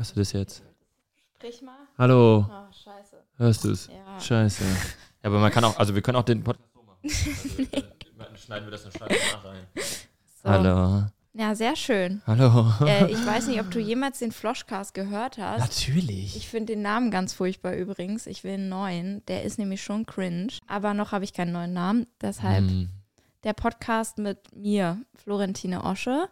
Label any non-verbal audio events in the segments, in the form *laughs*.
Hörst du das jetzt? Sprich mal. Hallo, Oh, scheiße. hörst du es? Ja. Scheiße. Ja, aber man kann auch, also wir können auch den Podcast *laughs* so machen. Also, äh, dann schneiden wir das dann schneiden wir nach rein. So. Hallo. Ja, sehr schön. Hallo. äh, ich weiß nicht, ob du jemals den Floschcast gehört hast. Natürlich. Ich finde den Namen ganz furchtbar übrigens. Ich will einen neuen. Der ist nämlich schon cringe. Aber noch habe ich keinen neuen Namen. Deshalb Hm. der Podcast mit mir, Florentine Osche.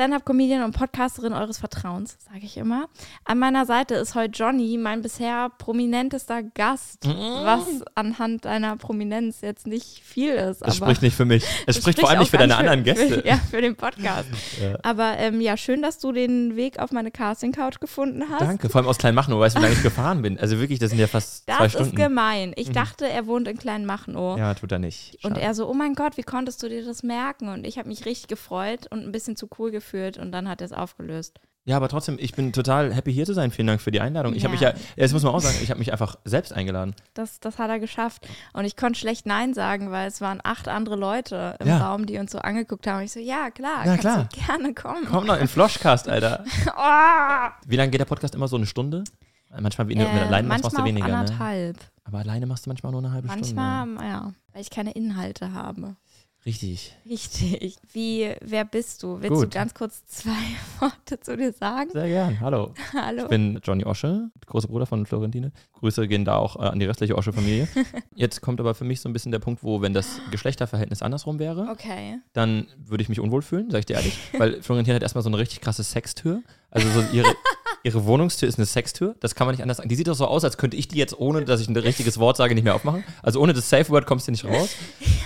Stand-up-Comedian und Podcasterin eures Vertrauens, sage ich immer. An meiner Seite ist heute Johnny, mein bisher prominentester Gast, Mhm. was anhand deiner Prominenz jetzt nicht viel ist. Das aber spricht nicht für mich. Es *laughs* das spricht vor allem nicht für deine anderen Gäste. Für, *laughs* ja, für den Podcast. *laughs* Ja. Aber ähm, ja, schön, dass du den Weg auf meine Casting-Couch gefunden hast. Danke, vor allem aus Kleinmachnow, weißt du, wie lange ich gefahren bin. Also wirklich, das sind ja fast zwei Das ist Stunden. gemein. Ich Mhm. dachte, er wohnt in Kleinmachnow. Ja, tut er nicht. Und Schade. er so, oh mein Gott, wie konntest du dir das merken? Und ich habe mich richtig gefreut und ein bisschen zu cool gefühlt und dann hat er es aufgelöst. Ja, aber trotzdem, ich bin total happy hier zu sein. Vielen Dank für die Einladung. Ich habe mich Ja. ja, ja, das muss man auch sagen, ich habe mich einfach selbst eingeladen. Das, das hat er geschafft. Und ich konnte schlecht Nein sagen, weil es waren acht andere Leute im Ja. Raum, die uns so angeguckt haben. Und ich so, ja, klar, Ja, kannst klar. du gerne kommen. Komm noch in Floschcast, Alter. *laughs* Oh! Wie lange geht der Podcast immer? So eine Stunde? Manchmal, wie, wenn du Äh, alleine machst, machst du manchmal weniger. Ne? anderthalb. Aber alleine machst du manchmal nur eine halbe Manchmal, Stunde. ja, weil ich keine Inhalte habe. Richtig. Richtig. Wie, wer bist du? Willst du Gut. ganz kurz zwei *laughs* Worte zu dir sagen? Sehr gern. Hallo. Hallo. Ich bin Johnny Osche, großer Bruder von Florentine. Grüße gehen da auch äh, an die restliche Osche-Familie. *laughs* Jetzt kommt aber für mich so ein bisschen der Punkt, wo, wenn das Geschlechterverhältnis andersrum wäre, Okay. dann würde ich mich unwohl fühlen, sag ich dir ehrlich. *laughs* Weil Florentine hat erstmal so eine richtig krasse Sextür. Also so ihre, ihre Wohnungstür ist eine Sextür. Das kann man nicht anders sagen. Die sieht doch so aus, als könnte ich die jetzt, ohne dass ich ein richtiges Wort sage, nicht mehr aufmachen. Also ohne das Safe Word kommst du nicht raus.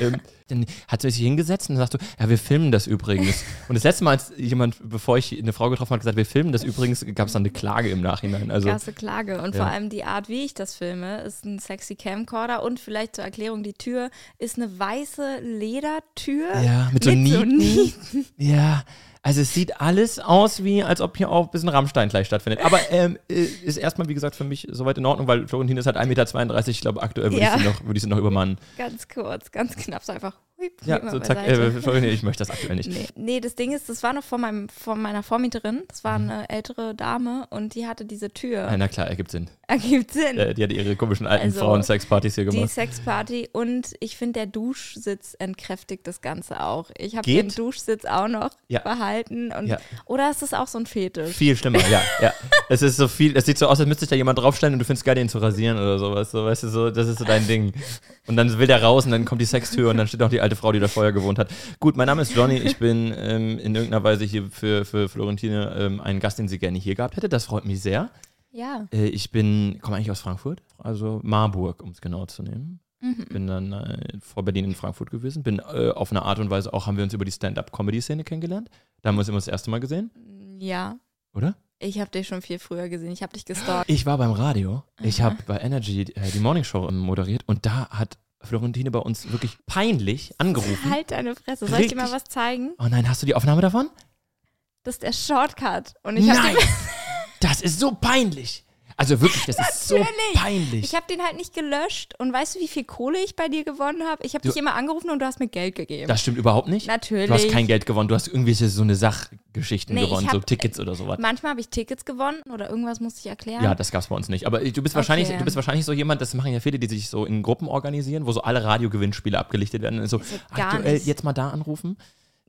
ähm, dann hat sie sich hingesetzt und dann sagst du, ja, wir filmen das übrigens. Und das letzte Mal, als jemand, bevor ich eine Frau getroffen habe, gesagt, wir filmen das übrigens, gab es dann eine Klage im Nachhinein. Also Krasse Klage. Und Ja. vor allem die Art, wie ich das filme, ist ein sexy Camcorder. Und vielleicht zur Erklärung, die Tür ist eine weiße Ledertür. ja, mit so Mit so Nieten. Nieten. Ja, also es sieht alles aus wie, als ob hier auch ein bisschen Rammstein gleich stattfindet. Aber ähm, äh, ist erstmal, wie gesagt, für mich soweit in Ordnung, weil Florentine ist halt 1,32 Meter. Ich glaube, aktuell würde Ja. ich, sie noch- würde ich sie noch übermannen. Ganz kurz, ganz knapp, so einfach. Ja, so zack, äh, *laughs* ich möchte das aktuell nicht. Nee. nee, das Ding ist, das war noch von, meinem, von meiner Vormieterin. Das war Mhm. eine ältere Dame und die hatte diese Tür. Ja, na klar, ergibt Sinn. Ergibt Sinn. Äh, die hat ihre komischen alten Also, Frauen-Sexpartys hier Die gemacht. Sexparty und ich finde, der Duschsitz entkräftigt das Ganze auch. Ich habe den Duschsitz auch noch Ja. behalten. Und, Ja. Oder ist es auch so ein Fetisch? Viel schlimmer, ja, ja. Es ist so viel, es sieht so aus, als müsste sich da jemand draufstellen und du findest geil, den zu rasieren oder sowas. So, weißt du, so, das ist so dein Ding. Und dann will der raus und dann kommt die Sextür und dann steht auch die alte Frau, die da vorher gewohnt hat. Gut, mein Name ist Johnny. Ich bin ähm, in irgendeiner Weise hier für, für Florentine ähm, ein Gast, den sie gerne hier gehabt hätte. Das freut mich sehr. Ja. Äh, ich bin, komme eigentlich aus Frankfurt, also Marburg, um es genau zu nehmen. Mhm. Bin dann äh, vor Berlin in Frankfurt gewesen. Bin äh, auf eine Art und Weise auch, haben wir uns über die Stand-Up-Comedy-Szene kennengelernt. Da haben wir uns immer das erste Mal gesehen, Ja. oder? Ich habe dich schon viel früher gesehen. Ich habe dich gestalkt. Ich war beim Radio. Ich habe bei Energy äh, die Morning Show ähm, moderiert und da hat Florentine bei uns wirklich peinlich angerufen. Halt deine Fresse. Soll ich dir mal was zeigen? Oh nein, hast du die Aufnahme davon? Das ist der Shortcut. Und ich nein! Das ist so peinlich. Also wirklich, das ist so peinlich. ich hab den halt nicht gelöscht. Und weißt du, wie viel Kohle ich bei dir gewonnen habe? Ich habe dich immer angerufen und du hast mir Geld gegeben. das stimmt überhaupt nicht. Natürlich. Du hast kein Geld gewonnen, du hast irgendwelche so eine Sachgeschichten Nee, gewonnen, hab- so Tickets oder sowas. Manchmal habe ich Tickets gewonnen oder irgendwas musste ich erklären. Ja, das gab's bei uns nicht. Aber du bist wahrscheinlich, Okay. du bist wahrscheinlich so jemand, das machen ja viele, die sich so in Gruppen organisieren, wo so alle Radiogewinnspiele abgelichtet werden. Und so, Also aktuell jetzt mal da anrufen.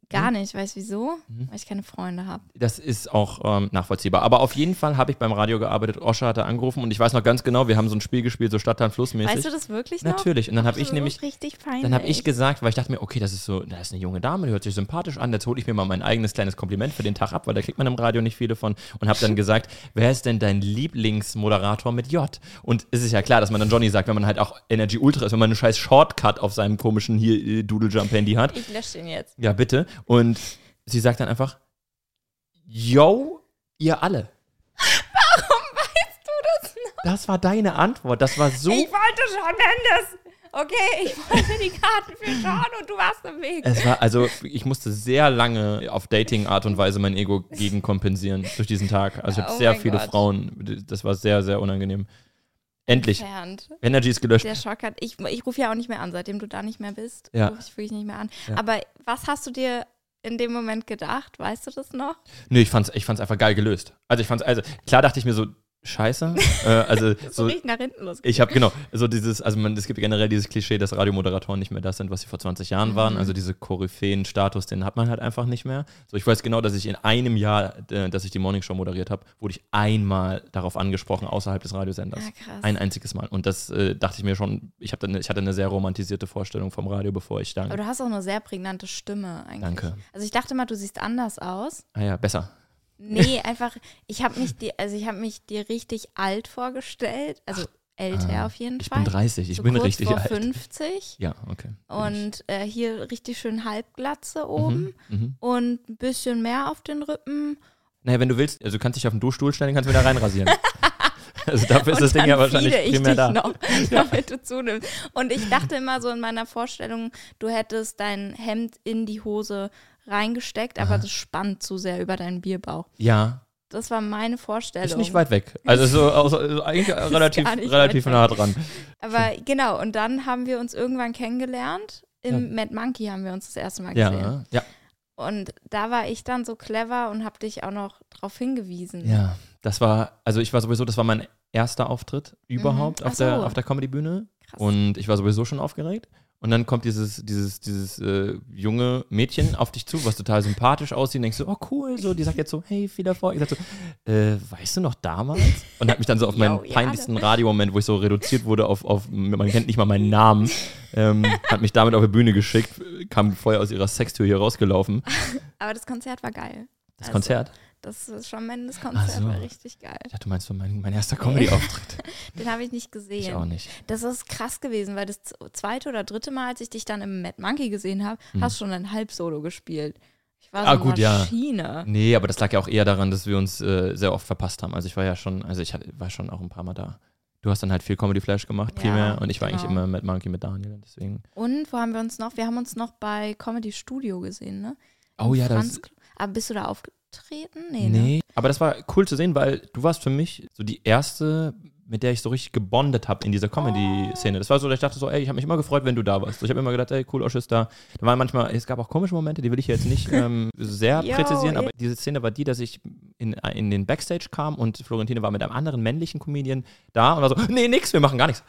Gar nicht. Weißt du wieso? Mhm. Weil ich keine Freunde habe. Das ist auch ähm, nachvollziehbar. Aber auf jeden Fall habe ich beim Radio gearbeitet. Oscher hatte angerufen und ich weiß noch ganz genau, wir haben so ein Spiel gespielt, so Stadtland Flussmäßig. Weißt du das wirklich noch? Natürlich. Und dann habe ich das nämlich, ist richtig peinlich. dann habe ich gesagt, weil ich dachte mir, okay, das ist so, da ist eine junge Dame, die hört sich sympathisch an, jetzt hole ich mir mal mein eigenes kleines Kompliment für den Tag ab, weil da kriegt man im Radio nicht viele von. Und habe dann *laughs* gesagt, wer ist denn dein Lieblingsmoderator mit J? Und es ist ja klar, dass man dann Johnny sagt, wenn man halt auch Energy Ultra ist, wenn man einen scheiß Shortcut auf seinem komischen hier äh, Doodle Jump Handy hat. Ich lösche den jetzt. Ja, bitte. Und sie sagt dann einfach, yo, ihr alle. Weißt du das noch? Das war deine Antwort. Das war so. Ich wollte Sean Mendes. Okay, ich wollte die Karten für Sean und du warst im Weg. Es war, also, ich musste sehr lange auf Dating-Art und Weise mein Ego gegenkompensieren durch diesen Tag. Also, ich habe Oh sehr viele Gott. Frauen. Das war sehr, sehr unangenehm. Endlich. Entfernt. Energy ist gelöscht. Der Schock hat. Ich, ich rufe ja auch nicht mehr an, seitdem du da nicht mehr bist. Ja. Rufe ich wirklich nicht mehr an. Ja. Aber was hast du dir in dem Moment gedacht? Weißt du das noch? Nee, ich fand's, ich fand's einfach geil gelöst. Also ich fand's, also klar dachte ich mir so, scheiße. äh, also *laughs* So, nach hinten los. ich habe genau, so dieses, also man, es gibt generell dieses Klischee, dass Radiomoderatoren nicht mehr das sind, was sie vor 20 Jahren waren. Mhm. Also diese Koryphäen-Status, den hat man halt einfach nicht mehr. So, ich weiß genau, dass ich in einem Jahr, äh, dass ich die Morningshow moderiert habe, wurde ich einmal darauf angesprochen, außerhalb des Radiosenders. Ah, krass. Ein einziges Mal. Und das äh, dachte ich mir schon, ich, hab dann, ich hatte eine sehr romantisierte Vorstellung vom Radio, bevor ich dann. Aber du hast auch eine sehr prägnante Stimme eigentlich. Danke. Also ich dachte mal, du siehst anders aus. Ah ja, besser. Nee, *laughs* einfach, ich habe mich dir, also ich habe mich dir richtig alt vorgestellt. Also älter Ah, auf jeden Ich Fall. bin 30, ich so bin kurz richtig vor alt. 50 Ja, okay. und äh, hier richtig schön Halbglatze oben Mhm, mhm. und ein bisschen mehr auf den Rippen. Naja, wenn du willst, also du kannst dich auf den Duschstuhl stellen, kannst du wieder reinrasieren. *laughs* also dafür ist das Ding ja wahrscheinlich ich primär dich da. noch, *laughs* damit du zunimmst. Und ich dachte immer so in meiner Vorstellung, du hättest dein Hemd in die Hose reingesteckt, aber Aha. das spannt zu sehr über deinen Bierbauch. Ja, Das war meine Vorstellung. ist nicht weit weg. Also so also, also eigentlich *laughs* relativ, relativ nah dran. Aber genau, und dann haben wir uns irgendwann kennengelernt. Im Mad Monkey haben wir uns das erste Mal gesehen. Ja, ja, Und da war ich dann so clever und habe dich auch noch darauf hingewiesen. ja. Das war, also ich war sowieso, das war mein erster Auftritt überhaupt Ach auf, der, so. auf der Comedy-Bühne. Krass. Und ich war sowieso schon aufgeregt. Und dann kommt dieses, dieses, dieses äh, junge Mädchen auf dich zu, was total sympathisch aussieht. Und denkst du, oh cool, so, die sagt jetzt so, hey, viel Erfolg. Ich sag so, äh, weißt du noch damals? Und hat mich dann so auf *laughs* meinen ja, peinlichsten Radiomoment, wo ich so reduziert wurde auf, auf, man kennt nicht mal meinen Namen, ähm, hat mich damit auf die Bühne geschickt, kam vorher aus ihrer Sextür hier rausgelaufen. *laughs* Aber das Konzert war geil. Das Also, Konzert. Das ist schon Mendes Konzert, so. war richtig geil. Ja, du meinst mein, mein erster Comedy-Auftritt. *laughs* Den habe ich nicht gesehen. Ich auch nicht. Das ist krass gewesen, weil das zweite oder dritte Mal, als ich dich dann im Mad Monkey gesehen habe, Hm. hast du schon ein Halbsolo gespielt. Ich war so Ah, eine gut, ja. Maschine. Nee, aber das lag ja auch eher daran, dass wir uns äh, sehr oft verpasst haben. Also ich war ja schon, also ich hatte, war schon auch ein paar Mal da. Du hast dann halt viel Comedy Flash gemacht, Ja, primär, und ich war eigentlich genau. immer mit Monkey mit Daniel. Deswegen. Und wo haben wir uns noch? Wir haben uns noch bei Comedy Studio gesehen, ne? Oh Im ja, das. Franz- Aber bist du da aufgetreten? Nee, Nee, Ne? aber das war cool zu sehen, weil du warst für mich so die erste, mit der ich so richtig gebondet habe in dieser Comedy-Szene. Das war so, dass ich dachte so, ey, ich habe mich immer gefreut, wenn du da warst. So, ich habe immer gedacht, ey, cool, Osch ist da. Da waren manchmal, es gab auch komische Momente, die will ich jetzt nicht ähm, *laughs* sehr Yo, präzisieren, aber diese Szene war die, dass ich in, in den Backstage kam und Florentine war mit einem anderen männlichen Comedian da und war so, nee, nix, wir machen gar nichts.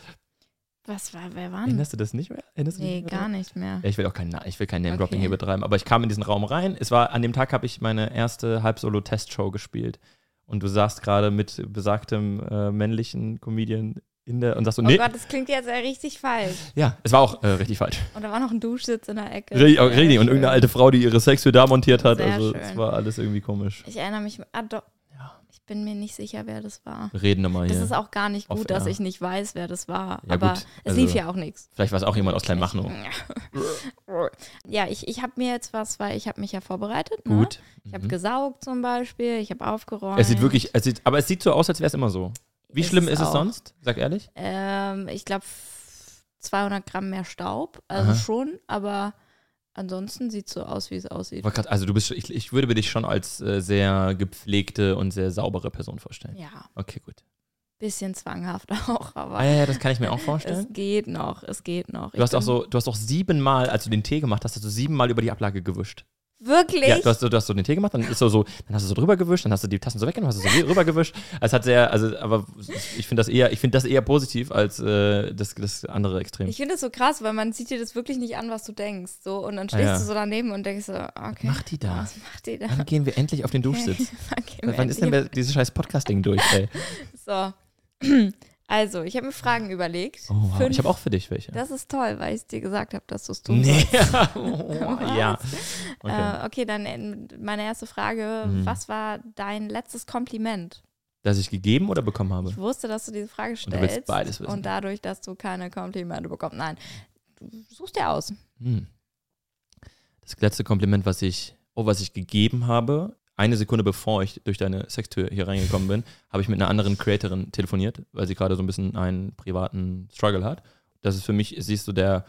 Was war, wer war? Erinnerst du das nicht mehr? Erinnerst Nee, nicht mehr gar nicht mehr. Ja, ich will auch kein, ich will kein Name-Dropping Okay. hier betreiben, aber ich kam in diesen Raum rein. Es war, an dem Tag habe ich meine erste Halbsolo-Testshow gespielt. Und du saßt gerade mit besagtem äh, männlichen Comedian in der und sagst so, Oh nee. Gott, das klingt jetzt ja richtig falsch. Ja, es war auch äh, richtig falsch. Und da war noch ein Duschsitz in der Ecke. Richtig, Sehr richtig. Und irgendeine alte Frau, die ihre Sextür da montiert hat. Sehr also schön. es war alles irgendwie komisch. Ich erinnere mich, ah, doch. Ich bin mir nicht sicher, wer das war. Wir reden nochmal Das hier. ist auch gar nicht gut, dass ich nicht weiß, wer das war. Ja, aber gut, es also- lief ja auch nichts. Vielleicht war es auch jemand aus Kleinmachnow. *laughs* Ja, ich, ich habe mir jetzt was, weil ich habe mich ja vorbereitet. Ne? Gut. Ich habe Mhm. gesaugt zum Beispiel, ich habe aufgeräumt. Es sieht wirklich, es sieht, aber es sieht so aus, als wäre es immer so. Wie Ist schlimm es ist es auch. sonst? Sag ehrlich. Ähm, ich glaube 200 Gramm mehr Staub, also Aha. schon, aber ansonsten sieht es so aus, wie es aussieht. Also du bist, ich, ich würde dich schon als äh, sehr gepflegte und sehr saubere Person vorstellen. Ja, Okay, gut. bisschen zwanghaft *laughs* auch, aber Ah, ja, ja, das kann ich mir auch *laughs* es vorstellen. geht noch, es geht noch. Du hast auch so, du hast auch siebenmal, als du den Tee gemacht hast, hast du siebenmal über die Ablage gewischt. Wirklich? Ja, du hast, so- du hast so den Tee gemacht, dann ist so, so, dann hast du so drüber gewischt, dann hast du die Tassen so weggenommen, hast du so rüber gewischt. Es hat sehr, also, aber ich finde das eher, ich finde das eher positiv als äh, das, das andere Extrem. Ich finde es so krass, weil man sieht dir das wirklich nicht an, was du denkst. So, und dann Ah, stehst ja. du so daneben und denkst so, okay. macht die da? Was macht die da? Wann gehen wir endlich auf den *laughs* Duschsitz? Wann gehen wir Wann ist denn dieses scheiß Podcasting durch, ey? *laughs* So. *clears throat* Also, ich habe mir Fragen überlegt. Oh, wow. Fünf. Ich habe auch für dich welche. Das ist toll, weil ich dir gesagt habe, dass du es tun Nee. *laughs* oh, ja. Okay. Äh, okay, dann äh, meine erste Frage. Mhm. Was war dein letztes Kompliment? Dass ich gegeben oder bekommen habe? Ich wusste, dass du diese Frage Und du willst stellst. beides wissen. Und dadurch, dass du keine Komplimente bekommst. Nein, du suchst dir aus. Hm. Das letzte Kompliment, was ich, oh, was ich gegeben habe, eine Sekunde bevor ich durch deine Sextür hier reingekommen bin, habe ich mit einer anderen Creatorin telefoniert, weil sie gerade so ein bisschen einen privaten Struggle hat. Das ist für mich, sie ist so der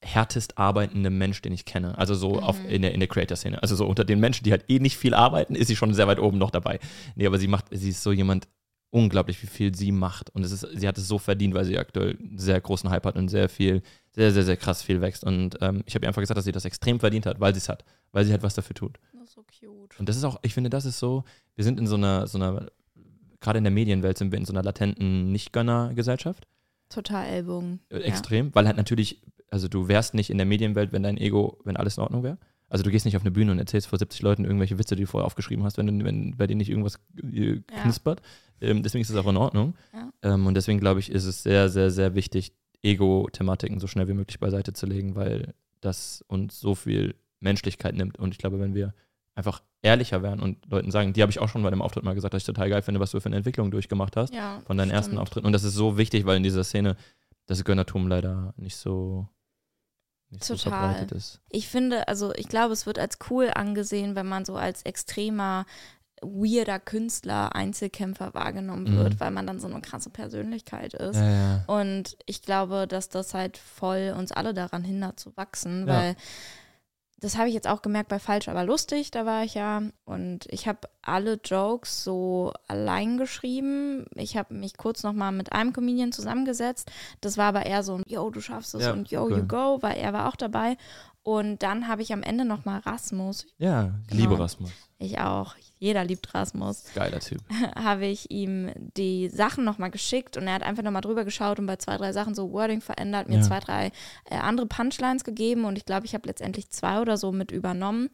härtest arbeitende Mensch, den ich kenne. Also so auf, Mhm. in der, in der Creator-Szene. Also so unter den Menschen, die halt eh nicht viel arbeiten, ist sie schon sehr weit oben noch dabei. Nee, aber sie macht, sie ist so jemand unglaublich, wie viel sie macht. Und es ist, sie hat es so verdient, weil sie aktuell einen sehr großen Hype hat und sehr viel, sehr, sehr, sehr krass viel wächst. Und ähm, ich habe ihr einfach gesagt, dass sie das extrem verdient hat, weil sie es hat, weil sie halt was dafür tut. Und das ist auch, ich finde, das ist so, wir sind in so einer, so einer, gerade in der Medienwelt sind wir in so einer latenten Nicht-Gönner-Gesellschaft. Total Ellbogen. Äh, Extrem, weil halt natürlich, also du wärst nicht in der Medienwelt, wenn dein Ego, wenn alles in Ordnung wäre. Also du gehst nicht auf eine Bühne und erzählst vor 70 Leuten irgendwelche Witze, die du vorher aufgeschrieben hast, wenn, du- wenn bei denen nicht irgendwas äh, Ja. knispert. Ähm, deswegen ist es auch in Ordnung. Ja. Ähm, und deswegen glaube ich, ist es sehr, sehr, sehr wichtig, Ego-Thematiken so schnell wie möglich beiseite zu legen, weil das uns so viel Menschlichkeit nimmt. Und ich glaube, wenn wir einfach ehrlicher wären und Leuten sagen, die habe ich auch schon bei dem Auftritt mal gesagt, dass ich total geil finde, was du für eine Entwicklung durchgemacht hast Ja, von deinen ersten stimmt. Auftritten. Und das ist so wichtig, weil in dieser Szene das Gönnertum leider nicht so, nicht so Total. verbreitet ist. Ich finde, also ich glaube, es wird als cool angesehen, wenn man so als extremer, weirder Künstler, Einzelkämpfer wahrgenommen Mhm. wird, weil man dann so eine krasse Persönlichkeit ist. Ja, ja. Und ich glaube, dass das halt voll uns alle daran hindert zu wachsen, Ja. weil das habe ich jetzt auch gemerkt bei Falsch, aber lustig, da war ich ja. Und ich habe alle Jokes so allein geschrieben. Ich habe mich kurz nochmal mit einem Comedian zusammengesetzt. Das war aber eher so ein, yo, du schaffst es Ja, und yo, cool. you go, weil er war auch dabei. Und dann habe ich am Ende nochmal Rasmus, Ja, Genau. liebe Rasmus. ich auch, jeder liebt Rasmus, Geiler Typ. *laughs* habe ich ihm die Sachen nochmal geschickt und er hat einfach nochmal drüber geschaut und bei zwei, drei Sachen so Wording verändert, mir Ja. zwei, drei äh, andere Punchlines gegeben und ich glaube, ich habe letztendlich zwei oder so mit übernommen.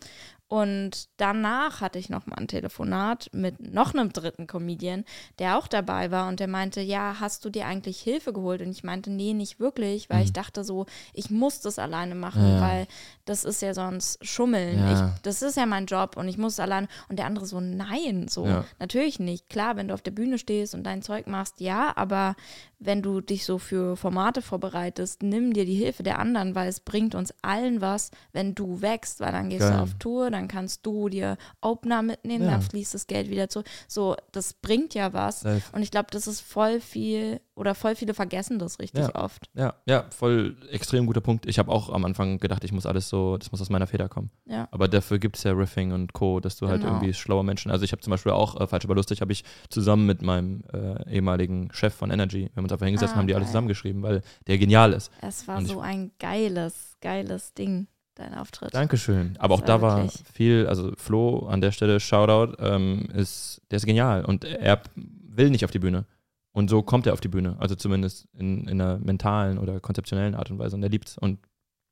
Und danach hatte ich nochmal ein Telefonat mit noch einem dritten Comedian, der auch dabei war und der meinte, ja, hast du dir eigentlich Hilfe geholt? Und ich meinte, nee, nicht wirklich, weil Mhm. ich dachte so, ich muss das alleine machen, Ja. weil das ist ja sonst Schummeln. Ja. Ich, das ist ja mein Job und ich muss es alleine. Und der andere so, nein, so, Ja. natürlich nicht. Klar, wenn du auf der Bühne stehst und dein Zeug machst, ja, aber wenn du dich so für Formate vorbereitest, nimm dir die Hilfe der anderen, weil es bringt uns allen was, wenn du wächst, weil dann gehst Geil. du auf Tour, dann kannst du dir Opener mitnehmen, Ja. dann fließt das Geld wieder zu. So, das bringt ja was. Safe. Und ich glaube, das ist voll viel oder voll viele vergessen das richtig Ja. oft. Ja, ja, voll extrem guter Punkt. Ich habe auch am Anfang gedacht, ich muss alles so, das muss aus meiner Feder kommen. Ja. Aber dafür gibt es ja Riffing und Co., dass du halt Genau. irgendwie schlaue Menschen. Also ich habe zum Beispiel auch, äh, falsch aber lustig, habe ich zusammen mit meinem äh, ehemaligen Chef von Energy, wir haben uns einfach hingesetzt Ah, und haben die alle zusammengeschrieben, weil der genial ist. Es war so ein geiles, geiles Ding, dein Auftritt. Dankeschön. Aber auch Das da war viel, also Flo an der Stelle, Shoutout, ähm, ist, der ist genial und er will nicht auf die Bühne. Und so kommt er auf die Bühne, also zumindest in, in einer mentalen oder konzeptionellen Art und Weise und er liebt's und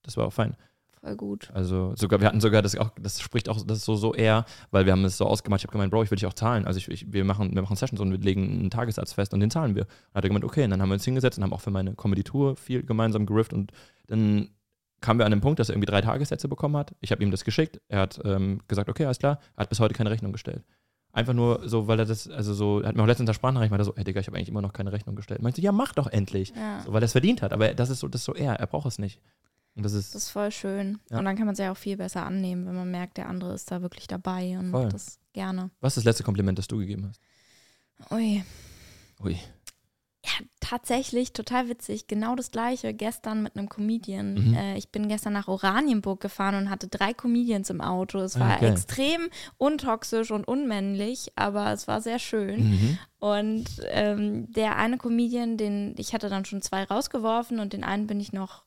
das war auch fein. Voll gut. Also sogar, wir hatten sogar das auch, das spricht auch, das ist so, so eher, weil wir haben es so ausgemacht, ich habe gemeint, Bro, ich will dich auch zahlen. Also ich, ich, wir machen, wir machen Sessions und wir legen einen Tagessatz fest und den zahlen wir. Dann hat er gemeint, okay, und dann haben wir uns hingesetzt und haben auch für meine Comedy-Tour viel gemeinsam gerifft und dann kamen wir an den Punkt, dass er irgendwie drei Tagessätze bekommen hat. Ich habe ihm das geschickt. Er hat ähm, gesagt, okay, alles klar. Er hat bis heute keine Rechnung gestellt. Einfach nur so, weil er das, also so, er hat mir auch letztens der Sprachnachricht mal so, ey Digga, ich habe eigentlich immer noch keine Rechnung gestellt. Meinte, ja, mach doch endlich. Ja. So, weil er es verdient hat. Aber das ist so, das ist so er, er braucht es nicht. Und das ist, Das ist voll schön. Ja. Und dann kann man es ja auch viel besser annehmen, wenn man merkt, der andere ist da wirklich dabei und Voll. macht das gerne. was ist das letzte Kompliment, das du gegeben hast? Ui. Ui. Ja, tatsächlich, total witzig. Genau das gleiche gestern mit einem Comedian. Mhm. Äh, ich bin gestern nach Oranienburg gefahren und hatte drei Comedians im Auto. Es Ah, war geil. extrem untoxisch und unmännlich, aber es war sehr schön. Mhm. Und ähm, der eine Comedian, den ich hatte dann schon zwei rausgeworfen und den einen bin ich noch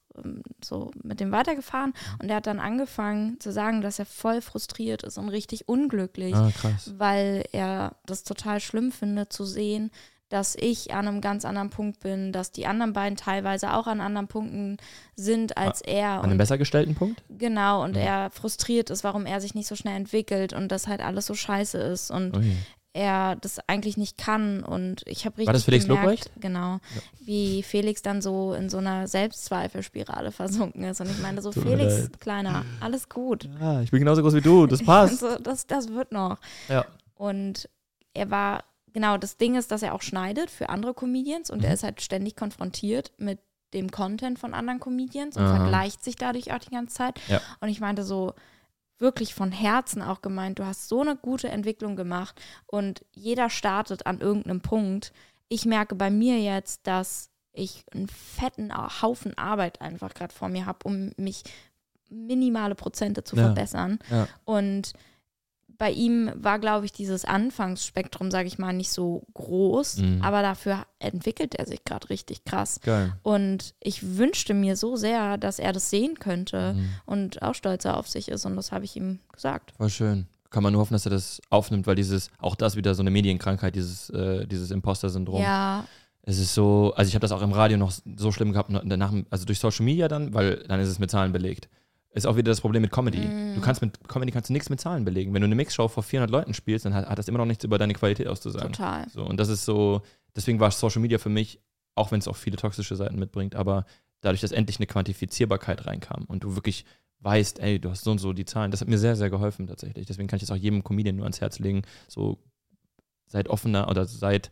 so mit dem weitergefahren und der hat dann angefangen zu sagen, dass er voll frustriert ist und richtig unglücklich, Ah, weil er das total schlimm findet zu sehen, dass ich an einem ganz anderen Punkt bin, dass die anderen beiden teilweise auch an anderen Punkten sind als er. An einem Und besser gestellten Punkt? genau, und Mhm. er frustriert ist, warum er sich nicht so schnell entwickelt und dass halt alles so scheiße ist. Und Ui. Er das eigentlich nicht kann. Und ich habe richtig War das Felix gemerkt, Lobrecht? Genau, wie Felix dann so in so einer Selbstzweifelspirale *laughs* versunken ist. Und ich meine so, Tut Felix. Kleiner, alles gut. Ja, ich bin genauso groß wie du, das *laughs* passt. so, das, das wird noch. ja. Und er war, genau, das Ding ist, dass er auch schneidet für andere Comedians und Mhm. er ist halt ständig konfrontiert mit dem Content von anderen Comedians und Aha. vergleicht sich dadurch auch die ganze Zeit. Ja. Und ich meinte so, wirklich von Herzen auch gemeint, du hast so eine gute Entwicklung gemacht und jeder startet an irgendeinem Punkt. Ich merke bei mir jetzt, dass ich einen fetten Haufen Arbeit einfach gerade vor mir habe, um mich minimale Prozente zu Ja. verbessern. Ja. Und bei ihm war, glaube ich, dieses Anfangsspektrum, sage ich mal, nicht so groß, Mhm. aber dafür entwickelt er sich gerade richtig krass. Geil. Und ich wünschte mir so sehr, dass er das sehen könnte Mhm. und auch stolzer auf sich ist. Und das habe ich ihm gesagt. War schön. Kann man nur hoffen, dass er das aufnimmt, weil dieses, auch das wieder so eine Medienkrankheit, dieses, äh, dieses Imposter-Syndrom. Ja, Es ist so, also ich habe das auch im Radio noch so schlimm gehabt, und danach, also durch Social Media dann, weil dann ist es mit Zahlen belegt. Ist auch wieder das Problem mit Comedy. Mm. Du kannst mit Comedy kannst du nichts mit Zahlen belegen. Wenn du eine Mixshow vor 400 Leuten spielst, dann hat, hat das immer noch nichts über deine Qualität auszusagen. total. So, und das ist so, deswegen war Social Media für mich, auch wenn es auch viele toxische Seiten mitbringt, aber dadurch, dass endlich eine Quantifizierbarkeit reinkam und du wirklich weißt, ey, du hast so und so die Zahlen, das hat mir sehr, sehr geholfen tatsächlich. Deswegen kann ich das auch jedem Comedian nur ans Herz legen, so seid offener oder seid,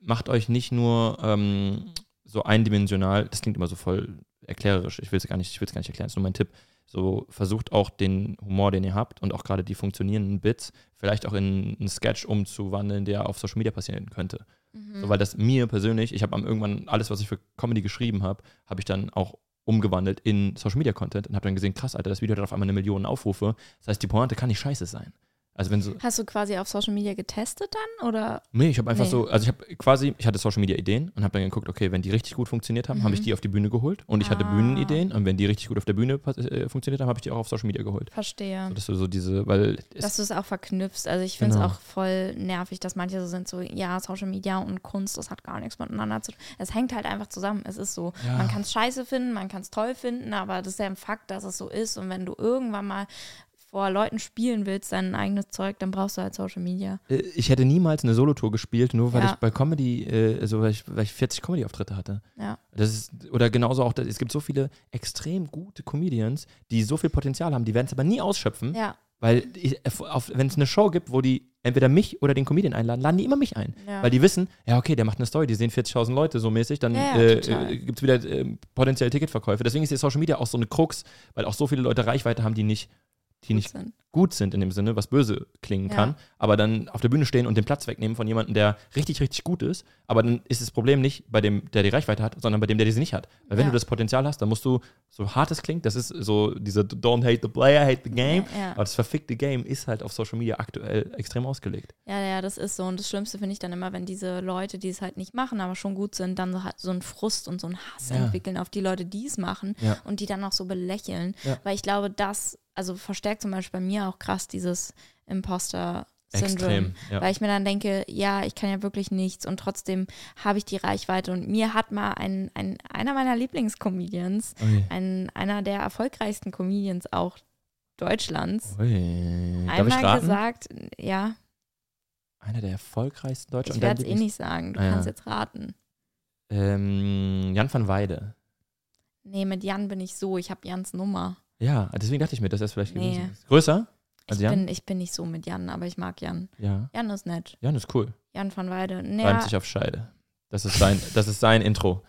macht euch nicht nur ähm, so eindimensional, das klingt immer so voll erklärerisch, ich will es gar nicht, ich will es gar nicht erklären, das ist nur mein Tipp. So versucht auch den Humor, den ihr habt und auch gerade die funktionierenden Bits, vielleicht auch in einen Sketch umzuwandeln, der auf Social Media passieren könnte. Mhm. So, weil das mir persönlich, ich habe am irgendwann alles, was ich für Comedy geschrieben habe, habe ich dann auch umgewandelt in Social Media Content und habe dann gesehen, krass, Alter, das Video hat auf einmal eine Million Aufrufe. Das heißt, die Pointe kann nicht scheiße sein. Also wenn so, Hast du quasi auf Social Media getestet dann? Oder? nee, ich habe einfach Nee. so, also ich habe quasi, ich hatte Social Media Ideen und habe dann geguckt, okay, wenn die richtig gut funktioniert haben, habe ich Mhm. die auf die Bühne geholt und ich hatte Ah. Bühnenideen und wenn die richtig gut auf der Bühne äh, funktioniert haben, habe ich die auch auf Social Media geholt. Verstehe. So, dass du so diese, weil es, dass du es auch verknüpfst. Also ich finde es Genau. auch voll nervig, dass manche so sind, so, ja, Social Media und Kunst, das hat gar nichts miteinander zu tun. Es hängt halt einfach zusammen. Es ist so. Ja. Man kann es scheiße finden, man kann es toll finden, aber das ist ja ein Fakt, dass es so ist. Und wenn du irgendwann mal vor Leuten spielen willst, dein eigenes Zeug, dann brauchst du halt Social Media. Äh, Ich hätte niemals eine Solotour gespielt, nur weil Ja. ich bei Comedy, äh, also weil ich, weil ich 40 Comedy-Auftritte hatte. Ja. Das ist, oder genauso auch, es gibt so viele extrem gute Comedians, die so viel Potenzial haben, die werden es aber nie ausschöpfen, Ja. weil ich- wenn es eine Show gibt, wo die entweder mich oder den Comedian einladen, laden die immer mich ein. ja. Weil die wissen, ja, okay, der macht eine Story, die sehen 40.000 Leute so mäßig, dann Ja, ja, äh, äh, gibt es wieder äh, potenzielle Ticketverkäufe. Deswegen ist die Social Media auch so eine Krux, weil auch so viele Leute Reichweite haben, die nicht, die Gut nicht sind. gut sind in dem Sinne, was böse klingen Ja. kann, aber dann auf der Bühne stehen und den Platz wegnehmen von jemandem, der richtig, richtig gut ist. Aber dann ist das Problem nicht bei dem, der die Reichweite hat, sondern bei dem, der die nicht hat. Weil wenn Ja. du das Potenzial hast, dann musst du, so hart es klingt, das ist so diese Don't hate the player, hate the game. Ja. Aber das verfickte Game ist halt auf Social Media aktuell extrem ausgelegt. Ja, ja, das ist so. Und das Schlimmste finde ich dann immer, wenn diese Leute, die es halt nicht machen, aber schon gut sind, dann so, halt so einen Frust und so einen Hass Ja. entwickeln auf die Leute, die es machen Ja. und die dann auch so belächeln. Ja. Weil ich glaube, das, also verstärkt zum Beispiel bei mir auch krass dieses Imposter-Syndrom. Extrem. Ja. Weil ich mir dann denke, ja, ich kann ja wirklich nichts und trotzdem habe ich die Reichweite. Und mir hat mal ein, ein, einer meiner Lieblingscomedians, ein, einer der erfolgreichsten Comedians auch Deutschlands, Ui. Einmal gesagt, ja, Einer der erfolgreichsten Deutschen. ich werde es eh nicht sagen, du Ah, ja. kannst jetzt raten. Ähm, Jan van Weide. Nee, mit Jan bin ich so, ich habe Jans Nummer. Ja, deswegen dachte ich mir, dass er es vielleicht Nee. gewesen ist. Größer? Ich als Jan? bin, ich bin nicht so mit Jan, aber ich mag Jan. ja. Jan ist nett. Jan ist cool. Jan van Weide. Nee, Reimt sich auf Scheide. Das ist sein, das ist sein Intro.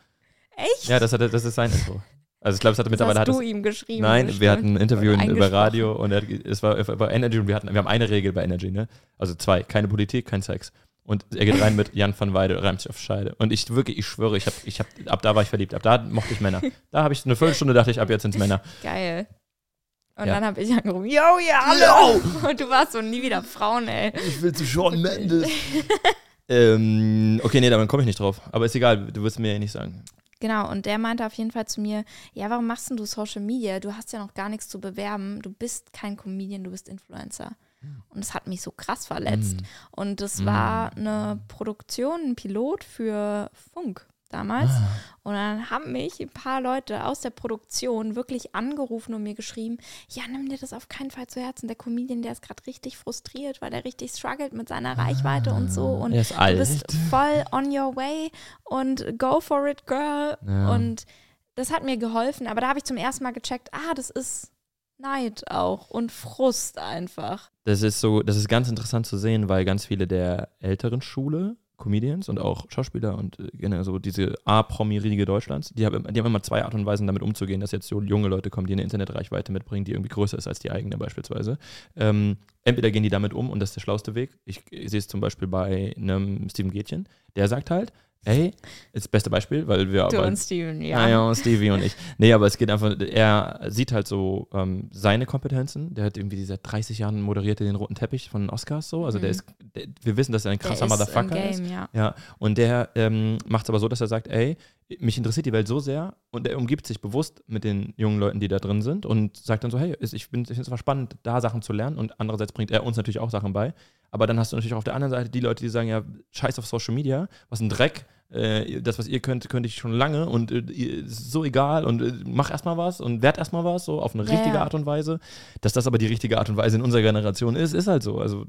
echt? Ja, das, hat, das ist sein Intro. Also ich glaube, es hatte mittlerweile hast hat du es, ihm geschrieben. Nein, wir hatten ein bestimmt. Interview in, über. Radio und er, hat es war über Energy und wir hatten, wir haben eine Regel bei Energy, ne? Also zwei, keine Politik, kein Sex. Und er geht rein mit *laughs* Jan van Weide, reimt sich auf Scheide. Und ich wirklich, ich schwöre, ich hab, ich hab, ab da war ich verliebt. Ab da mochte ich Männer. Da habe ich eine Viertelstunde dachte ich, ab jetzt sind es Männer. Geil. Und Ja. dann habe ich angerufen, yo, ja, hallo. Und du warst so nie wieder Frauen, ey. Ich will zu Sean Mendes. *laughs* ähm, okay, nee, dann komme ich nicht drauf. Aber ist egal, du wirst mir ja nicht sagen. Genau, und der meinte auf jeden Fall zu mir, ja, warum machst denn du Social Media? Du hast ja noch gar nichts zu bewerben. Du bist kein Comedian, du bist Influencer. Und das hat mich so krass verletzt. Hm. Und das Mm. war eine Produktion, ein Pilot für Funk damals. Ah. Und dann haben mich ein paar Leute aus der Produktion wirklich angerufen und mir geschrieben, ja, nimm dir das auf keinen Fall zu Herzen. Der Comedian, der ist gerade richtig frustriert, weil er richtig struggelt mit seiner Reichweite und so. Und er ist du alt. bist voll on your way und go for it, girl. Ja. Und das hat mir geholfen. Aber da habe ich zum ersten Mal gecheckt, ah, das ist Neid auch und Frust einfach. Das ist so, das ist ganz interessant zu sehen, weil ganz viele der älteren Schule, Comedians und auch Schauspieler und äh, generell so diese A-Promi-Riege Deutschlands, die haben, die haben immer zwei Art und Weisen damit umzugehen, dass jetzt so junge Leute kommen, die eine Internetreichweite mitbringen, die irgendwie größer ist als die eigene beispielsweise. Ähm, entweder gehen die damit um und das ist der schlauste Weg. Ich, ich sehe es zum Beispiel bei einem Steven Gätchen, der sagt halt, ey, ist das beste Beispiel, weil wir Du aber, und Steven, ja. Ah, ja, und Stevie und ich. Nee, aber es geht einfach, er sieht halt so ähm, seine Kompetenzen. Der hat irgendwie seit 30 Jahren moderiert er den roten Teppich von Oscars so. Also der Mhm. ist, der, wir wissen, dass er ein Der krasser ist im Motherfucker ist. Game, ja. Ja, und der ähm, macht es aber so, dass er sagt, ey, mich interessiert die Welt so sehr und er umgibt sich bewusst mit den jungen Leuten, die da drin sind und sagt dann so, hey, ich finde es zwar spannend, da Sachen zu lernen und andererseits bringt er uns natürlich auch Sachen bei, aber dann hast du natürlich auch auf der anderen Seite die Leute, die sagen, ja, scheiß auf Social Media, was ein Dreck, äh, das, was ihr könnt, könnte ich schon lange und äh, ist so egal und äh, mach erstmal was und werd erstmal was, so auf eine richtige ja. Art und Weise. Dass das aber die richtige Art und Weise in unserer Generation ist, ist halt so, also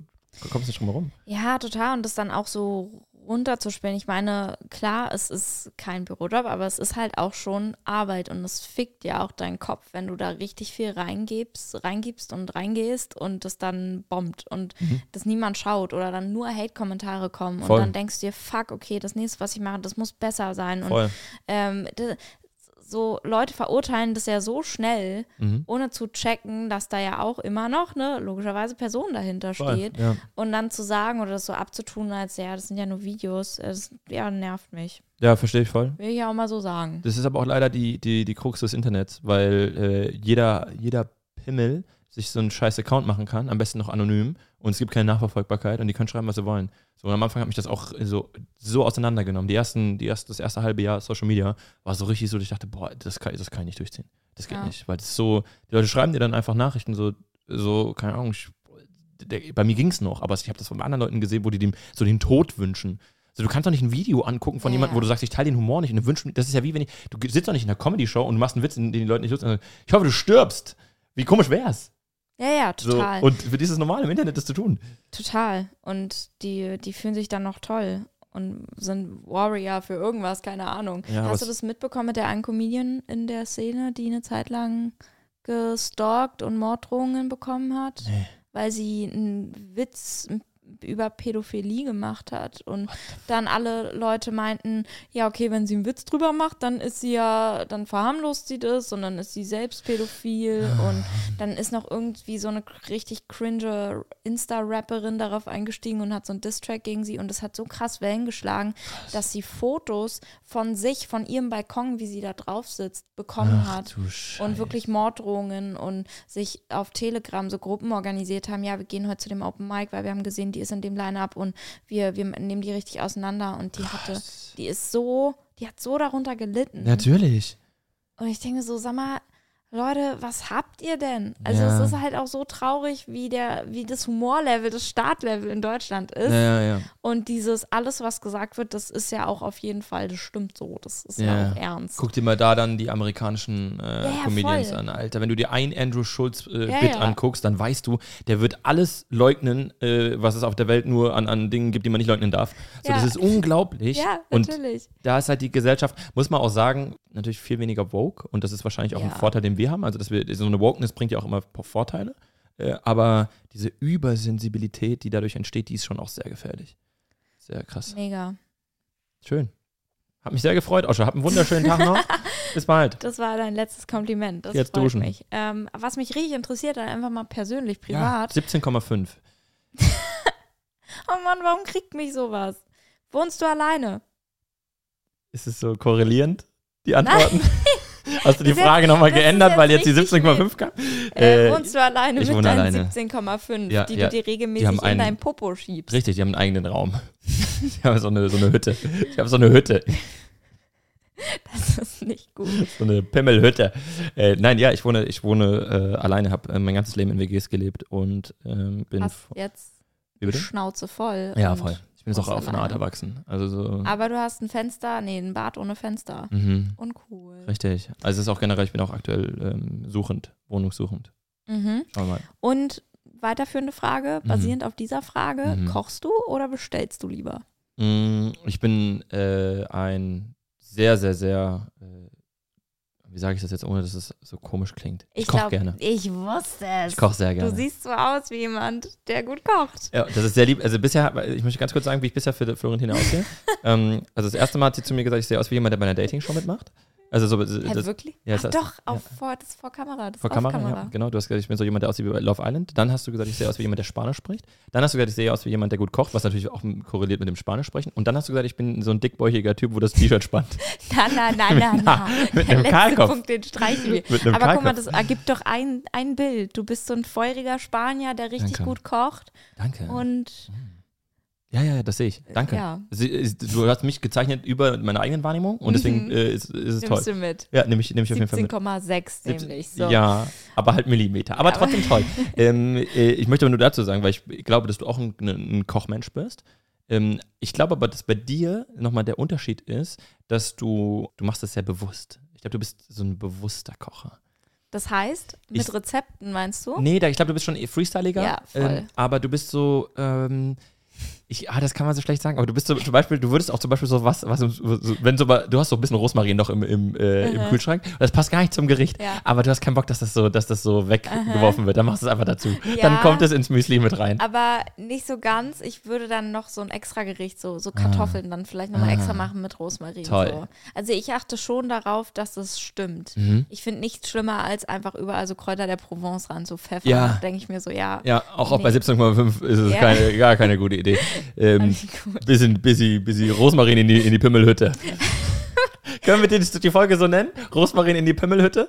kommst nicht drum herum. Ja, total. Und das dann auch so runterzuspielen. Ich meine, klar, es ist kein Bürojob, aber es ist halt auch schon Arbeit und es fickt ja auch deinen Kopf, wenn du da richtig viel reingibst, reingibst und reingehst und das dann bombt und Mhm. das niemand schaut oder dann nur Hate-Kommentare kommen Voll. und dann denkst du dir, fuck, okay, das nächste, was ich mache, das muss besser sein. Und Voll. ähm, d- so Leute verurteilen das ja so schnell, Mhm. ohne zu checken, dass da ja auch immer noch eine logischerweise Person dahinter Voll. steht. Ja. Und dann zu sagen oder das so abzutun, als ja, das sind ja nur Videos, äh, das ja, nervt mich. ja, verstehe ich voll. Will ich ja auch mal so sagen. Das ist aber auch leider die, die, die Krux des Internets, weil äh, jeder, jeder Pimmel sich so einen scheiß Account machen kann, am besten noch anonym und es gibt keine Nachverfolgbarkeit und die können schreiben, was sie wollen. So, und am Anfang hat mich das auch so, so auseinandergenommen. Die ersten, die erst, das erste halbe Jahr Social Media war so richtig so, dass ich dachte, boah, das kann, das kann ich nicht durchziehen. Das geht Ja. nicht. Weil das ist so, die Leute schreiben dir dann einfach Nachrichten, so, so keine Ahnung, ich, der, bei mir ging es noch, aber ich habe das von anderen Leuten gesehen, wo die dem so den Tod wünschen. So, du kannst doch nicht ein Video angucken von Ja, jemandem, wo du sagst, ich teile den Humor nicht und du wünschst, das ist ja wie wenn ich, du sitzt doch nicht in einer Comedy-Show und du machst einen Witz, den die Leute nicht lustig. Ich hoffe, du stirbst. Wie komisch wär's? Ja, ja, total. So, und für die ist es normal, im Internet das zu tun. total. Und die, die fühlen sich dann noch toll und sind Warrior für irgendwas, keine Ahnung. Ja, Hast du das mitbekommen mit der einen Comedian in der Szene, die eine Zeit lang gestalkt und Morddrohungen bekommen hat? Nee. weil sie einen Witz über Pädophilie gemacht hat und dann alle Leute meinten, ja okay, wenn sie einen Witz drüber macht, dann ist sie ja, dann verharmlost sie das und dann ist sie selbst pädophil und dann ist noch irgendwie so eine richtig cringe Insta-Rapperin darauf eingestiegen und hat so einen Diss-Track gegen sie und das hat so krass Wellen geschlagen, dass sie Fotos von sich, von ihrem Balkon, wie sie da drauf sitzt, bekommen hat du Scheiße. und wirklich Morddrohungen und sich auf Telegram so Gruppen organisiert haben, ja, wir gehen heute zu dem Open Mic, weil wir haben gesehen, die ist in dem Line-Up und wir, wir nehmen die richtig auseinander und die hatte, die ist so, die hat so darunter gelitten. Natürlich. Und ich denke so, sag mal, Leute, was habt ihr denn? Also Ja. es ist halt auch so traurig, wie der, wie das Humorlevel, das Startlevel in Deutschland ist. Ja, ja. Und dieses alles, was gesagt wird, das ist ja auch auf jeden Fall, das stimmt so. Das ist ja, auch ernst. Guck dir mal da dann die amerikanischen äh, Comedians voll. an, Alter. Wenn du dir ein Andrew Schulz äh, anguckst, dann weißt du, der wird alles leugnen, äh, was es auf der Welt nur an, an Dingen gibt, die man nicht leugnen darf. So, das ist unglaublich. Ja, Und natürlich. da ist halt die Gesellschaft, muss man auch sagen, natürlich viel weniger woke und das ist wahrscheinlich auch ein. Vorteil, den wir haben. Also, dass wir so eine Wokeness bringt ja auch immer Vorteile. Äh, aber diese Übersensibilität, die dadurch entsteht, die ist schon auch sehr gefährlich. Sehr krass. Mega. Schön. Hat mich sehr gefreut, Oscha. Hab einen wunderschönen Tag noch. *laughs* Bis bald. Das war dein letztes Kompliment. Das Jetzt duschen. mich. Ähm, was mich richtig interessiert, dann einfach mal persönlich, Ja, privat. 17,5. *laughs* Oh Mann, warum kriegt mich sowas? Wohnst du alleine? Ist es so korrelierend, die Antworten? *laughs* Hast du die Frage nochmal geändert, jetzt weil jetzt die richtig 17,5 kam? Äh, Äh, wohnst du alleine ich mit deinen alleine. 17,5, Ja, die ja. du dir regelmäßig in einen- dein Popo schiebst? Richtig, die haben einen eigenen Raum. *laughs* Die haben so eine, so eine Hütte. Ich habe so eine Hütte. Das ist nicht gut. So eine Pimmelhütte. Äh, nein, ja, ich wohne, ich wohne äh, alleine, habe äh, mein ganzes Leben in WGs gelebt und ähm, bin. Hast jetzt? Schnauze voll. Ja, voll. Ich bin jetzt auch auf eine Art erwachsen. Also so. Aber du hast ein Fenster, nee, ein Bad ohne Fenster. Mhm, Uncool. richtig. Also es ist auch generell, ich bin auch aktuell ähm, suchend, wohnungssuchend. Mhm. Schauen wir mal. Und weiterführende Frage, Mhm. basierend auf dieser Frage, Mhm. kochst du oder bestellst du lieber? Mm, Ich bin äh, ein sehr, sehr, sehr, äh, wie sage ich das jetzt, ohne dass es so komisch klingt? Ich, koche glaub, gerne. Ich wusste es. Ich koche sehr gerne. Du siehst so aus wie jemand, der gut kocht. Ja, das ist sehr lieb. Also bisher, ich möchte ganz kurz sagen, wie ich bisher für Florentina aussehe. *laughs* ähm, also das erste Mal hat sie zu mir gesagt, ich sehe aus wie jemand, der bei einer Dating-Show mitmacht. Also so, das, wirklich? ja, das- doch, auf, vor, das ist vor Kamera. Das vor auf Kamera, ja, genau. Du hast gesagt, ich bin so jemand, der aussieht wie bei Love Island. Dann hast du gesagt, ich sehe aus wie jemand, der Spanisch spricht. Dann hast du gesagt, ich sehe aus wie jemand, der gut kocht, was natürlich auch korreliert mit dem Spanisch sprechen. Und dann hast du gesagt, ich bin so ein dickbäuchiger Typ, wo das T-Shirt spannt. *laughs* Na, na, na, na, *laughs* na. mit einem Kahlkopf. Punkt, den streichen wir. *laughs* Mit einem Aber guck mal, Kahlkopf. das ergibt doch ein, ein Bild. Du bist so ein feuriger Spanier, der richtig Danke. gut kocht. Danke. Und ja, ja, ja, das sehe ich. Danke. ja, du hast mich gezeichnet über meine eigenen Wahrnehmung und deswegen Mhm. äh, ist, ist es toll. nimmst du mit. Ja, nehme ich, nehm ich auf jeden Fall mit. 17,6 nämlich. So. Ja, aber halt Millimeter. Aber Ja, trotzdem toll. *laughs* ähm, äh, ich möchte aber nur dazu sagen, weil ich glaube, dass du auch ein, ein Kochmensch bist. Ähm, ich glaube aber, dass bei dir nochmal der Unterschied ist, dass du, du machst das sehr bewusst. Ich glaube, du bist so ein bewusster Kocher. Das heißt, mit Ich- Rezepten meinst du? Nee, da, ich glaube, du bist schon eh freestyliger. Ja, voll. Ähm, aber du bist so, ähm, ich, ah, das kann man so schlecht sagen, aber du bist so, zum Beispiel, du würdest auch zum Beispiel so was, was so, wenn so, du hast so ein bisschen Rosmarin noch im, im, äh, im Mhm. Kühlschrank, das passt gar nicht zum Gericht, Ja. aber du hast keinen Bock, dass das so, dass das so weggeworfen wird, dann machst du es einfach dazu. Ja. Dann kommt es ins Müsli mit rein. Aber nicht so ganz. Ich würde dann noch so ein extra Gericht, so, so Kartoffeln dann vielleicht nochmal Ah. extra machen mit Rosmarin. Toll. So. Also ich achte schon darauf, dass das stimmt. Mhm. Ich finde nichts schlimmer, als einfach überall so Kräuter der Provence ran zu pfeffern. Ja. Denke ich mir so, ja, Ja, auch, auch bei Nee. 17,5 ist es keine, gar keine gute Idee. *laughs* Ähm, bisschen, bisschen, bisschen Rosmarin in die, in die Pimmelhütte. *laughs* Können wir die, die Folge so nennen? Rosmarin in die Pimmelhütte?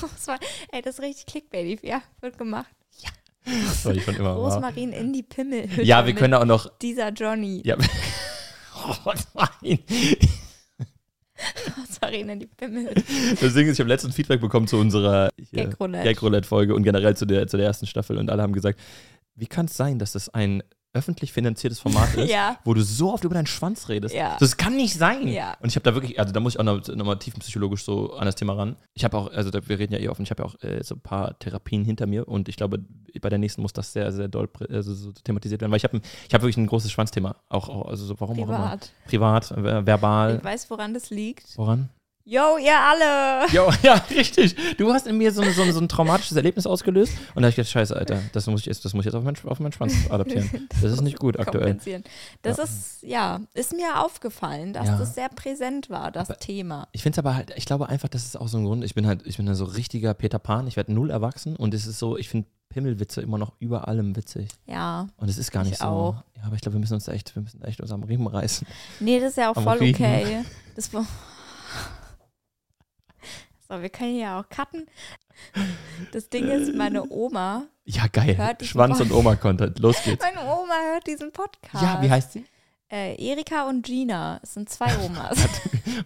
Das war, ey, das ist richtig Clickbait. Ja, wird gemacht. Das wollte ich schon immer. Rosmarin in die Pimmelhütte. Ja, wir können auch noch. Dieser Johnny. Ja. *laughs* Rosmarin. Rosmarin in die Pimmelhütte. Deswegen ich habe letztens Feedback bekommen zu unserer Gag-Roulette. Gag-Roulette-Folge und generell zu der, zu der ersten Staffel und alle haben gesagt, wie kann es sein, dass das ein öffentlich finanziertes Format *laughs* ist, Ja. wo du so oft über deinen Schwanz redest? Ja. Das kann nicht sein. Ja. Und ich habe da wirklich, also da muss ich auch noch, noch tiefenpsychologisch so an das Thema ran. Ich habe auch, also da, wir reden ja eh offen, ich habe ja auch äh, so ein paar Therapien hinter mir und ich glaube, bei der nächsten muss das sehr, sehr doll also so thematisiert werden, weil ich habe ich hab wirklich ein großes Schwanzthema. Auch, auch also so, warum auch immer. Privat. Privat, äh, verbal. Ich weiß, woran das liegt. Woran? Yo, ihr alle! Jo, *laughs* ja, richtig. Du hast in mir so, eine- so, ein- so ein traumatisches Erlebnis ausgelöst und da habe ich gedacht, scheiße, Alter, das muss ich jetzt, das muss ich jetzt auf meinen, auf meinen Schwanz adaptieren. *laughs* Das ist nicht gut aktuell. Das Ja. ist, ja, ist mir aufgefallen, dass Ja. das sehr präsent war, das Aber- Thema. Ich finde es aber halt, ich glaube einfach, das ist auch so ein Grund, ich bin halt, ich bin da so richtiger Peter Pan, ich werde null erwachsen und es ist so, ich finde Pimmelwitze immer noch über allem witzig. Ja. Und es ist gar Ich nicht so. auch. Ja, aber ich glaube, wir müssen uns echt, wir müssen echt uns am Riemen reißen. Nee, das ist ja auch Am voll Riechen. okay. Das war. *laughs* So, wir können ja auch cutten. Das Ding ist, meine Oma, Ja, geil. Schwanz und Oma-Content. Los *laughs* geht's. meine Oma hört diesen Podcast. Ja, wie heißt sie? Äh, Erika und Gina. Es sind zwei *laughs* Omas.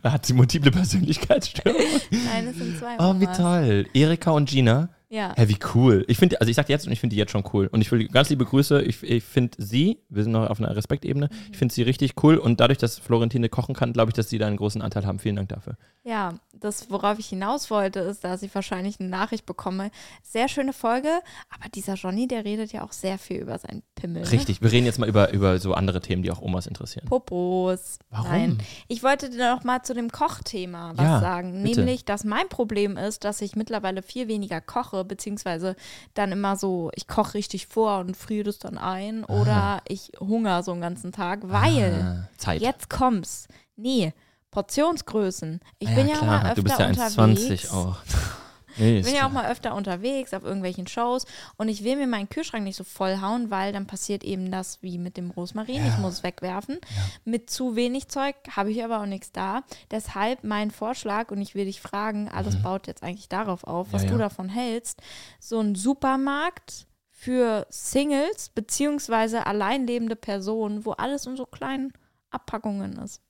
Hat sie multiple Persönlichkeitsstörungen? Nein, es sind zwei Oh, Omas. wie toll. Erika und Gina. Ja. Hä, wie cool. Ich finde, also ich sag jetzt und ich finde die jetzt schon cool. Und ich will ganz liebe Grüße. Ich, ich finde sie, wir sind noch auf einer Respektebene, ich finde sie richtig cool. Und dadurch, dass Florentine kochen kann, glaube ich, dass sie da einen großen Anteil haben. Vielen Dank dafür. Ja, das, worauf ich hinaus wollte, ist, dass ich wahrscheinlich eine Nachricht bekomme. Sehr schöne Folge, aber dieser Johnny, der redet ja auch sehr viel über seinen Pimmel. Ne? Richtig. Wir reden jetzt mal über, über so andere Themen, die auch Omas interessieren. Popos. Warum? Nein. Ich wollte dir noch mal zu dem Kochthema was Ja, sagen. bitte. Nämlich, dass mein Problem ist, dass ich mittlerweile viel weniger koche, beziehungsweise dann immer so, ich koche richtig vor und friere das dann ein oder ich hungere so einen ganzen Tag, weil Ah, jetzt kommt's. Nee, Portionsgrößen. Ich Ah bin ja auch mal öfter du bist ja unterwegs. 1,20 auch. Nee, Ich bin ja auch mal öfter unterwegs auf irgendwelchen Shows und ich will mir meinen Kühlschrank nicht so vollhauen, weil dann passiert eben das wie mit dem Rosmarin. Ja. Ich muss es wegwerfen. Mit zu wenig Zeug habe ich aber auch nichts da. Deshalb mein Vorschlag und ich will dich fragen, alles baut jetzt eigentlich darauf auf, was Mhm. Ja, du ja. davon hältst. So ein Supermarkt für Singles beziehungsweise alleinlebende Personen, wo alles in so kleinen Abpackungen ist.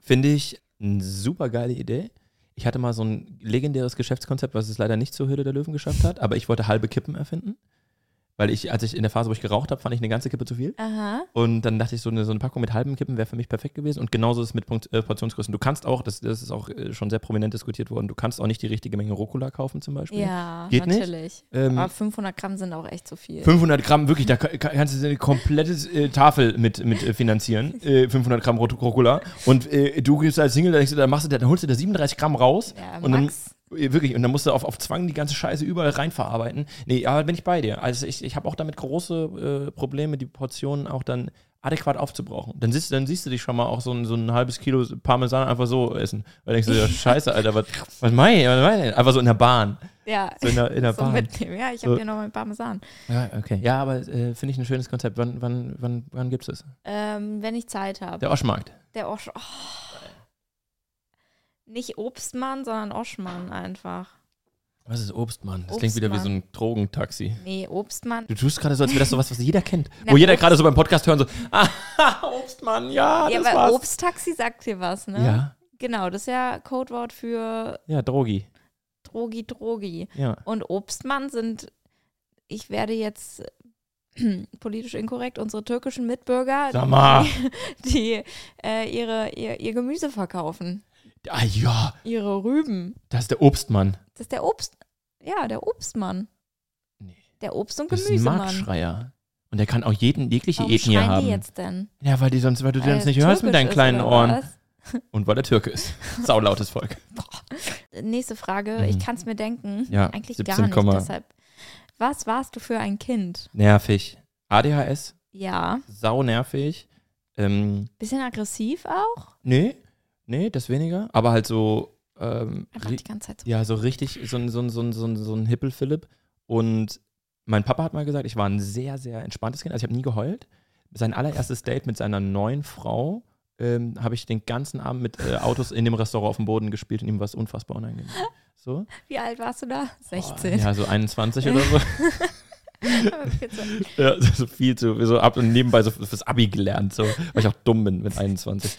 Finde ich eine super geile Idee. Ich hatte mal so ein legendäres Geschäftskonzept, was es leider nicht zur Höhle der Löwen geschafft hat, aber ich wollte halbe Kippen erfinden. Weil ich, als ich in der Phase, wo ich geraucht habe, fand ich eine ganze Kippe zu viel. Aha. Und dann dachte ich, so eine, so eine Packung mit halben Kippen wäre für mich perfekt gewesen. Und genauso ist es mit Punkt, äh, Portionsgrößen. Du kannst auch, das, das ist auch äh, schon sehr prominent diskutiert worden, du kannst auch nicht die richtige Menge Rucola kaufen zum Beispiel. Ja, Geht nicht? natürlich. Ähm, Aber 500 Gramm sind auch echt zu viel. 500 Gramm, wirklich, da ka- kannst du eine komplette äh, Tafel mit, mit äh, finanzieren. *laughs* Äh, 500 Gramm Rot- Rucola. Und äh, du gehst als Single, da, denkst du, da, machst du, da, dann holst du da 37 Gramm raus. Ja, und dann, Max. äh, wirklich, und dann musst du auf, auf Zwang die ganze Scheiße überall reinverarbeiten. Nee, aber bin ich bei dir. Also ich, ich habe auch damit große äh, Probleme, die Portionen auch dann adäquat aufzubrauchen. Dann siehst, dann siehst du dich schon mal auch so ein, so ein halbes Kilo Parmesan einfach so essen. Weil denkst du, ja, *laughs* scheiße, Alter, was, was meine ich? Was meine ich? Einfach so in der Bahn. Ja. So in der, in der So Bahn. mitnehmen. Ja, ich So. habe hier noch mein Parmesan. Ja, okay. Ja, aber äh, finde ich ein schönes Konzept. Wann, wann, wann, wann gibt es das? Ähm, wenn ich Zeit habe. Der Oschmarkt. Der Osch. Oh. Nicht Obstmann, sondern Oschmann einfach. Was ist Obstmann? Das klingt wieder wie so Obstmann. ein Drogentaxi. Nee, Obstmann. Du tust gerade so, als wäre das sowas, was jeder kennt. *laughs* Na, Wo jeder gerade so beim Podcast hören so, *laughs* ah, Obstmann, ja, ja, das aber war's. Obsttaxi sagt dir was, ne? Ja, Genau, das ist ja Codewort für ja, Drogi. Drogi Drogi. Ja. Und Obstmann sind, ich werde jetzt *clears throat* politisch inkorrekt, unsere türkischen Mitbürger, Sag mal. die, *laughs* die äh, ihre, ihr, ihr Gemüse verkaufen. Ah ja, Ihre Rüben. das ist der Obstmann. Das ist der Obst. Ja, der Obstmann. Nee. Der Obst- und Das ist ein Gemüsemann. Marktschreier. Und der kann auch jeden, jegliche Warum Ethnie schreien haben. die jetzt denn? Ja, weil, die sonst, weil du die sonst nicht hörst mit deinen kleinen Ohren. Und weil der Türke ist. *laughs* Saulautes Volk. Nächste Frage. Mhm. Ich kann es mir denken. Ja, Eigentlich 17, gar nicht. Deshalb. Was warst du für ein Kind? Nervig. ADHS, Ja. sau nervig. Ähm, Bisschen aggressiv auch? nee, nee, das weniger. Aber halt so, ähm, Einfach die ganze Zeit so. ja, so richtig, so ein, so ein, so ein, so ein, so ein Hippel-Philipp. Und mein Papa hat mal gesagt, ich war ein sehr, sehr entspanntes Kind. Also ich habe nie geheult. Sein allererstes Date mit seiner neuen Frau ähm, habe ich den ganzen Abend mit äh, Autos in dem Restaurant auf dem Boden gespielt und ihm war es unfassbar unangenehm. So? Wie alt warst du da? Oh, 16. ja, so 21 oder so. *laughs* *laughs* Ja, so viel zu, so ab und nebenbei so fürs Abi gelernt, so, weil ich auch dumm bin mit 21.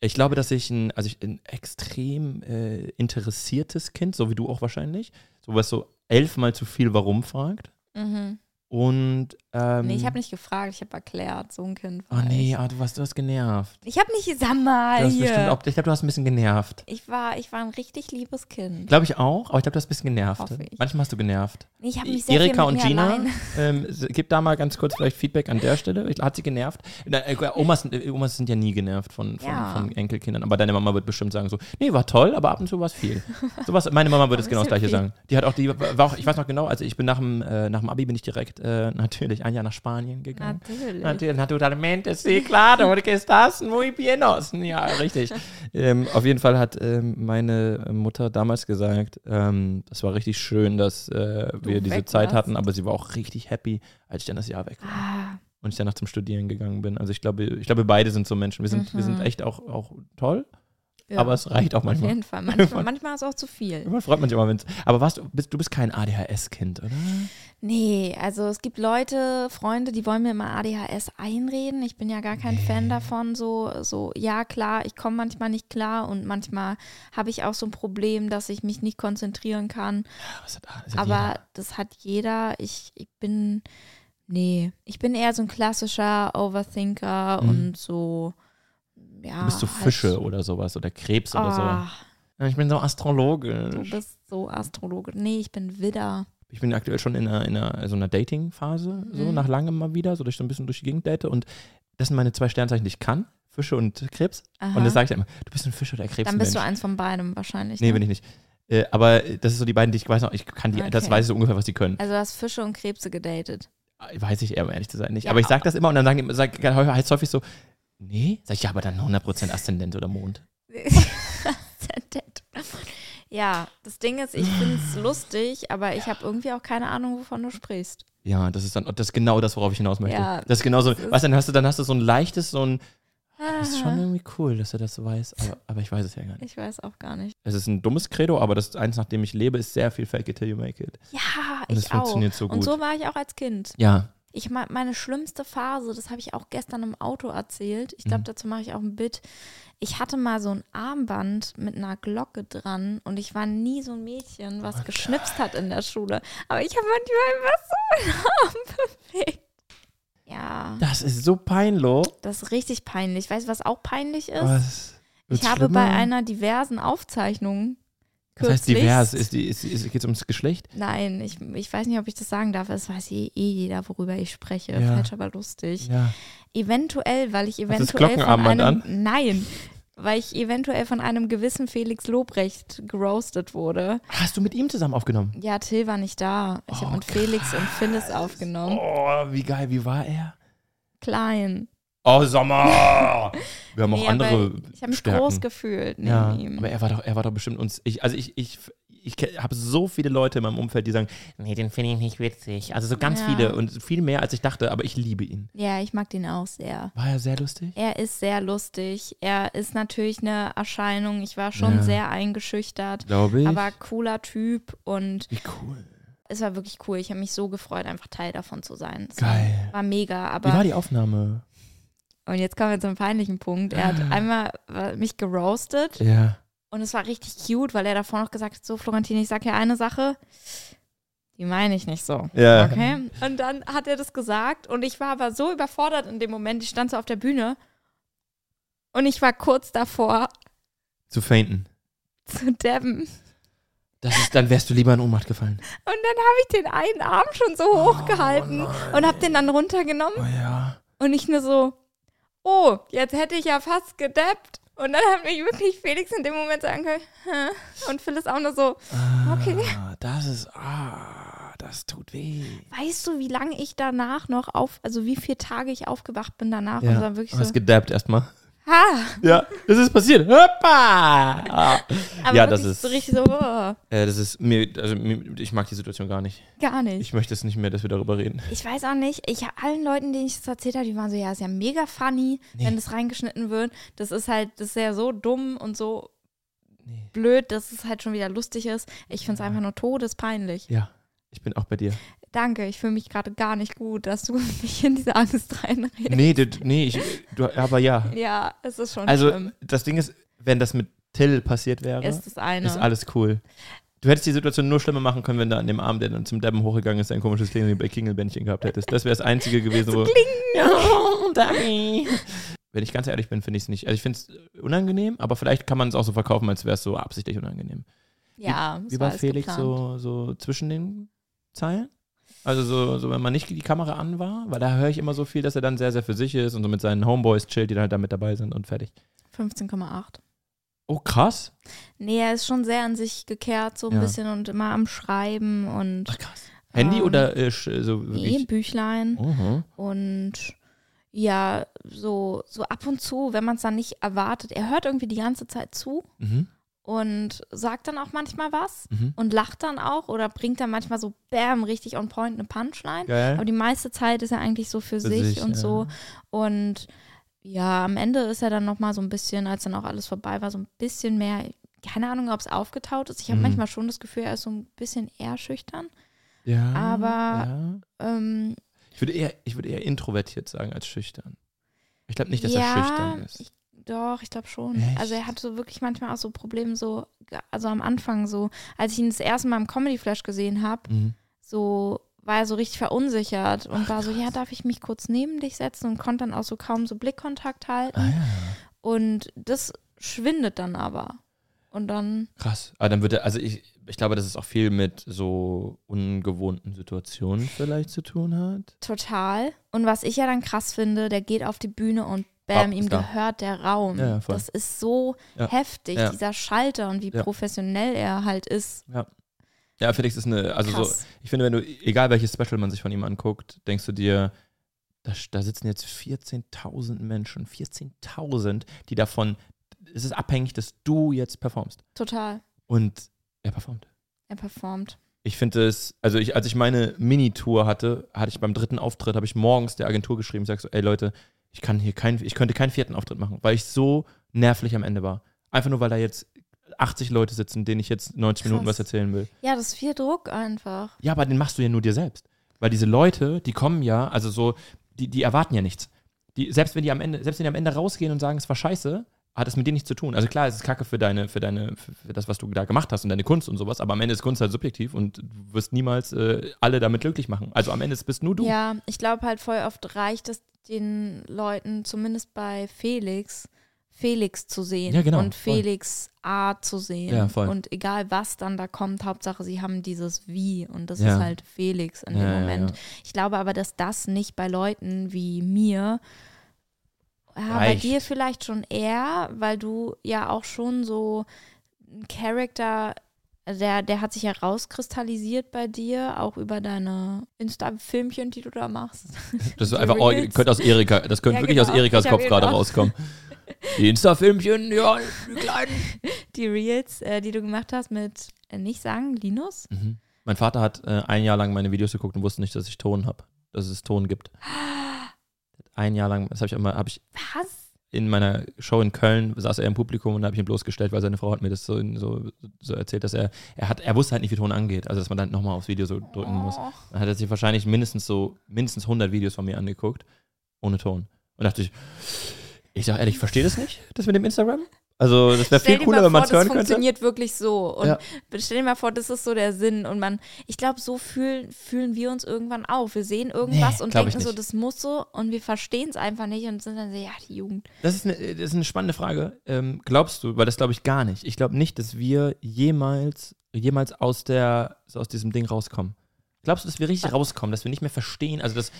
Ich glaube, dass ich ein, also ich ein extrem äh, interessiertes Kind, so wie du auch wahrscheinlich, so was so elfmal zu viel warum fragt. mhm. Und ähm, Nee, ich habe nicht gefragt, ich habe erklärt, so ein Kind. Oh war nee, ich. ah, du, warst, du hast genervt. Ich habe nicht, sag mal Du hast bestimmt ich glaube, du hast ein bisschen genervt. Ich war, ich war ein richtig liebes Kind. Glaube ich auch, aber ich glaube, du hast ein bisschen genervt. Manchmal hast du genervt. Ich habe mich sehr Erika und Gina, ähm, gib da mal ganz kurz vielleicht Feedback an der Stelle. Hat sie genervt? Äh, Omas, äh, Omas sind ja nie genervt von, von, Ja. von Enkelkindern, aber deine Mama wird bestimmt sagen so, nee, war toll, aber ab und zu war es viel. Sowas, meine Mama würde es *laughs* genau das gleiche viel. sagen. Die hat auch, die war auch, ich weiß noch genau, also ich bin nach dem, äh, nach dem Abi bin ich direkt äh, natürlich ein Jahr nach Spanien gegangen. Natürlich. Natürlich, naturalmente, sí, claro, porque estás muy bienos. Ja, richtig. ähm, auf jeden Fall hat ähm, meine Mutter damals gesagt, ähm, das war richtig schön, dass äh, wir diese Zeit warst. hatten, aber sie war auch richtig happy, als ich dann das Jahr weg war Ah, und ich danach zum Studieren gegangen bin. Also ich glaube, ich glaube, beide sind so Menschen. Wir sind, wir sind Mhm. echt auch, auch toll, ja. aber es reicht auch Auf manchmal. jeden Fall. Manchmal, *laughs* manchmal ist auch zu viel. Irgendwann freut man sich immer, wenn's. Aber warst du, bist, du bist kein ADHS-Kind, oder? Nee, also es gibt Leute, Freunde, die wollen mir immer ADHS einreden. Ich bin ja gar kein Fan davon. So, so, ja klar, ich komme manchmal nicht klar und manchmal habe ich auch so ein Problem, dass ich mich nicht konzentrieren kann. Was hat, das hat Aber jeder. das hat jeder. Ich, ich bin, nee, ich bin eher so ein klassischer Overthinker Mhm. und so, ja. Du bist so halt- Fische oder sowas oder Krebs oder so. Ah, Ich bin so astrologisch. du bist so Astrologe. Nee, ich bin Widder. Ich bin aktuell schon in einer, in einer, so einer Dating-Phase, so Mhm. nach langem mal wieder, so durch so ein bisschen durch die Gegend date. Und das sind meine zwei Sternzeichen, die ich kann. Fische und Krebs. Aha. Und das sage ich dann immer, du bist ein Fisch oder Krebs. Dann bist du eins von beidem wahrscheinlich. Nee, ne? bin ich nicht. Äh, aber das ist so die beiden, die ich weiß noch, ich kann die, das Okay. weiß ich so ungefähr, was die können. Also du hast Fische und Krebse gedatet. Weiß ich eher, um ehrlich zu sein, nicht. Ja, aber ich sage das immer und dann sagen die, sag, heißt häufig so, nee, sag ich, ja, aber dann 100% Aszendent oder Mond. *laughs* Aszendent. ja, das Ding ist, ich finde es *sighs* lustig, aber ich habe irgendwie auch keine Ahnung, wovon du sprichst. Ja, das ist dann, das ist genau das, worauf ich hinaus möchte. Ja, das ist genau so, das ist- weißt du, dann hast du, dann hast du so ein leichtes, so ein, das ist schon Ah, irgendwie cool, dass er das so weiß, aber, aber ich weiß es ja gar nicht. Ich weiß auch gar nicht. Es ist ein dummes Credo, aber das eins, nach dem ich lebe, ist sehr viel Fake it till you make it. Ja, Und es ich auch. funktioniert so gut. Und so war ich auch als Kind. ja, Ich me- meine schlimmste Phase, das habe ich auch gestern im Auto erzählt. Ich glaube, Mhm. dazu mache ich auch ein Bit. Ich hatte mal so ein Armband mit einer Glocke dran und ich war nie so ein Mädchen, was Oh, geschnipst hat in der Schule. Aber ich habe manchmal einfach so meinen Arm bewegt. Ja, das ist so peinlich. das ist richtig peinlich. Weißt du, was auch peinlich ist? Was? ich habe bei schlimmer? einer diversen Aufzeichnung Das heißt divers, ist die, ist, ist, geht es ums Geschlecht? Nein, ich, ich weiß nicht, ob ich das sagen darf. Es weiß eh, eh jeder, worüber ich spreche. Ja. Falsch, aber lustig. Ja. Eventuell, weil ich das eventuell von Glockenarmband einem, nein, weil ich eventuell von einem gewissen Felix Lobrecht geroastet wurde. Hast du mit ihm zusammen aufgenommen? Ja, Till war nicht da. Ich Oh, habe mit Felix und Phyllis aufgenommen. Oh, wie geil, wie war er? Klein. Oh, Sommer! *laughs* Wir haben auch Nee, andere ich habe mich Stärken. groß gefühlt neben Ja, ihm. aber er war doch, er war doch bestimmt uns. Ich, also ich, ich, ich habe so viele Leute in meinem Umfeld, die sagen, nee, den finde ich nicht witzig. Also so ganz Ja. viele und viel mehr als ich dachte, aber ich liebe ihn. ja, ich mag den auch sehr. War er sehr lustig? Er ist sehr lustig. Er ist natürlich eine Erscheinung. Ich war schon Ja. sehr eingeschüchtert. Glaube ich. Aber cooler Typ und Wie cool. es war wirklich cool. Ich habe mich so gefreut, einfach Teil davon zu sein. Es Geil. War, mega. Wie Aber war die Aufnahme? Und jetzt kommen wir zum peinlichen Punkt. Er hat einmal äh, mich geroastet Ja. und es war richtig cute, weil er davor noch gesagt hat: So, Florentine, ich sag ja eine Sache. Die meine ich nicht so. Ja. Okay. Und dann hat er das gesagt und ich war aber so überfordert in dem Moment. Ich stand so auf der Bühne und ich war kurz davor Zu fainten. zu dabben. Das ist, dann wärst du lieber in Ohnmacht gefallen. Und dann habe ich den einen Arm schon so hochgehalten und habe den dann runtergenommen Oh ja. und ich nur so, oh, jetzt hätte ich ja fast gedappt. Und dann hat mich wirklich Felix in dem Moment sagen können, Hä? und Phyllis auch nur so, okay. Ah, das ist, ah, das tut weh. Weißt du, wie lange ich danach noch auf, also wie viele Tage ich aufgewacht bin danach und Ja. dann wirklich Du hast so, gedabbt erstmal. Ha, Ja, das ist passiert. Hoppa! Ah. aber Ja, das ist- so richtig so, oh, Äh, das ist mir, also mir, ich mag die Situation gar nicht. gar nicht. Ich möchte es nicht mehr, dass wir darüber reden. Ich weiß auch nicht, ich allen Leuten, denen ich das erzählt habe, die waren so, ja, ist ja mega funny, Nee. wenn das reingeschnitten wird. Das ist halt, das ist ja so dumm und so Nee. blöd, dass es halt schon wieder lustig ist. Ich finde es einfach nur todespeinlich. Ja, ich bin auch bei dir. Danke, ich fühle mich gerade gar nicht gut, dass du *laughs* mich in diese Angst reinredest. Nee, du, nee, ich, du, aber ja. Ja, es ist schon Also, schlimm. das Ding ist, wenn das mit Till passiert wäre, Ist das eine. ist alles cool. Du hättest die Situation nur schlimmer machen können, wenn du an dem Arm, der dann zum Dabben hochgegangen ist, ein komisches Klingelbändchen gehabt hättest. Das wäre das Einzige gewesen, *laughs* wo. *laughs* Dabby. Wenn ich ganz ehrlich bin, finde ich es nicht. Also ich finde es unangenehm, aber vielleicht kann man es auch so verkaufen, als wäre es so absichtlich unangenehm. ja, es Wie war Felix geplant. so, so zwischen den Zeilen? Also so, so, wenn man nicht die Kamera an war, weil da höre ich immer so viel, dass er dann sehr, sehr für sich ist und so mit seinen Homeboys chillt, die dann halt da mit dabei sind und fertig. 15,8. Oh, krass. Nee, er ist schon sehr an sich gekehrt, so ein Ja. bisschen und immer am Schreiben und Ach, krass. Handy Ähm, oder äh, so nee, wirklich? Büchlein. Mhm. Und ja, so, so ab und zu, wenn man es dann nicht erwartet, er hört irgendwie die ganze Zeit zu Mhm. Und sagt dann auch manchmal was Mhm. und lacht dann auch oder bringt dann manchmal so bam, richtig on point eine Punchline. Geil. Aber die meiste Zeit ist er eigentlich so für, Für sich, sich, und ja. so. Und ja, am Ende ist er dann nochmal so ein bisschen, als dann auch alles vorbei war, so ein bisschen mehr, keine Ahnung, ob es aufgetaut ist. Ich habe Mhm. manchmal schon das Gefühl, er ist so ein bisschen eher schüchtern. Ja. aber- Ja. Ähm, Ich, würde eher, ich würde eher introvertiert sagen als schüchtern. Ich glaube nicht, dass ja, er schüchtern ist. Ich, doch, ich glaube schon. Echt? Also er hat so wirklich manchmal auch so Probleme, so, also am Anfang so, als ich ihn das erste Mal im Comedy Flash gesehen habe, Mhm. so war er so richtig verunsichert und Ach, war so, ja, krass. darf ich mich kurz neben dich setzen und konnte dann auch so kaum so Blickkontakt halten. Ah ja. Und das schwindet dann aber. Und dann, Krass. Aber dann wird er, also ich, ich glaube, dass es auch viel mit so ungewohnten Situationen vielleicht zu tun hat. total. Und was ich ja dann krass finde, der geht auf die Bühne und bam, ihm da. gehört der Raum. Ja, ja, das ist so Ja. heftig, Ja. dieser Schalter und wie Ja. professionell er halt ist. Ja, Felix ist eine, also so, Krass. ich finde, wenn du, egal welches Special man sich von ihm anguckt, denkst du dir, da, da sitzen jetzt 14.000 Menschen, 14.000, die davon, es ist abhängig, dass du jetzt performst. Total. Und er performt. Er performt. Ich finde es, also ich, als ich meine Mini-Tour hatte, hatte ich beim dritten Auftritt, habe ich morgens der Agentur geschrieben, sag so, ey Leute, ich kann hier keinen, ich könnte keinen vierten Auftritt machen, weil ich so nervlich am Ende war. Einfach nur, weil da jetzt 80 Leute sitzen, denen ich jetzt 90 Minuten Krass. was erzählen will. Ja, das ist viel Druck einfach. Ja, aber den machst du ja nur dir selbst. Weil diese Leute, die kommen ja, also so, die, die erwarten ja nichts. Die, selbst wenn die am Ende, selbst wenn die am Ende rausgehen und sagen, es war scheiße, hat es mit dir nichts zu tun. Also klar, es ist Kacke für deine, für deine, für, das, was du da gemacht hast und deine Kunst und sowas, aber am Ende ist Kunst halt subjektiv und du wirst niemals äh, alle damit glücklich machen. Also am Ende bist nur du. Ja, ich glaube halt voll oft reicht es den Leuten, zumindest bei Felix, Felix zu sehen Ja, genau, und voll. Felix Art zu sehen. Ja, voll. Und egal was dann da kommt, Hauptsache sie haben dieses Wie und das Ja. ist halt Felix in dem Moment. Ich glaube aber, dass das nicht bei Leuten wie mir, ja, bei Reicht. dir vielleicht schon eher, weil du ja auch schon so ein Charakter der, der hat sich ja rauskristallisiert bei dir, auch über deine Insta-Filmchen, die du da machst. *laughs* Das ist einfach, oh, könnte aus Erika, das könnte Ja, wirklich aus genau. Erikas Ich hab Kopf gerade rauskommen. *laughs* Die Insta-Filmchen, ja, die kleinen. *laughs* Die Reels, äh, die du gemacht hast mit, äh, nicht sagen, Linus? Mhm. Mein Vater hat äh, ein Jahr lang meine Videos geguckt und wusste nicht, dass ich Ton habe, dass es Ton gibt. *gasps* Ein Jahr lang, das habe ich immer, habe ich Was? in meiner Show in Köln saß er im Publikum und habe ich ihn bloßgestellt, weil seine Frau hat mir das so, so, so erzählt, dass er, er hat, er wusste halt nicht, wie Ton angeht, also dass man dann nochmal aufs Video so drücken muss. Oh. Dann hat er sich wahrscheinlich mindestens so, mindestens 100 Videos von mir angeguckt, ohne Ton. Und dachte ich, ich sag ehrlich, ich verstehe das nicht, das mit dem Instagram. Also das wäre viel cooler, wenn man es hören das könnte. funktioniert wirklich so. Und Ja. stell dir mal vor, das ist so der Sinn. Und man, ich glaube, so fühlen, fühlen wir uns irgendwann auf. Wir sehen irgendwas Nee, und denken so, das muss so und wir verstehen es einfach nicht und sind dann so, ja, die Jugend. Das ist eine, das ist eine spannende Frage. Ähm, glaubst du, weil das glaube ich gar nicht. Ich glaube nicht, dass wir jemals, jemals aus, der, aus diesem Ding rauskommen. Glaubst du, dass wir richtig rauskommen, dass wir nicht mehr verstehen, also dass,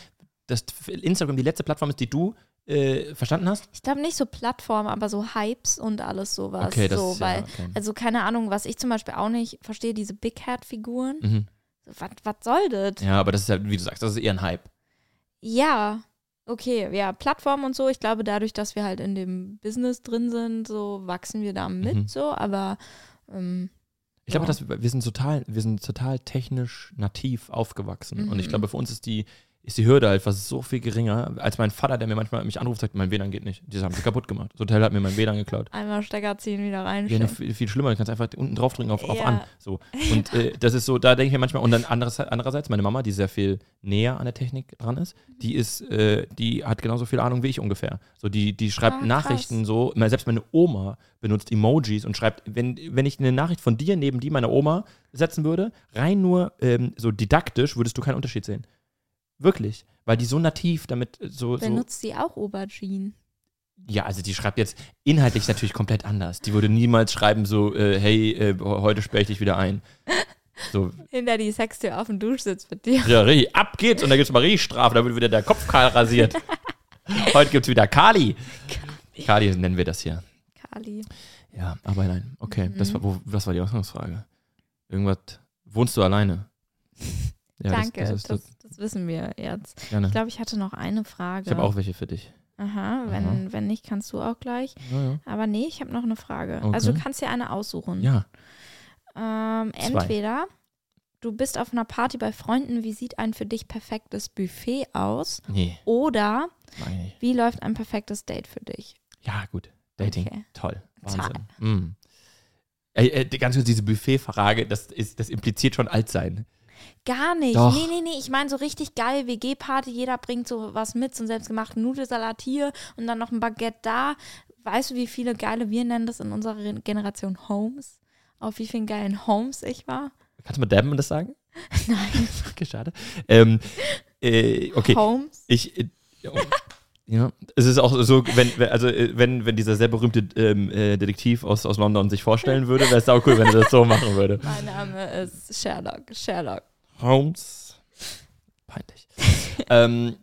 dass Instagram die letzte Plattform ist, die du äh, verstanden hast? Ich glaube nicht so Plattformen, aber so Hypes und alles sowas. Okay, das so, ist weil, ja, okay. also keine Ahnung, was ich zum Beispiel auch nicht verstehe, diese Big Hat-Figuren. Mhm. Was, was soll das? Ja, aber das ist ja, wie du sagst, das ist eher ein Hype. Ja, okay, ja, Plattform und so. Ich glaube, dadurch, dass wir halt in dem Business drin sind, so wachsen wir da mit, Mhm. so, aber ähm, Ich glaube, Ja. dass wir, wir sind total, wir sind total technisch nativ aufgewachsen. Und ich Mhm. glaube, für uns ist die, ist die Hürde einfach so viel geringer, als mein Vater, der mir manchmal mich anruft, sagt, mein WLAN geht nicht. Die haben sie kaputt gemacht. Das Hotel hat mir mein WLAN geklaut. einmal Stecker ziehen, wieder Ja, reinstecken. noch viel, viel schlimmer, du kannst einfach unten draufdrücken auf, auf Ja. an. So. Und *laughs* äh, das ist so, da denke ich mir manchmal, und dann anderes, andererseits, meine Mama, die sehr viel näher an der Technik dran ist, die ist, äh, die hat genauso viel Ahnung wie ich ungefähr. So, die, die schreibt Ah. Nachrichten so, selbst meine Oma benutzt Emojis und schreibt, wenn, wenn ich eine Nachricht von dir neben die meiner Oma setzen würde, rein nur ähm, so didaktisch, würdest du keinen Unterschied sehen. Wirklich. Weil die so nativ damit äh, so, so Benutzt sie auch Aubergine? ja, also die schreibt jetzt inhaltlich natürlich komplett anders. Die würde niemals schreiben so, äh, hey, äh, heute sperre ich dich wieder ein. So, *laughs* Hinter die Sextür auf dem Duschsitz mit dir. ja, richtig, ab geht's und da gibt's mal richtig Strafe, da wird wieder der Kopf kahl rasiert. *laughs* heute gibt's wieder Kali. Kali nennen wir das hier. Kali. Ja, aber nein, okay, Mhm. das war, wo, was war die Ausgangsfrage? Irgendwas, wohnst du alleine? *laughs* Ja, Danke, das, das, das, wissen wir jetzt. gerne. Ich glaube, ich hatte noch eine Frage. Ich habe auch welche für dich. Aha, wenn, wenn nicht, kannst du auch gleich. Ja, ja. Aber nee, ich habe noch eine Frage. Okay. Also du kannst dir eine aussuchen. ja. Ähm, entweder du bist auf einer Party bei Freunden, wie sieht ein für dich perfektes Buffet aus? Nee, Oder wie läuft ein perfektes Date für dich? Ja, gut. Dating. Okay. Toll. Wahnsinn. Mm. Ey, äh, ganz kurz, diese Buffet-Frage, das, ist, das impliziert schon Altsein. Gar nicht. Doch. Nee, nee, nee. Ich meine so richtig geil WG-Party. Jeder bringt so was mit, so einen selbstgemachten Nudelsalat hier und dann noch ein Baguette da. Weißt du, wie viele geile, wir nennen das in unserer Re- Generation Homes? Auf wie vielen geilen Homes ich war? Kannst du mal Dabben das sagen? *laughs* Nein. *laughs* Okay, schade. Ähm, äh, okay, Homes? ich. Äh, ja, es ist auch so, wenn, wenn- also, äh, wenn, wenn dieser sehr berühmte ähm, äh, Detektiv aus, aus London sich vorstellen würde, wäre es auch cool, wenn er das so machen würde. Mein Name ist Sherlock. Sherlock. Holmes. Peinlich. *laughs* ähm,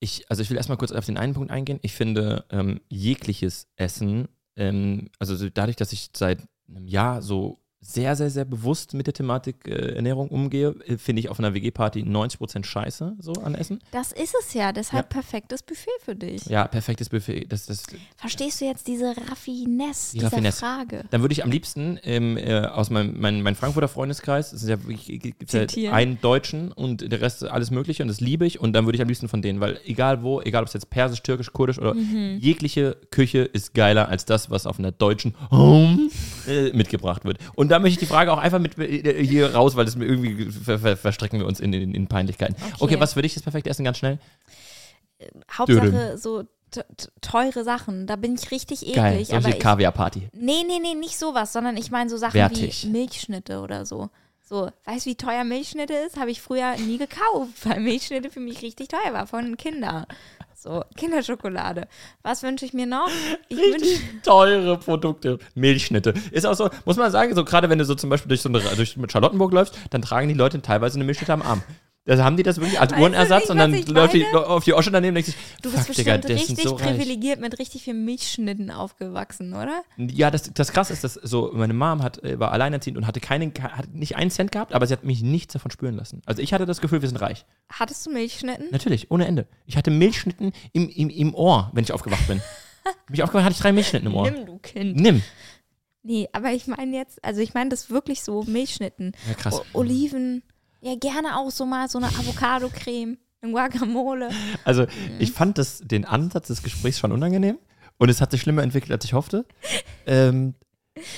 ich, also ich will erstmal kurz auf den einen Punkt eingehen. Ich finde ähm, jegliches Essen, ähm, also so dadurch, dass ich seit einem Jahr so sehr, sehr, sehr bewusst mit der Thematik äh, Ernährung umgehe, äh, finde ich auf einer WG-Party 90% Scheiße so an Essen. Das ist es ja. Deshalb perfektes Buffet für dich. Ja, perfektes Buffet. Das, das, Verstehst du jetzt diese Raffinesse Die dieser Raffinesse. Frage? Dann würde ich am liebsten ähm, äh, aus meinem mein, mein Frankfurter Freundeskreis, es ja gibt's ja einen Deutschen und der Rest alles Mögliche und das liebe ich und dann würde ich am liebsten von denen, weil egal wo, egal ob es jetzt persisch, türkisch, kurdisch oder Mhm. jegliche Küche ist geiler als das, was auf einer deutschen Home äh, mitgebracht wird. Und da möchte ich die Frage auch einfach mit äh, hier raus, weil das mir irgendwie ver, ver, verstrecken wir uns in, in, in Peinlichkeiten. Okay. Okay. was für dich das perfekte Essen ganz schnell? Hauptsache so t- t- teure Sachen. Da bin ich richtig Geil, eklig. aber solche Kaviar-Party. nee, nee, nee, nicht sowas, sondern ich meine so Sachen Wertig. wie Milchschnitte oder so. So, weißt du, wie teuer Milchschnitte ist? Habe ich früher nie gekauft, *laughs* weil Milchschnitte für mich richtig teuer war von Kindern. So, Kinderschokolade. Was wünsche ich mir noch? Ich wünsche Richtig teure Produkte. Milchschnitte. Ist auch so, muss man sagen, so gerade wenn du so zum Beispiel durch so eine, durch mit Charlottenburg läufst, dann tragen die Leute teilweise eine Milchschnitte am Arm. Da haben die das wirklich als Weißt Uhrenersatz nicht, und dann läuft die auf die Osche daneben und denkt sich, Du bist fuck, Digga, bestimmt sind richtig so privilegiert mit richtig vielen Milchschnitten aufgewachsen, oder? Ja, das, das krass ist, dass so meine Mom hat, äh, war alleinerziehend und hatte keinen, hat nicht einen Cent gehabt, aber sie hat mich nichts davon spüren lassen. Also ich hatte das Gefühl, wir sind reich. Hattest du Milchschnitten? Natürlich, ohne Ende. Ich hatte Milchschnitten im, im, im Ohr, wenn ich aufgewacht bin. *laughs* bin ich aufgewacht, hatte ich drei Milchschnitten im Ohr. Nimm, du Kind. Nimm. Nee, aber ich meine jetzt, also ich meine das wirklich so Milchschnitten. Ja, krass. O Oliven, ja gerne auch so mal so eine Avocado-Creme, ein Guacamole. Also Mhm. ich fand das, den Ansatz des Gesprächs schon unangenehm und es hat sich schlimmer entwickelt, als ich hoffte. Ähm,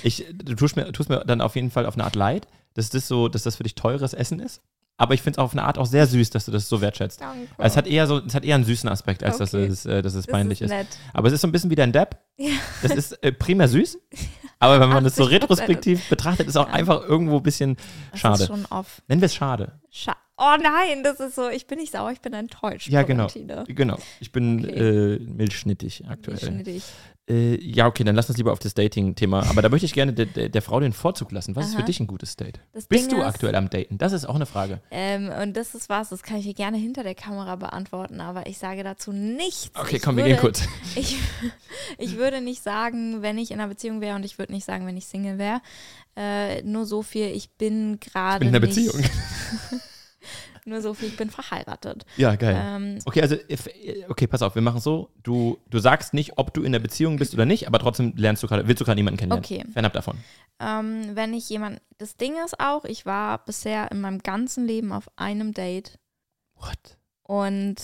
ich, du tust mir, tust mir dann auf jeden Fall auf eine Art leid, dass das so, dass das für dich teures Essen ist. Aber ich finde es auf eine Art auch sehr süß, dass du das so wertschätzt. Danke. Es hat eher so, es hat eher einen süßen Aspekt, als dass, Okay. es, äh, dass es Das peinlich ist. nett. Aber es ist so ein bisschen wie dein Depp. Ja. Das ist äh, primär süß. *laughs* Aber wenn man das so 80% retrospektiv betrachtet, ist auch Ja. einfach irgendwo ein bisschen Das schade. ist schon off. Nennen wir es schade. Scha oh nein, das ist so, ich bin nicht sauer, ich bin enttäuscht. Ja, genau. Genau. Ich bin Okay. äh, milchschnittig aktuell. Schnittig. Äh, ja, okay, dann lass uns lieber auf das Dating-Thema. Aber da möchte ich gerne der, der, der Frau den Vorzug lassen. Was ist Aha. für dich ein gutes Date? Das Bist Ding du ist, aktuell am Daten? Das ist auch eine Frage. Ähm, und das ist was, das kann ich dir gerne hinter der Kamera beantworten, aber ich sage dazu nichts. Okay, ich komm, wir würde, gehen kurz. *laughs* Ich, ich würde nicht sagen, wenn ich in einer Beziehung wäre und ich würde nicht sagen, wenn ich Single wäre. Äh, nur so viel, ich bin gerade. bin in einer Beziehung. *laughs* Nur so viel, ich bin verheiratet. Ja, geil. Ähm, Okay, also, if- okay, pass auf, wir machen so. Du, du sagst nicht, ob du in der Beziehung bist oder nicht, aber trotzdem lernst du gerade, willst du gerade jemanden kennenlernen. Okay. Fernab davon. ähm, wenn ich jemand. Das Ding ist auch, ich war bisher in meinem ganzen Leben auf einem Date What? und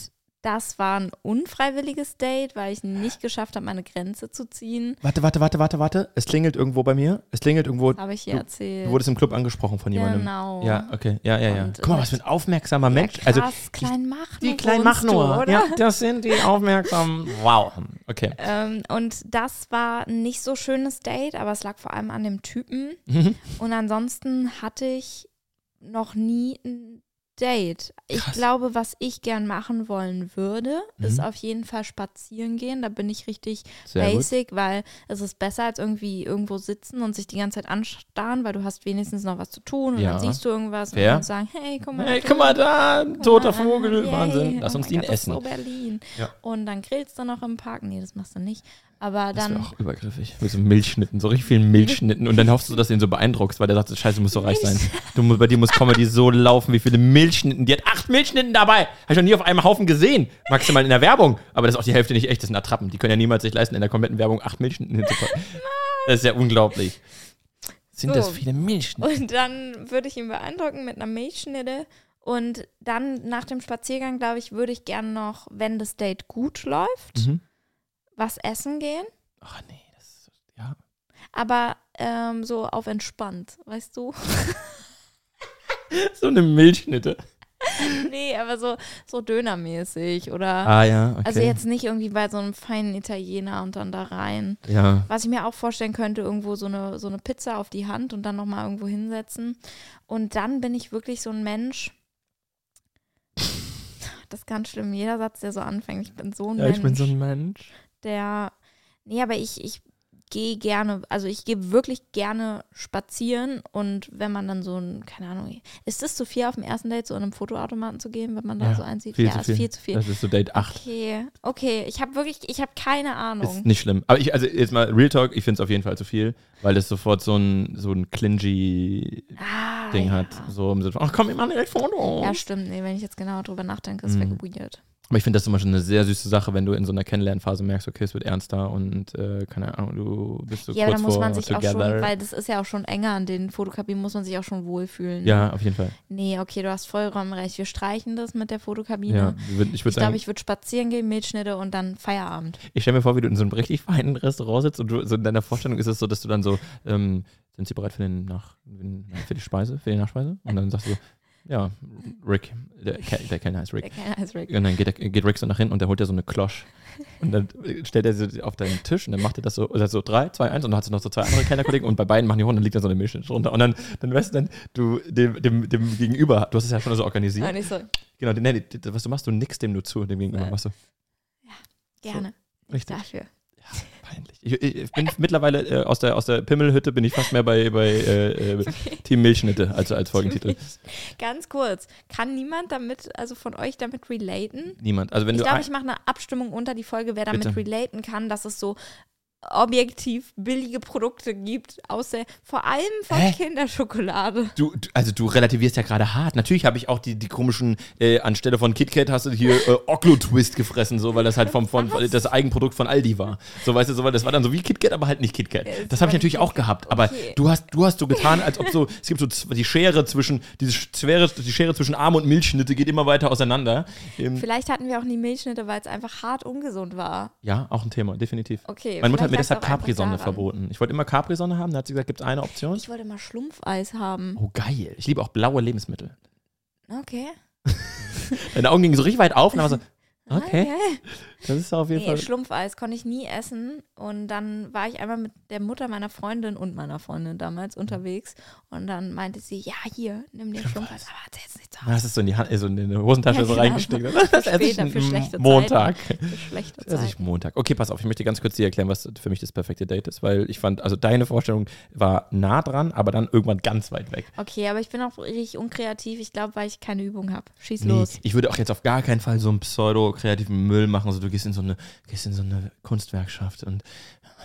das war ein unfreiwilliges Date, weil ich nicht geschafft habe, meine Grenze zu ziehen. Warte, warte, warte, warte, warte. Es klingelt irgendwo bei mir. Es klingelt irgendwo. Habe ich hier Du- erzählt. Du wurdest im Club angesprochen von jemandem. Genau. Ja, okay. Ja, ja, ja. Und Guck mal, was für ein aufmerksamer Ja, Mensch. krass, also, klein mach die kleinen oder? Ja, das sind die aufmerksamen. Wow. Okay. Ähm, und das war ein nicht so schönes Date, aber es lag vor allem an dem Typen. Mhm. Und ansonsten hatte ich noch nie ein Date. Ich Krass. glaube, was ich gern machen wollen würde, ist Mhm. auf jeden Fall spazieren gehen. Da bin ich richtig Sehr gut. basic, weil es ist besser als irgendwie irgendwo sitzen und sich die ganze Zeit anstarren, weil du hast wenigstens noch was zu tun und Ja. dann siehst du irgendwas Fair. und kannst sagen, hey, guck mal. Hey, da guck mal da, toter Guck mal, Vogel, yay. Wahnsinn. Lass Oh uns ihn Gott, das essen. ist so Berlin. Ja. Und dann grillst du noch im Park. Nee, das machst du nicht. Aber Das dann. auch übergriffig. Mit so Milchschnitten, so richtig vielen Milchschnitten. Und dann hoffst du, dass du ihn so beeindruckst, weil der sagt, scheiße, du musst so reich sein. Du, bei dir muss Comedy so laufen, wie viele Milchschnitten. Die hat acht Milchschnitten dabei. Habe ich noch nie auf einem Haufen gesehen. Maximal in der Werbung. Aber das ist auch die Hälfte nicht echt, das sind Attrappen. Die können ja niemals sich leisten, in der kompletten Werbung acht Milchschnitten hinzupacken. *laughs* Das ist ja unglaublich. Sind So. das viele Milchschnitten? Und dann würde ich ihn beeindrucken mit einer Milchschnitte. Und dann nach dem Spaziergang, glaube ich, würde ich gern noch, wenn das Date gut läuft, Mhm. Was essen gehen. Ach nee, das ist, ja. Aber ähm, so auf entspannt, weißt du? *laughs* So eine Milchschnitte. *laughs* nee, aber so, so dönermäßig oder. Ah ja, okay. Also jetzt nicht irgendwie bei so einem feinen Italiener und dann da rein. Ja. Was ich mir auch vorstellen könnte, irgendwo so eine, so eine Pizza auf die Hand und dann nochmal irgendwo hinsetzen. Und dann bin ich wirklich so ein Mensch. Das ist ganz schlimm. Jeder Satz, der so anfängt. Ich bin so ein ja, Mensch, ich bin so ein Mensch. Der. Nee, aber ich, ich gehe gerne, also ich gehe wirklich gerne spazieren und wenn man dann so ein, keine Ahnung, ist das zu viel auf dem ersten Date, so in einem Fotoautomaten zu gehen, wenn man da Ja, so einsieht? Viel ja, zu ist viel. viel zu viel. Das ist so Date 8. Okay, okay. Ich habe wirklich, ich habe keine Ahnung. Ist nicht schlimm. Aber ich, also jetzt mal Real Talk, ich finde es auf jeden Fall zu viel, weil das sofort so ein, so ein clingy ah, Ding ja. hat. So im Sinne von, ach komm, wir machen direkt Foto. Ja, stimmt. Nee, wenn ich jetzt genau drüber nachdenke, ist mhm. weird. Aber ich finde das zum Beispiel eine sehr süße Sache, wenn du in so einer Kennenlernphase merkst, okay, es wird ernster und äh, keine Ahnung, du bist so ja, kurz da muss man sich auch schon, weil das ist ja auch schon enger an den Fotokabinen, muss man sich auch schon wohlfühlen. ja, auf jeden Fall. Nee, okay, du hast vollkommen recht. Wir streichen das mit der Fotokabine. Ja, ich glaube, ich würde spazieren gehen, Milchschnitte und dann Feierabend. ich stelle mir vor, wie du in so einem richtig feinen Restaurant sitzt und du, so in deiner Vorstellung ist es so, dass du dann so, ähm, sind sie bereit für, den Nach, für die Speise, für die Nachspeise? Und dann sagst du so, ja, Rick, der, der Kellner heißt Rick. Der Kellner heißt Rick. Und dann geht, der, geht Rick so nach hinten und der holt dir so eine Klosch. Und dann stellt er sie auf deinen Tisch und dann macht er das so, oder so drei, zwei, eins und dann hat sie noch so zwei andere Kellnerkollegen und bei beiden machen die Hunde und liegt da so eine Milchschnitt drunter. Und dann, dann weißt du dann, du dem, dem, dem Gegenüber, du hast es ja schon so organisiert. Und ich so, Genau, nee, was du machst, du nickst dem nur zu, dem Gegenüber. Ja. Machst du, gerne. richtig. Dafür. Peinlich. Peinlich. Ich, ich bin mittlerweile äh, aus, der, aus der Pimmelhütte bin ich fast mehr bei, bei äh, äh, *laughs* Team Milchschnitte als, als Folgentitel. Ganz kurz, kann niemand damit, also von euch damit relaten? Niemand. Also wenn Ich glaube, ich mache eine Abstimmung unter die Folge, wer damit Bitte. relaten kann, dass es so objektiv billige Produkte gibt, außer vor allem von Hä? Kinderschokolade. Du, du, also du relativierst ja gerade hart. Natürlich habe ich auch die, die komischen, äh, anstelle von KitKat hast du hier äh, Oglo-Twist gefressen, so, weil das halt vom, von, das Eigenprodukt von Aldi war. So, weißt du, so, weil das war dann so wie KitKat, aber halt nicht KitKat. Das habe ich natürlich auch gehabt. Aber Okay. du hast, du hast so getan, als ob so, *laughs* es gibt so die Schere zwischen, diese Schere, die Schere zwischen Arm und Milchschnitte geht immer weiter auseinander. Ähm, Vielleicht hatten wir auch nie Milchschnitte, weil es einfach hart ungesund war. ja, auch ein Thema, definitiv. Okay. Meine Mutter hat mir deshalb Capri-Sonne verboten. Ich wollte immer Capri-Sonne haben, da hat sie gesagt, gibt es eine Option? Ich wollte mal Schlumpfeis haben. Oh, geil. Ich liebe auch blaue Lebensmittel. Okay. *laughs* Deine Augen gingen so richtig weit auf und dann war so, *laughs* okay, das ist auf jeden Nee, Fall. Schlumpfeis konnte ich nie essen. Und dann war ich einmal mit der Mutter meiner Freundin und meiner Freundin damals unterwegs. Und dann meinte sie, ja, hier, nimm dir Schlumpfeis. Aber hat jetzt nicht zu Du hast es so in die, Hand, äh, so in die Hosentasche Ja, so genau. reingesteckt. Für Das esse ich für schlechte Montag. Für schlechte Das esse ich. Montag. Okay, pass auf, ich möchte ganz kurz dir erklären, was für mich das perfekte Date ist, weil ich fand, also deine Vorstellung war nah dran, aber dann irgendwann ganz weit weg. Okay, aber ich bin auch richtig unkreativ. Ich glaube, weil ich keine Übung habe. Schieß Nee, los. ich würde auch jetzt auf gar keinen Fall so einen pseudo-kreativen Müll machen. Also du gehst in so eine, gehst in so eine Kunstwerkschaft und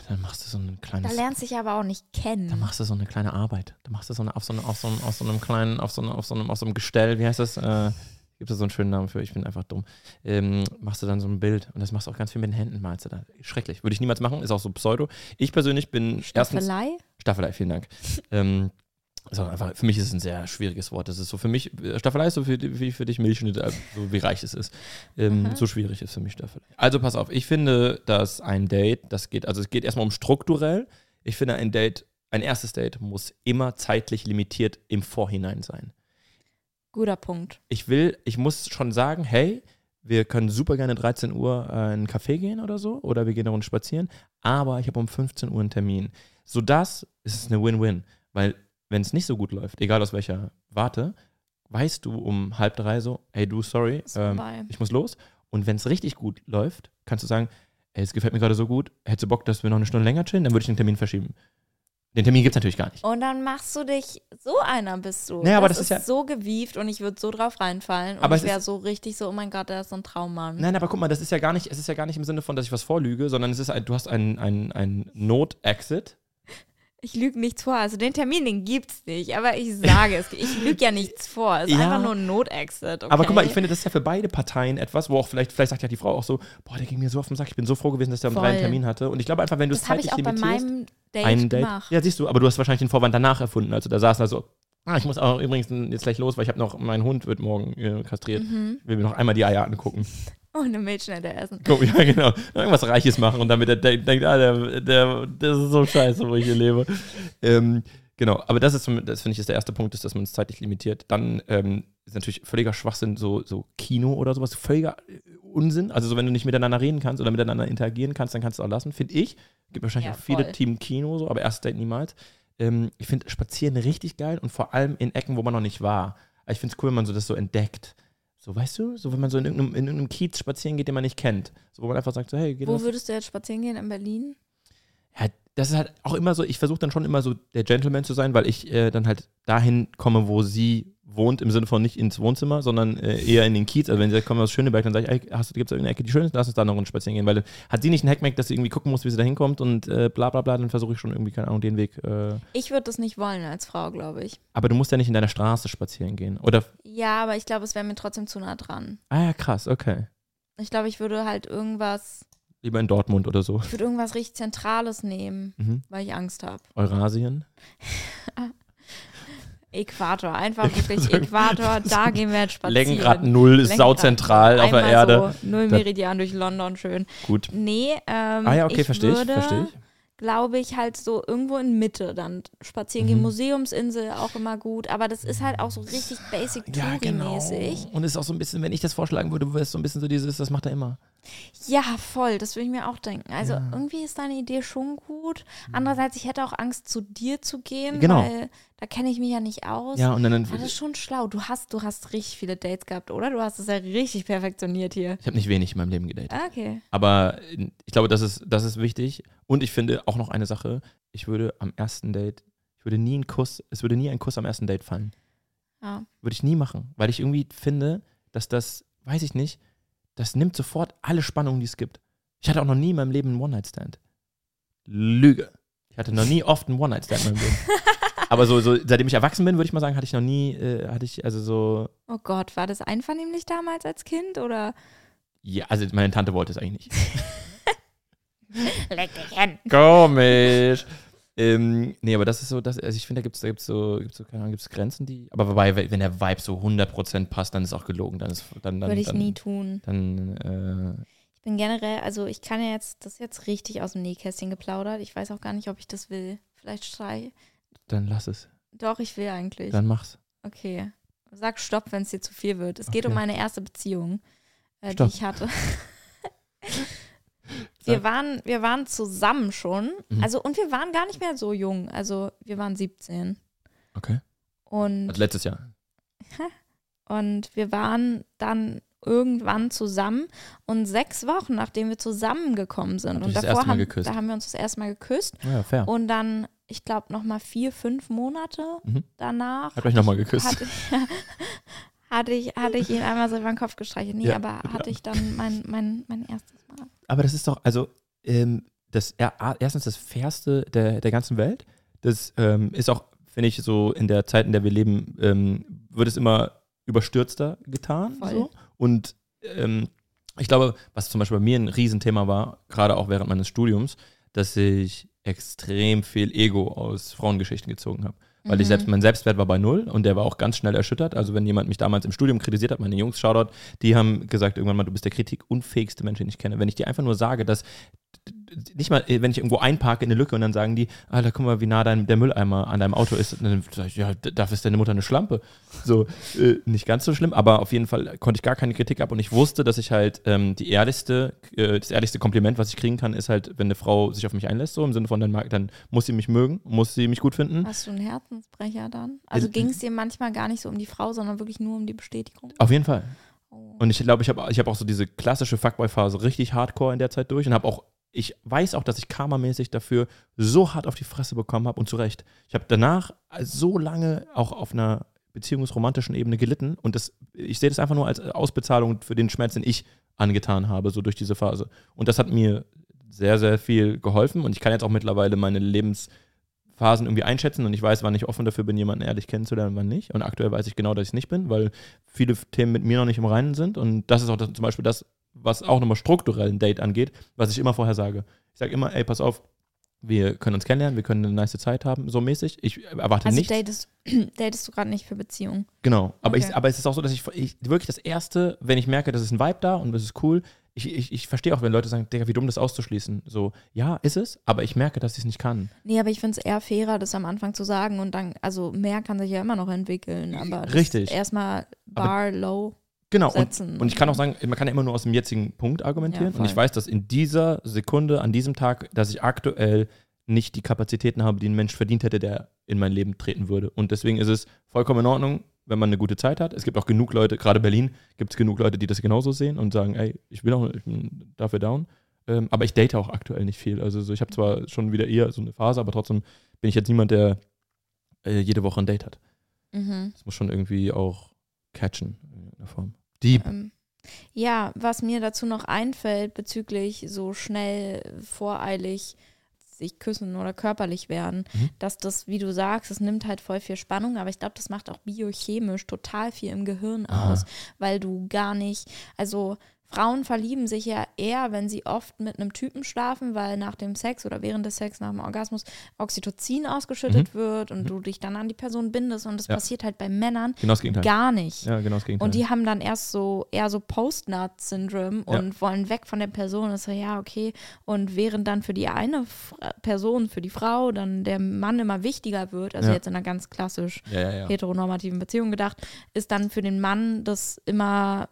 dann machst du so ein Da kleines. lernst du dich aber auch nicht Da kennen. machst du so eine kleine Arbeit. Da machst du so eine, auf so, eine, auf so, einem, auf so einem kleinen, auf so, einem, auf so einem, auf so einem Gestell, wie heißt das? Äh, gibt es so einen schönen Namen für, ich bin einfach dumm. Ähm, machst du dann so ein Bild und das machst du auch ganz viel mit den Händen, malst du da. Schrecklich. Würde ich niemals machen, ist auch so pseudo. Ich persönlich bin erstens. Staffelei? Staffelei, vielen Dank. *laughs* ähm, ist auch einfach, für mich ist es ein sehr schwieriges Wort. Das ist so für mich, äh, Staffelei ist so für, wie für dich Milchschnitt, also so wie reich es ist. Ähm, Mhm. So schwierig ist für mich Staffelei. Also pass auf, ich finde, dass ein Date, das geht, also es geht erstmal um strukturell. Ich finde, ein Date, ein erstes Date muss immer zeitlich limitiert im Vorhinein sein. Guter Punkt. Ich will, ich muss schon sagen, hey, wir können super gerne 13 Uhr äh, in einen Café gehen oder so, oder wir gehen eine Runde spazieren, aber ich habe um 15 Uhr einen Termin. Sodass ist es eine Win-Win, weil wenn es nicht so gut läuft, egal aus welcher Warte, weißt du um halb drei so, hey du, sorry, ähm, ich muss los. Und wenn es richtig gut läuft, kannst du sagen, ey, es gefällt mir gerade so gut, hättest du Bock, dass wir noch eine Stunde länger chillen, dann würde ich den Termin verschieben. Den Termin gibt es natürlich gar nicht. Und dann machst du dich, so einer bist du. Naja, aber das ist ja- so gewieft und ich würde so drauf reinfallen. Und Aber ich wäre so richtig so, oh mein Gott, der ist so ein Traummann. Nein, aber guck mal, das ist ja gar nicht, es ist ja gar nicht im Sinne von, dass ich was vorlüge, sondern es ist ein, du hast einen ein Not-Exit. Ich lüge nichts vor. Also den Termin, den gibt's nicht. Aber ich sage es. Ich lüge ja nichts vor. Es ist Ja. einfach nur ein Notexit. Okay? Aber guck mal, ich finde, das ist ja für beide Parteien etwas, wo auch vielleicht, vielleicht sagt ja die Frau auch so, boah, der ging mir so auf den Sack, ich bin so froh gewesen, dass der um drei einen. Termin hatte. Und ich glaube einfach, wenn du es das habe ich zeitlich auch bei limitierst, meinem Date einen Date, gemacht. ja, siehst du, aber du hast wahrscheinlich den Vorwand danach erfunden, also da saß da so, ah, ich muss auch übrigens jetzt gleich los, weil ich habe noch, mein Hund wird morgen äh, kastriert, Mhm. will mir noch einmal die Eier angucken. Und eine Milchschnitte essen. Guck, ja, *laughs* genau. Irgendwas Reiches machen und damit der denkt, denkt ah, der, der, das ist so scheiße, wo ich hier lebe. Ähm, genau, aber das ist, das finde ich, ist der erste Punkt, ist, dass man es zeitlich limitiert. Dann ähm, ist natürlich völliger Schwachsinn, so, so Kino oder sowas, völliger äh, Unsinn. Also so, wenn du nicht miteinander reden kannst oder miteinander interagieren kannst, dann kannst du es auch lassen, finde ich. Gibt wahrscheinlich Ja, auch viele. Team Kino, so, aber erstes Date niemals. Ähm, ich finde Spazieren richtig geil und vor allem in Ecken, wo man noch nicht war. Ich finde es cool, wenn man so das so entdeckt. So, weißt du, so wenn man so in irgendeinem, in irgendeinem Kiez spazieren geht, den man nicht kennt. So, wo man einfach sagt, so, hey, geht Wo das? würdest du jetzt spazieren gehen? In Berlin? Ja, das ist halt auch immer so, ich versuche dann schon immer so der Gentleman zu sein, weil ich äh, dann halt dahin komme, wo sie wohnt, im Sinne von nicht ins Wohnzimmer, sondern äh, eher in den Kiez. Also wenn sie sagt, komm aus Schöneberg, dann sage ich, ey, hast du, gibt es irgendeine Ecke, die schön ist, lass uns da noch eine Runde spazieren gehen. Weil dann hat sie nicht einen Hackmack, dass sie irgendwie gucken muss, wie sie da hinkommt und äh, bla bla bla, dann versuche ich schon irgendwie, keine Ahnung, den Weg. Äh, Ich würde das nicht wollen als Frau, glaube ich. aber du musst ja nicht in deiner Straße spazieren gehen. Oder, Ja, aber ich glaube, es wäre mir trotzdem zu nah dran. ah ja, krass, okay. Ich glaube, ich würde halt irgendwas, Lieber in Dortmund oder so. ich würde irgendwas richtig Zentrales nehmen, Mhm. weil ich Angst habe. Eurasien. *laughs* Äquator, einfach wirklich Äquator, *laughs* da gehen wir jetzt spazieren. Längengrad null ist sauzentral auf der Erde. So null Meridian durch London, schön. Gut. Nee, ähm, Ah ja, okay, ich verstehe ich, würde, verstehe ich. glaube ich, halt so irgendwo in Mitte dann spazieren gehen. Mhm. Museumsinsel auch immer gut, aber das ist halt auch so richtig basic Ja, genau. Touri-mäßig. Und es ist auch so ein bisschen, wenn ich das vorschlagen würde, wäre es so ein bisschen so dieses, das macht er immer. Ja, voll, das würde ich mir auch denken. Also Ja. irgendwie ist deine Idee schon gut. Andererseits, ich hätte auch Angst, zu dir zu gehen, Genau. weil da kenne ich mich ja nicht aus. Ja, und dann, Aber das ist schon schlau. Du hast, du hast richtig viele Dates gehabt, oder? Du hast es ja richtig perfektioniert hier. ich habe nicht wenig in meinem Leben gedatet. Ah, Okay. Aber ich glaube, das ist, das ist wichtig. Und ich finde auch noch eine Sache, ich würde am ersten Date, ich würde nie einen Kuss, es würde nie ein Kuss am ersten Date fallen. Ja. Würde ich nie machen, weil ich irgendwie finde, dass das, weiß ich nicht, das nimmt sofort alle Spannungen, die es gibt. Ich hatte auch noch nie in meinem Leben einen One-Night-Stand. Lüge. Ich hatte noch nie *laughs* oft einen One-Night-Stand in meinem Leben. Aber so, so, seitdem ich erwachsen bin, würde ich mal sagen, hatte ich noch nie, äh, hatte ich also so, Oh Gott, war das einvernehmlich damals als Kind oder? ja, also meine Tante wollte es eigentlich nicht. *laughs* Leck dich hin. Komisch. Ähm, nee, aber das ist so, das, also ich finde, da gibt es da gibt's so, gibt's so, keine Ahnung, gibt's Grenzen, die. Aber wobei, wenn der Vibe so 100% passt, dann ist auch gelogen. Dann ist, dann, dann, Würde ich dann, nie tun. Dann, äh, Ich bin generell, also ich kann ja jetzt, das ist jetzt richtig aus dem Nähkästchen geplaudert. Ich weiß auch gar nicht, ob ich das will. Vielleicht schrei. dann lass es. Doch, ich will eigentlich. Dann mach's. Okay. Sag Stopp, wenn es dir zu viel wird. Es geht Okay. um meine erste Beziehung, äh, die ich hatte. *laughs* wir, waren, wir waren zusammen schon. Mhm. Also, und wir waren gar nicht mehr so jung. Also, wir waren 17. Okay. Und, Also letztes Jahr. *laughs* und wir waren dann irgendwann zusammen und sechs Wochen, nachdem wir zusammengekommen sind. Ihr und davor haben, da haben wir uns das erste Mal geküsst. Ja, fair. Und dann, ich glaube, noch mal vier, fünf Monate Mhm. danach. Habt euch nochmal geküsst. Hatte, *laughs* hatte, ich, hatte ich ihn einmal so über den Kopf gestreichelt. Nee, Ja, aber ja. hatte ich dann mein, mein, mein erstes. Aber das ist doch, also, ähm, das er, erstens das Fairste der, der ganzen Welt. Das ähm, ist auch, finde ich, so in der Zeit, in der wir leben, ähm, wird es immer überstürzter getan. So. Und ähm, ich glaube, was zum Beispiel bei mir ein Riesenthema war, gerade auch während meines Studiums, dass ich extrem viel Ego aus Frauengeschichten gezogen habe. Weil ich Mhm. selbst, mein Selbstwert war bei null und der war auch ganz schnell erschüttert. Also wenn jemand mich damals im Studium kritisiert hat, meine Jungs, Shoutout, die haben gesagt irgendwann mal, du bist der kritikunfähigste Mensch, den ich kenne. Wenn ich dir einfach nur sage, dass, nicht mal, äh, wenn ich irgendwo einparke in eine Lücke und dann sagen die, Alter, guck mal, wie nah dein, der Mülleimer an deinem Auto ist. Und dann sag ich, ja, dafür ist deine Mutter eine Schlampe. So, äh, nicht ganz so schlimm, aber auf jeden Fall konnte ich gar keine Kritik ab und ich wusste, dass ich halt ähm, die ehrlichste, äh, das ehrlichste Kompliment, was ich kriegen kann, ist halt, wenn eine Frau sich auf mich einlässt, so im Sinne von, dann, mag, dann muss sie mich mögen, muss sie mich gut finden. Hast du einen Herzensbrecher dann? Also Äh, ging es dir manchmal gar nicht so um die Frau, sondern wirklich nur um die Bestätigung? Auf jeden Fall. Oh. Und ich glaube, ich habe ich hab auch so diese klassische Fuckboy-Phase richtig hardcore in der Zeit durch und habe auch, ich weiß auch, dass ich karmamäßig dafür so hart auf die Fresse bekommen habe und zu Recht. Ich habe danach so lange auch auf einer beziehungsromantischen Ebene gelitten und das, ich sehe das einfach nur als Ausbezahlung für den Schmerz, den ich angetan habe, so durch diese Phase. Und das hat mir sehr, sehr viel geholfen und ich kann jetzt auch mittlerweile meine Lebensphasen irgendwie einschätzen und ich weiß, wann ich offen dafür bin, jemanden ehrlich kennenzulernen, wann nicht. Und aktuell weiß ich genau, dass ich es nicht bin, weil viele Themen mit mir noch nicht im Reinen sind. Und das ist auch das, zum Beispiel das, was auch nochmal strukturell ein Date angeht, was ich immer vorher sage. Ich sage immer, ey, pass auf, wir können uns kennenlernen, wir können eine nice Zeit haben, so mäßig. Ich erwarte Also nichts. datest, *clears throat* datest du gerade nicht für Beziehungen? Genau. Aber, Okay. ich, aber es ist auch so, dass ich, ich wirklich das Erste, wenn ich merke, das ist ein Vibe da und das ist cool, ich, ich, ich verstehe auch, wenn Leute sagen, Digga, wie dumm das auszuschließen. So, ja, ist es, aber ich merke, dass ich es nicht kann. Nee, aber ich finde es eher fairer, das am Anfang zu sagen und dann, also mehr kann sich ja immer noch entwickeln, aber Richtig. erstmal bar low Genau. Und, setzen. und ich kann auch sagen, man kann ja immer nur aus dem jetzigen Punkt argumentieren. Ja, und ich weiß, dass in dieser Sekunde, an diesem Tag, dass ich aktuell nicht die Kapazitäten habe, die ein Mensch verdient hätte, der in mein Leben treten würde. Und deswegen ist es vollkommen in Ordnung, wenn man eine gute Zeit hat. Es gibt auch genug Leute, gerade Berlin, gibt es genug Leute, die das genauso sehen und sagen, ey, ich bin auch ich bin dafür down. Ähm, aber ich date auch aktuell nicht viel. Also so, ich habe zwar schon wieder eher so eine Phase, aber trotzdem bin ich jetzt niemand, der äh, jede Woche ein Date hat. Mhm. Das muss schon irgendwie auch catchen in irgendeiner Form. Deep. Ähm, ja, was mir dazu noch einfällt bezüglich so schnell, voreilig sich küssen oder körperlich werden, Mhm. dass das, wie du sagst, es nimmt halt voll viel Spannung, aber ich glaube, das macht auch biochemisch total viel im Gehirn Aha. aus, weil du gar nicht, also Frauen verlieben sich ja eher, wenn sie oft mit einem Typen schlafen, weil nach dem Sex oder während des Sex, nach dem Orgasmus Oxytocin ausgeschüttet wird und Mhm. du dich dann an die Person bindest und das Ja. passiert halt bei Männern Genau gar nicht. Ja, genau das Gegenteil. Und die haben dann erst so eher so Post-Nut-Syndrom Ja. und wollen weg von der Person. Das ist so, ja, okay. Und während dann für die eine Person, für die Frau, dann der Mann immer wichtiger wird, also Ja. jetzt in einer ganz klassisch heteronormativen Beziehung gedacht, ist dann für den Mann das immer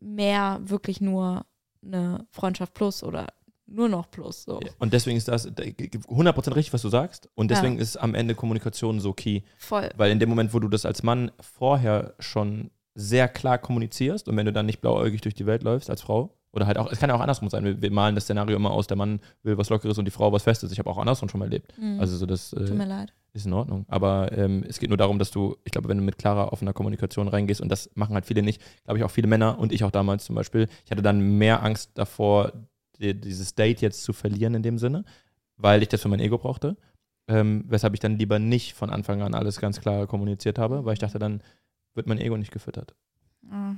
mehr wirklich nur eine Freundschaft plus oder nur noch plus. So. Ja, Und deswegen ist das äh, 100% richtig, was du sagst. Und deswegen ist am Ende Kommunikation so key. Voll. Weil in dem Moment, wo du das als Mann vorher schon sehr klar kommunizierst und wenn du dann nicht blauäugig durch die Welt läufst als Frau, oder halt auch, es kann ja auch andersrum sein, wir, wir malen das Szenario immer aus, der Mann will was Lockeres und die Frau was Festes. Ich habe auch andersrum schon mal erlebt. Mhm. Also so das Tut äh, mir leid. ist in Ordnung. Aber ähm, es geht nur darum, dass du, ich glaube, wenn du mit klarer, offener Kommunikation reingehst, und das machen halt viele nicht, glaube ich auch viele Männer und ich auch damals zum Beispiel, ich hatte dann mehr Angst davor, die, dieses Date jetzt zu verlieren in dem Sinne, weil ich das für mein Ego brauchte. Ähm, weshalb ich dann lieber nicht von Anfang an alles ganz klar kommuniziert habe, weil ich dachte, dann wird mein Ego nicht gefüttert. Ah,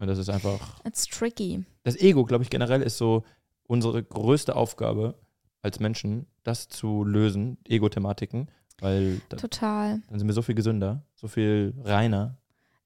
Und das ist einfach. It's tricky. Das Ego, glaube ich, generell ist so unsere größte Aufgabe als Menschen, das zu lösen, Ego-Thematiken, weil da, Total. dann sind wir so viel gesünder, so viel reiner.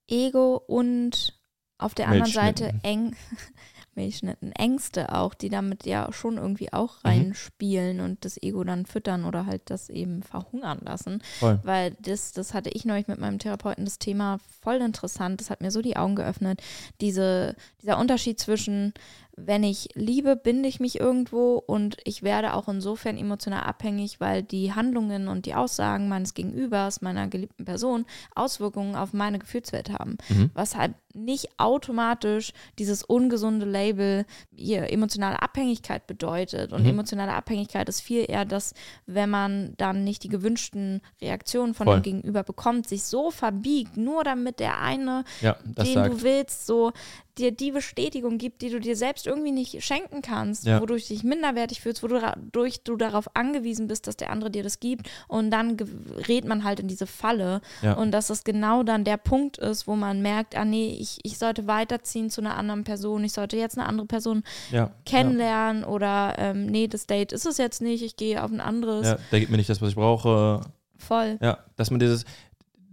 Ego und auf der anderen Seite eng, *laughs* Milchschnitten, Ängste auch, die damit ja schon irgendwie auch Mhm. reinspielen und das Ego dann füttern oder halt das eben verhungern lassen. Voll. Weil das, das hatte ich neulich mit meinem Therapeuten das Thema voll interessant. Das hat mir so die Augen geöffnet. Diese, dieser Unterschied zwischen, wenn ich liebe, binde ich mich irgendwo und ich werde auch insofern emotional abhängig, weil die Handlungen und die Aussagen meines Gegenübers, meiner geliebten Person, Auswirkungen auf meine Gefühlswelt haben. Mhm. Was halt nicht automatisch dieses ungesunde Label hier emotionale Abhängigkeit bedeutet. Und Mhm. emotionale Abhängigkeit ist viel eher das, wenn man dann nicht die gewünschten Reaktionen von Voll. dem Gegenüber bekommt, sich so verbiegt, nur damit der eine Ja, den sagt. du willst, so dir die Bestätigung gibt, die du dir selbst irgendwie nicht schenken kannst, Ja. wodurch du dich minderwertig fühlst, wodurch du darauf angewiesen bist, dass der andere dir das gibt. Und dann gerät man halt in diese Falle. Ja. Und dass das genau dann der Punkt ist, wo man merkt, ah nee, ich, ich sollte weiterziehen zu einer anderen Person, ich sollte jetzt eine andere Person ja, kennenlernen oder ähm, nee, das Date ist es jetzt nicht, ich gehe auf ein anderes. Ja, der gibt mir nicht das, was ich brauche. Voll. Ja, dass man dieses,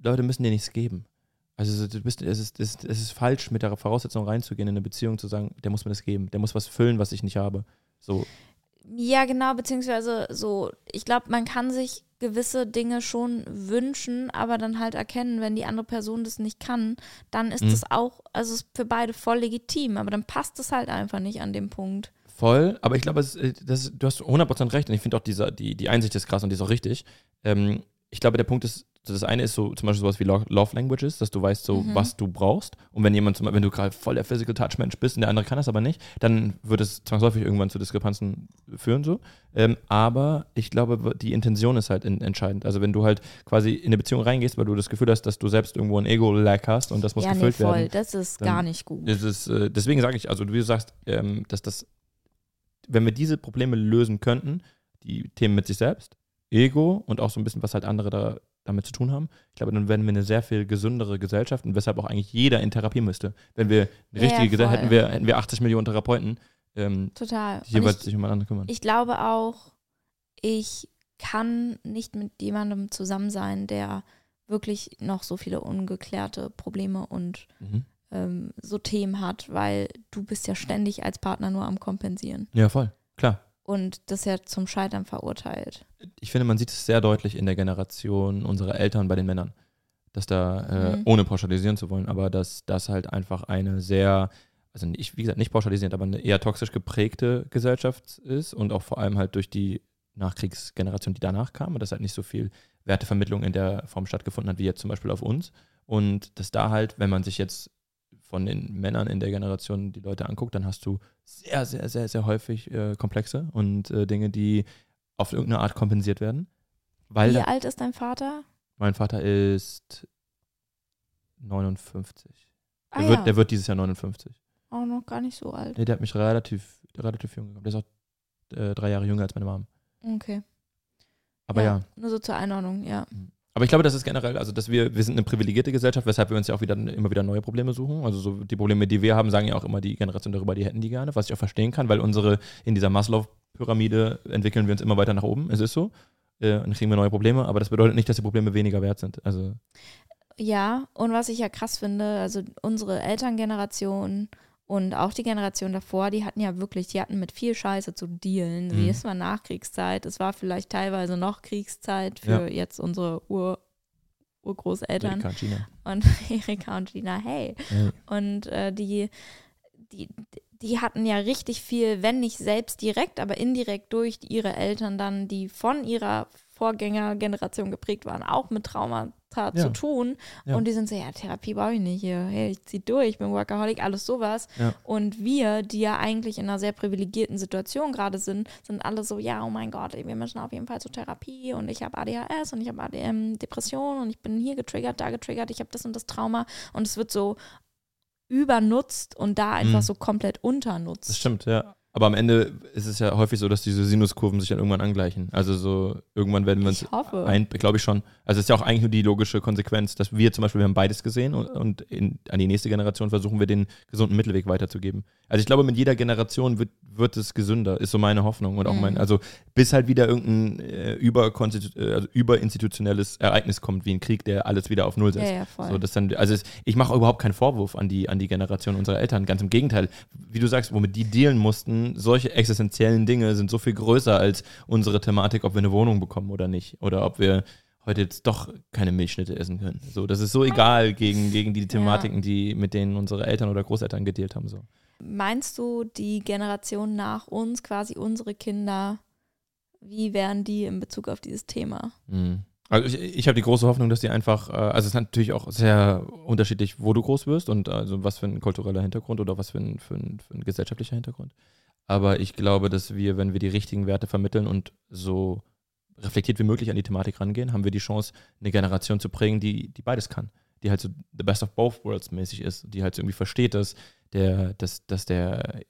Leute müssen dir nichts geben. Also so, du bist, es, ist, es, ist, es ist falsch, mit der Voraussetzung reinzugehen in eine Beziehung, zu sagen, der muss mir das geben, der muss was füllen, was ich nicht habe. So, Ja, genau, beziehungsweise so, ich glaube, man kann sich gewisse Dinge schon wünschen, aber dann halt erkennen, wenn die andere Person das nicht kann, dann ist Mhm. das auch, also ist für beide voll legitim, aber dann passt es halt einfach nicht an dem Punkt. voll, aber ich glaube, es, äh, das, du hast 100% recht und ich finde auch, diese, die, die Einsicht ist krass und die ist auch richtig. Ähm, ich glaube, der Punkt ist, das eine ist so zum Beispiel sowas wie Lo- Love Languages, dass du weißt so, Mhm. was du brauchst. Und wenn jemand, zum Beispiel, wenn du gerade voll der Physical Touch Mensch bist und der andere kann das aber nicht, dann wird es zwangsläufig irgendwann zu Diskrepanzen führen so. Ähm, aber ich glaube, die Intention ist halt in, entscheidend. Also wenn du halt quasi in eine Beziehung reingehst, weil du das Gefühl hast, dass du selbst irgendwo ein Ego-Lag hast und das muss ja, nee, gefüllt voll, werden. das ist gar nicht gut. Ist, äh, deswegen sage ich, also wie du sagst, ähm, dass das, wenn wir diese Probleme lösen könnten, die Themen mit sich selbst, Ego und auch so ein bisschen, was halt andere da damit zu tun haben, ich glaube, dann wären wir eine sehr viel gesündere Gesellschaft und weshalb auch eigentlich jeder in Therapie müsste. Wenn wir eine Ja, richtige Gesellschaft voll. hätten, wir, hätten wir 80 Millionen Therapeuten, ähm, Total. die jeweils ich, sich um einen anderen kümmern. ich glaube auch, ich kann nicht mit jemandem zusammen sein, der wirklich noch so viele ungeklärte Probleme und mhm. ähm, so Themen hat, weil du bist ja ständig als Partner nur am Kompensieren. Ja, voll, klar. Und das ja zum Scheitern verurteilt. ich finde, man sieht es sehr deutlich in der Generation unserer Eltern bei den Männern. Dass da, äh, Mhm. ohne pauschalisieren zu wollen, aber dass das halt einfach eine sehr, also nicht, wie gesagt, nicht pauschalisierend, aber eine eher toxisch geprägte Gesellschaft ist und auch vor allem halt durch die Nachkriegsgeneration, die danach kam, und dass halt nicht so viel Wertevermittlung in der Form stattgefunden hat, wie jetzt zum Beispiel auf uns. Und dass da halt, wenn man sich jetzt von den Männern in der Generation die Leute anguckt, dann hast du sehr, sehr, sehr, sehr häufig äh, Komplexe und äh, Dinge, die auf irgendeine Art kompensiert werden. Weil Wie da, alt ist dein Vater? mein Vater ist 59. Ah Der, wird, ja, der wird dieses Jahr 59. auch noch gar nicht so alt. Nee, der hat mich relativ, relativ jung gehabt. Der ist auch äh, drei Jahre jünger als meine Mom. Okay. Aber ja. Nur so zur Einordnung, ja. Aber ich glaube, das ist generell, also dass wir, wir sind eine privilegierte Gesellschaft, weshalb wir uns ja auch wieder immer wieder neue Probleme suchen. Also so die Probleme, die wir haben, sagen ja auch immer die Generation darüber, die hätten die gerne, was ich auch verstehen kann, weil unsere in dieser Maslow-Pyramide entwickeln wir uns immer weiter nach oben. Es ist so. Äh, dann kriegen wir neue Probleme, aber das bedeutet nicht, dass die Probleme weniger wert sind. Also Ja, und was ich ja krass finde, also unsere Elterngeneration und auch die Generation davor, die hatten ja wirklich, die hatten mit viel Scheiße zu dealen. Mhm. Wie ist man Nachkriegszeit? Es war vielleicht teilweise noch Kriegszeit für Ja. jetzt unsere Ur Urgroßeltern Amerika, China. *laughs* und Erika und Gina, hey. Ja. Und äh, die, die, die hatten ja richtig viel, wenn nicht selbst direkt, aber indirekt durch ihre Eltern dann, die von ihrer Vorgängergeneration geprägt waren, auch mit Traumata ja. zu tun. Ja. Und die sind so, ja, Therapie brauche ich nicht hier. Hey, ich zieh durch, ich bin Workaholic, alles sowas. Ja. Und wir, die ja eigentlich in einer sehr privilegierten Situation gerade sind, sind alle so, ja, oh mein Gott, wir müssen auf jeden Fall zur Therapie und ich habe ADHS und ich habe ADM, Depression und ich bin hier getriggert, da getriggert, ich habe das und das Trauma. Und es wird so übernutzt und da einfach mhm. so komplett unternutzt. Das stimmt, ja. Aber am Ende ist es ja häufig so, dass diese Sinuskurven sich dann irgendwann angleichen. Also so irgendwann werden wir uns ein, glaube ich schon. Also es ist ja auch eigentlich nur die logische Konsequenz, dass wir zum Beispiel, wir haben beides gesehen und, und in, an die nächste Generation versuchen wir den gesunden Mittelweg weiterzugeben. Also ich glaube, mit jeder Generation wird, wird es gesünder, ist so meine Hoffnung und auch mein, mhm. also bis halt wieder irgendein äh, über, äh, also überinstitutionelles Ereignis kommt, wie ein Krieg, der alles wieder auf Null setzt. Ja, ja, voll. So, dass dann, also es, ich mache überhaupt keinen Vorwurf an die, an die Generation unserer Eltern, ganz im Gegenteil. Wie du sagst, womit die dealen mussten, solche existenziellen Dinge sind so viel größer als unsere Thematik, ob wir eine Wohnung bekommen oder nicht. Oder ob wir heute jetzt doch keine Milchschnitte essen können. So, das ist so egal gegen, gegen die Thematiken, ja. die, mit denen unsere Eltern oder Großeltern gedealt haben. So. Meinst du, die Generation nach uns, quasi unsere Kinder, wie wären die in Bezug auf dieses Thema? Mhm. Also ich, ich habe die große Hoffnung, dass die einfach, äh, also es ist natürlich auch sehr unterschiedlich, wo du groß wirst und also was für ein kultureller Hintergrund oder was für ein, für ein, für ein gesellschaftlicher Hintergrund. Aber ich glaube, dass wir, wenn wir die richtigen Werte vermitteln und so reflektiert wie möglich an die Thematik rangehen, haben wir die Chance, eine Generation zu prägen, die, die beides kann. Die halt so the best of both worlds mäßig ist, die halt so irgendwie versteht, dass der, dass, dass der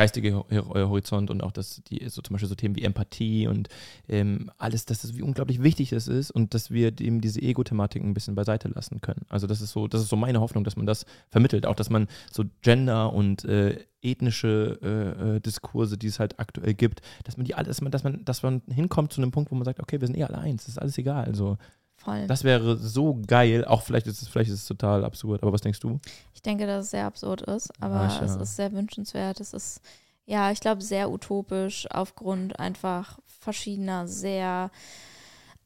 geistige Horizont und auch das, die, so zum Beispiel so Themen wie Empathie und ähm, alles, dass das, wie unglaublich wichtig das ist und dass wir eben diese Ego-Thematik ein bisschen beiseite lassen können. Also das ist so, das ist so meine Hoffnung, dass man das vermittelt, auch dass man so Gender und äh, ethnische äh, äh Diskurse, die es halt aktuell gibt, dass man die alles, dass man, dass man, dass man hinkommt zu einem Punkt, wo man sagt, okay, wir sind eh alle eins, das ist alles egal. Also Voll. Das wäre so geil. Auch vielleicht ist es, vielleicht ist es total absurd. Aber was denkst du? Ich denke, dass es sehr absurd ist, aber ja, es ist sehr wünschenswert. Es ist, ja, ich glaube, sehr utopisch aufgrund einfach verschiedener, sehr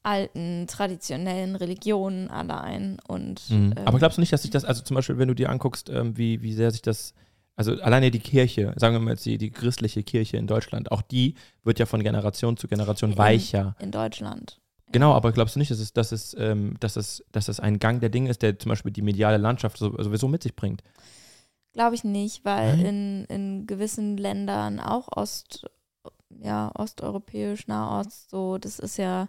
alten, traditionellen Religionen allein. Und, mhm. ähm, aber glaubst du nicht, dass sich das, also zum Beispiel, wenn du dir anguckst, ähm, wie, wie sehr sich das also alleine die Kirche, sagen wir mal jetzt die, die christliche Kirche in Deutschland, auch die wird ja von Generation zu Generation in, weicher. In Deutschland. Genau, aber glaubst du nicht, dass es, dass es, ähm, dass es, dass es ein Gang der Dinge ist, der zum Beispiel die mediale Landschaft sowieso mit sich bringt? Glaube ich nicht, weil in, in gewissen Ländern, auch Ost, ja, osteuropäisch, Nahost, so, das ist ja,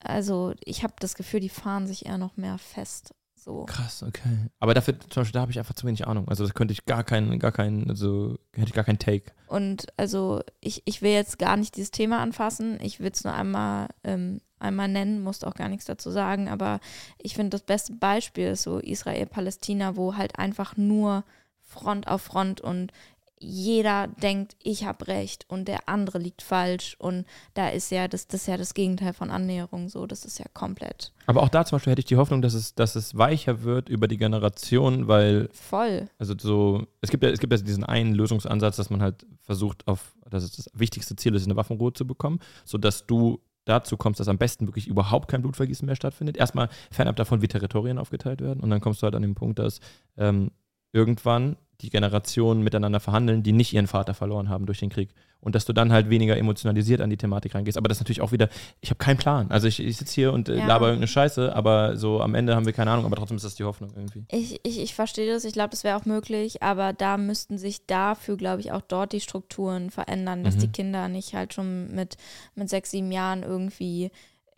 also ich habe das Gefühl, die fahren sich eher noch mehr fest. So. Krass, okay. Aber dafür, zum Beispiel, da habe ich einfach zu wenig Ahnung. Also das könnte ich gar keinen, gar keinen, also hätte ich gar keinen Take. Und also ich, ich will jetzt gar nicht dieses Thema anfassen. Ich will es nur einmal, ähm, einmal nennen, muss auch gar nichts dazu sagen. Aber ich finde, das beste Beispiel ist so Israel-Palästina, wo halt einfach nur Front auf Front und jeder denkt, ich habe recht und der andere liegt falsch. Und da ist ja das, das ist ja das Gegenteil von Annäherung so. Das ist ja komplett. Aber auch da zum Beispiel hätte ich die Hoffnung, dass es, dass es weicher wird über die Generation, weil. Voll. Also so, es gibt ja, es gibt ja diesen einen Lösungsansatz, dass man halt versucht, auf, dass es das wichtigste Ziel ist, eine Waffenruhe zu bekommen, sodass du dazu kommst, dass am besten wirklich überhaupt kein Blutvergießen mehr stattfindet. Erstmal fernab davon, wie Territorien aufgeteilt werden. Und dann kommst du halt an den Punkt, dass ähm, irgendwann die Generationen miteinander verhandeln, die nicht ihren Vater verloren haben durch den Krieg. Und dass du dann halt weniger emotionalisiert an die Thematik rangehst. Aber das ist natürlich auch wieder, ich habe keinen Plan. Also ich, ich sitze hier und äh, ja. laber irgendeine Scheiße, aber so am Ende haben wir keine Ahnung, aber trotzdem ist das die Hoffnung irgendwie. Ich, ich, ich verstehe das, ich glaube, das wäre auch möglich, aber da müssten sich dafür, glaube ich, auch dort die Strukturen verändern, dass mhm. die Kinder nicht halt schon mit, mit sechs, sieben Jahren irgendwie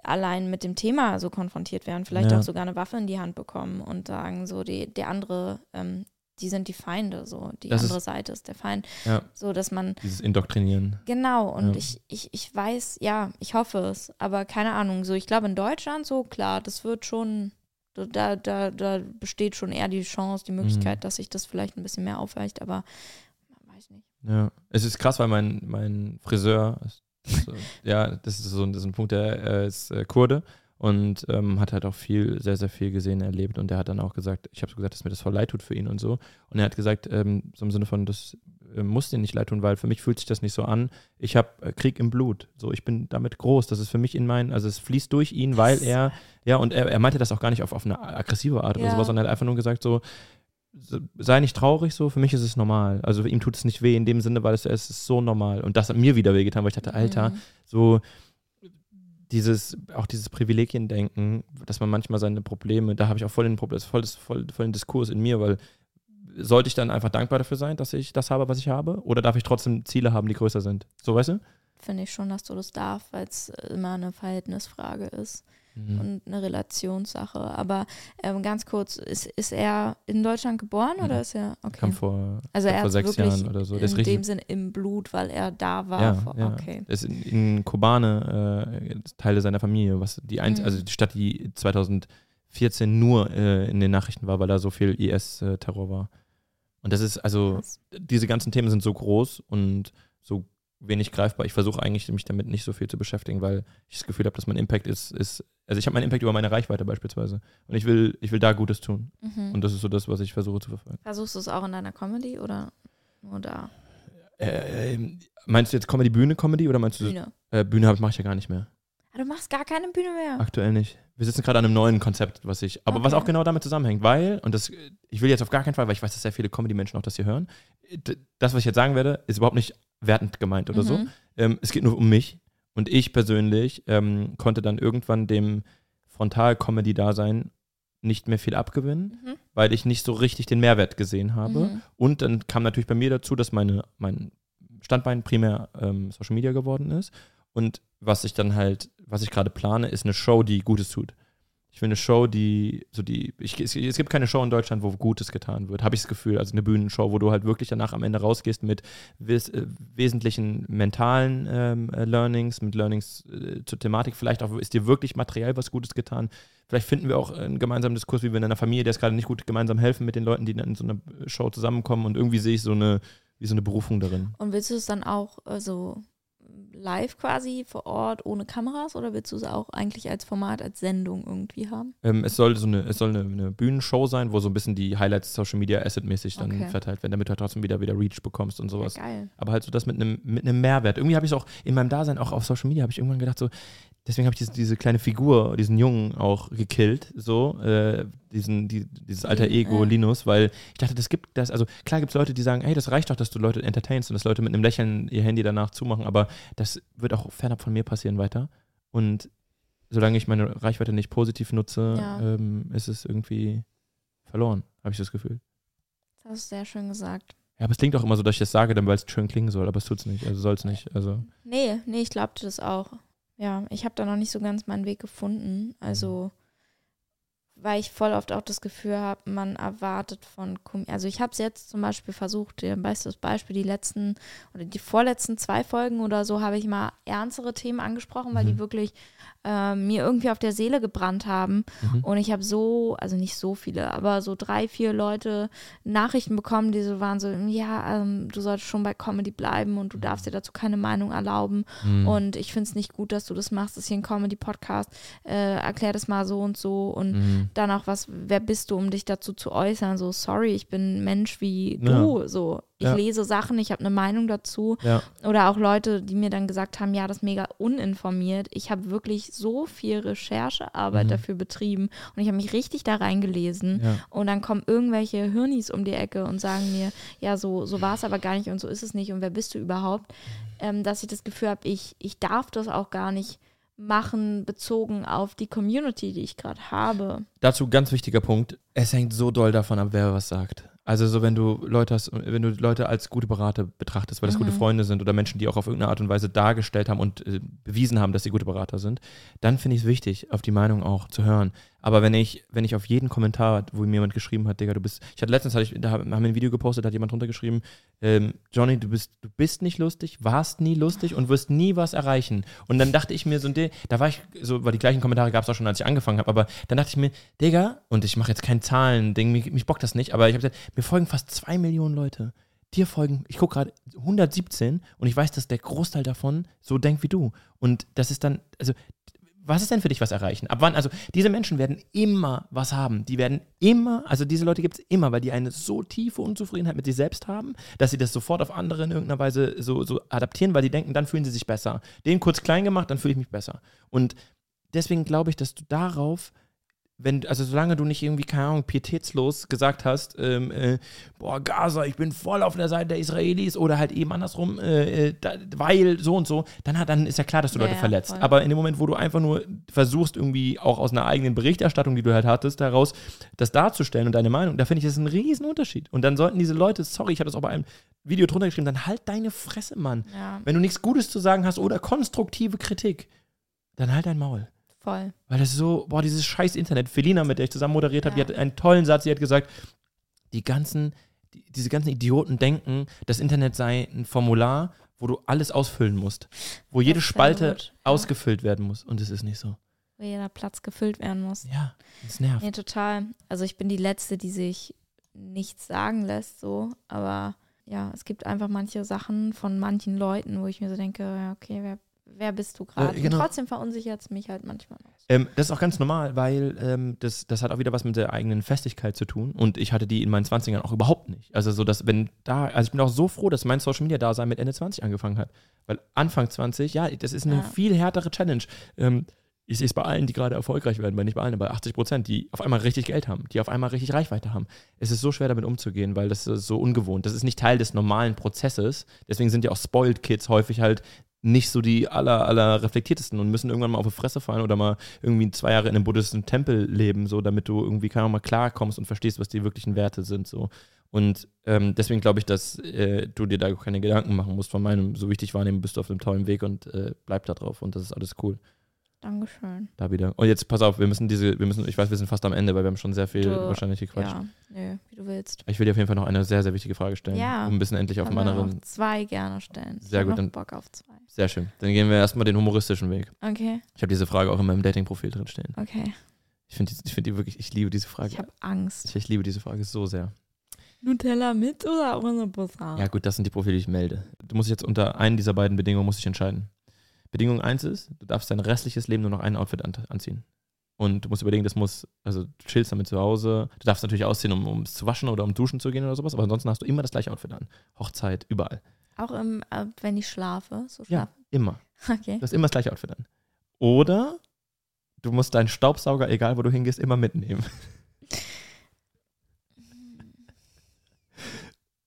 allein mit dem Thema so konfrontiert werden, vielleicht ja. auch sogar eine Waffe in die Hand bekommen und sagen, so die, der andere ähm, die sind die Feinde, so die das andere ist, Seite ist der Feind. Ja, so dass man. Dieses Indoktrinieren. Genau, und ja. ich, ich, ich weiß, ja, ich hoffe es, aber keine Ahnung. So, ich glaube in Deutschland so, klar, das wird schon, da, da, da besteht schon eher die Chance, die Möglichkeit, mhm. dass sich das vielleicht ein bisschen mehr aufweicht, aber weiß nicht. Ja, es ist krass, weil mein, mein Friseur, so, ja, das ist so das ist ein Punkt, der äh, ist äh, Kurde und ähm, hat halt auch viel, sehr, sehr viel gesehen, erlebt. Und er hat dann auch gesagt, ich habe so gesagt, dass mir das voll leid tut für ihn und so. Und er hat gesagt, ähm, so im Sinne von, das äh, muss dir nicht leid tun, weil für mich fühlt sich das nicht so an. Ich habe äh, Krieg im Blut. So, ich bin damit groß. Das ist für mich in meinen, also es fließt durch ihn, weil er, ja, und er, er meinte das auch gar nicht auf, auf eine aggressive Art ja. oder sowas, sondern er hat einfach nur gesagt, so, sei nicht traurig so, für mich ist es normal. Also ihm tut es nicht weh in dem Sinne, weil es, es ist so normal. Und das hat mir wieder wehgetan, weil ich dachte, Alter, Mhm. so dieses, auch dieses Privilegiendenken, dass man manchmal seine Probleme, da habe ich auch voll den, Problem- voll, voll, voll den Diskurs in mir, weil sollte ich dann einfach dankbar dafür sein, dass ich das habe, was ich habe? Oder darf ich trotzdem Ziele haben, die größer sind? So, weißt du? Finde ich schon, dass du das darfst, weil es immer eine Verhältnisfrage ist Mhm. und eine Relationssache. Aber ähm, ganz kurz, ist, ist er in Deutschland geboren Mhm. oder ist er okay? Kam vor, also vor er hat sechs Jahren oder so. In richtig dem Sinn im Blut, weil er da war. Ja, vor, ja. Okay. ist in, in Kobane äh, Teile seiner Familie, was die ein, Mhm. also die Stadt, die 2014 nur äh, in den Nachrichten war, weil da so viel IS-Terror war. Und das ist, also, diese ganzen Themen sind so groß und so wenig greifbar. Ich versuche eigentlich, mich damit nicht so viel zu beschäftigen, weil ich das Gefühl habe, dass mein Impact ist, ist also ich habe meinen Impact über meine Reichweite beispielsweise. Und ich will, ich will da Gutes tun. Mhm. Und das ist so das, was ich versuche zu verfolgen. Versuchst du es auch in deiner Comedy oder nur da? Äh, ähm, meinst du jetzt Comedy, Bühne, Comedy oder meinst du Bühne. Äh, Bühne mache ich ja gar nicht mehr. Ah, du machst gar keine Bühne mehr. Aktuell nicht. Wir sitzen gerade an einem neuen Konzept, was ich, aber was Okay. auch genau damit zusammenhängt, weil, und das, ich will jetzt auf gar keinen Fall, weil ich weiß, dass sehr viele Comedy-Menschen auch das hier hören, das, was ich jetzt sagen werde, ist überhaupt nicht wertend gemeint oder so. Mhm. Ähm, es geht nur um mich. Und ich persönlich ähm, konnte dann irgendwann dem Frontal-Comedy-Dasein nicht mehr viel abgewinnen, Mhm. weil ich nicht so richtig den Mehrwert gesehen habe. Mhm. Und dann kam natürlich bei mir dazu, dass meine, mein Standbein primär ähm, Social Media geworden ist. Und was ich dann halt, was ich gerade plane, ist eine Show, die Gutes tut. Ich will eine Show, die, so die, ich, es, es gibt keine Show in Deutschland, wo Gutes getan wird, habe ich das Gefühl. Also eine Bühnenshow, wo du halt wirklich danach am Ende rausgehst mit wes, äh, wesentlichen mentalen ähm, äh, Learnings, mit Learnings äh, zur Thematik. Vielleicht auch ist dir wirklich materiell was Gutes getan. Vielleicht finden wir auch einen gemeinsamen Diskurs, wie wir in einer Familie, der es gerade nicht gut gemeinsam helfen mit den Leuten, die dann in so einer Show zusammenkommen. Und irgendwie sehe ich so eine, wie so eine Berufung darin. Und willst du es dann auch so live quasi vor Ort ohne Kameras oder willst du es auch eigentlich als Format, als Sendung irgendwie haben? Ähm, es soll so eine, es soll eine, eine Bühnenshow sein, wo so ein bisschen die Highlights Social Media Asset-mäßig dann Okay. verteilt werden, damit du halt trotzdem wieder wieder Reach bekommst und sowas. Ja, geil. Aber halt so das mit einem mit einem Mehrwert. Irgendwie habe ich es auch in meinem Dasein, auch auf Social Media, habe ich irgendwann gedacht, so, deswegen habe ich diese, diese kleine Figur, diesen Jungen auch gekillt, so, äh, diesen, die, dieses alter Lin- Ego. Linus, weil ich dachte, das gibt das, also klar gibt es Leute, die sagen, hey, das reicht doch, dass du Leute entertainst und dass Leute mit einem Lächeln ihr Handy danach zumachen, aber das wird auch fernab von mir passieren weiter. Und solange ich meine Reichweite nicht positiv nutze, Ja. ähm, ist es irgendwie verloren, habe ich das Gefühl. Das hast du sehr schön gesagt. Ja, aber es klingt auch immer so, dass ich das sage, dann weil es schön klingen soll, aber es tut's nicht, also soll es nicht. Also. Nee, nee, ich glaubte das auch. Ja, ich habe da noch nicht so ganz meinen Weg gefunden. Also, weil ich voll oft auch das Gefühl habe, man erwartet von, Com also ich habe es jetzt zum Beispiel versucht, dir bestes Beispiel, die letzten oder die vorletzten zwei Folgen oder so habe ich mal ernstere Themen angesprochen, weil Mhm. die wirklich äh, mir irgendwie auf der Seele gebrannt haben. Mhm. Und ich habe so, also nicht so viele, aber so drei, vier Leute Nachrichten bekommen, die so waren so, ja, ähm, du solltest schon bei Comedy bleiben und du darfst dir dazu keine Meinung erlauben. Mhm. Und ich finde es nicht gut, dass du das machst. Das ist hier ein Comedy-Podcast. Äh, erklär das mal so und so. Und Mhm. dann auch was, wer bist du, um dich dazu zu äußern? So, sorry, ich bin ein Mensch wie Ja. du. So, ich Ja. lese Sachen, ich habe eine Meinung dazu. Ja. Oder auch Leute, die mir dann gesagt haben, ja, das ist mega uninformiert. Ich habe wirklich so viel Recherchearbeit Mhm. dafür betrieben und ich habe mich richtig da reingelesen. Ja. Und dann kommen irgendwelche Hirnis um die Ecke und sagen mir, ja, so, so war es aber gar nicht und so ist es nicht und wer bist du überhaupt? Ähm, dass ich das Gefühl habe, ich, ich darf das auch gar nicht machen, bezogen auf die Community, die ich gerade habe. Dazu ganz wichtiger Punkt. Es hängt so doll davon ab, wer was sagt. Also so, wenn du Leute hast, wenn du Leute als gute Berater betrachtest, weil das Mhm. gute Freunde sind oder Menschen, die auch auf irgendeine Art und Weise dargestellt haben und äh, bewiesen haben, dass sie gute Berater sind, dann finde ich es wichtig, auf die Meinung auch zu hören. Aber wenn ich, wenn ich auf jeden Kommentar, wo mir jemand geschrieben hat, Digga, du bist, ich hatte letztens, hatte ich, da haben wir ein Video gepostet, da hat jemand drunter geschrieben, ähm, Johnny, du bist, du bist nicht lustig, warst nie lustig und wirst nie was erreichen. Und dann dachte ich mir so, da war ich, so, weil die gleichen Kommentare gab es auch schon, als ich angefangen habe, aber dann dachte ich mir, Digga, und ich mache jetzt kein Zahlen-Ding, mich, mich bockt das nicht, aber ich habe gesagt, mir folgen fast zwei Millionen Leute. Dir folgen, ich gucke gerade 117 und ich weiß, dass der Großteil davon so denkt wie du. Und das ist dann, also was ist denn für dich was erreichen? Ab wann? Also diese Menschen werden immer was haben. Die werden immer, also diese Leute gibt es immer, weil die eine so tiefe Unzufriedenheit mit sich selbst haben, dass sie das sofort auf andere in irgendeiner Weise so, so adaptieren, weil die denken, dann fühlen sie sich besser. Den kurz klein gemacht, dann fühle ich mich besser. Und deswegen glaube ich, dass du darauf wenn, also solange du nicht irgendwie, keine Ahnung, pietätslos gesagt hast, ähm, äh, boah, Gaza, ich bin voll auf der Seite der Israelis oder halt eben andersrum, äh, äh da, weil so und so, dann, hat, dann ist ja klar, dass du Ja, Leute verletzt. voll. Aber in dem Moment, wo du einfach nur versuchst, irgendwie auch aus einer eigenen Berichterstattung, die du halt hattest, daraus das darzustellen und deine Meinung, da finde ich, das ist ein Riesenunterschied. Und dann sollten diese Leute, sorry, ich habe das auch bei einem Video drunter geschrieben, dann halt deine Fresse, Mann. Ja, Wenn du nichts Gutes zu sagen hast oder konstruktive Kritik, dann halt dein Maul. Voll. Weil das ist so, boah, dieses scheiß Internet. Felina, mit der ich zusammen moderiert habe, Ja. die hat einen tollen Satz, sie hat gesagt, die ganzen, die, diese ganzen Idioten denken, das Internet sei ein Formular, wo du alles ausfüllen musst. Wo jede Das sehr Spalte gut, ja. ausgefüllt werden muss. Und es ist nicht so. Wo jeder Platz gefüllt werden muss. Ja, das nervt. Nee, total. Also ich bin die Letzte, die sich nichts sagen lässt, so. Aber ja, es gibt einfach manche Sachen von manchen Leuten, wo ich mir so denke, ja, okay, wer, wer bist du gerade? Äh, genau. Und trotzdem verunsichert es mich halt manchmal. Ähm, das ist auch ganz normal, weil ähm, das, das hat auch wieder was mit der eigenen Festigkeit zu tun. Und ich hatte die in meinen 20ern auch überhaupt nicht. Also so, dass wenn da, also ich bin auch so froh, dass mein Social Media Dasein mit Ende 20 angefangen hat. Weil Anfang 20, ja, das ist eine Ja. viel härtere Challenge. Ähm, ich sehe es bei allen, die gerade erfolgreich werden, weil nicht bei allen, aber bei 80 Prozent, die auf einmal richtig Geld haben, die auf einmal richtig Reichweite haben. Es ist so schwer damit umzugehen, weil das ist so ungewohnt. Das ist nicht Teil des normalen Prozesses. Deswegen sind ja auch Spoiled Kids häufig halt nicht so die aller, aller reflektiertesten und müssen irgendwann mal auf die Fresse fallen oder mal irgendwie zwei Jahre in einem buddhistischen Tempel leben, so damit du irgendwie keine Ahnung, mal klarkommst und verstehst, was die wirklichen Werte sind. So. Und ähm, deswegen glaube ich, dass äh, du dir da keine Gedanken machen musst von meinem, so wichtig wahrnehmen, bist du auf einem tollen Weg und äh, bleib da drauf und das ist alles cool. Dankeschön. Da wieder. Und jetzt pass auf, wir müssen diese, wir müssen, ich weiß, wir sind fast am Ende, weil wir haben schon sehr viel Du- wahrscheinlich gequatscht. Ja, nö, wie du willst. Ich will dir auf jeden Fall noch eine sehr, sehr wichtige Frage stellen, Ja. um ein bisschen endlich auf wir anderen. zwei gerne stellen. Sehr ich gut, dann- Bock auf zwei. Sehr schön. Dann gehen wir erstmal den humoristischen Weg. Okay, Ich habe diese Frage auch in meinem Dating-Profil drin stehen. okay. Ich finde die, ich find die wirklich, ich liebe diese Frage. Ich habe Angst. Ich, ich liebe diese Frage so sehr. Nutella mit oder ohne Butter? Ja gut, das sind die Profile, die ich melde. Du musst jetzt unter einen dieser beiden Bedingungen musst dich entscheiden. Bedingung eins ist, du darfst dein restliches Leben nur noch ein Outfit an, anziehen. Und du musst überlegen, das muss, also du chillst damit zu Hause. Du darfst natürlich ausziehen, um, um es zu waschen oder um duschen zu gehen oder sowas, aber ansonsten hast du immer das gleiche Outfit an. Hochzeit, überall. Auch im, äh, wenn ich schlafe. So Ja, schlafen. immer. Okay. Du hast immer das gleiche Outfit an. Oder du musst deinen Staubsauger, egal wo du hingehst, immer mitnehmen. *laughs*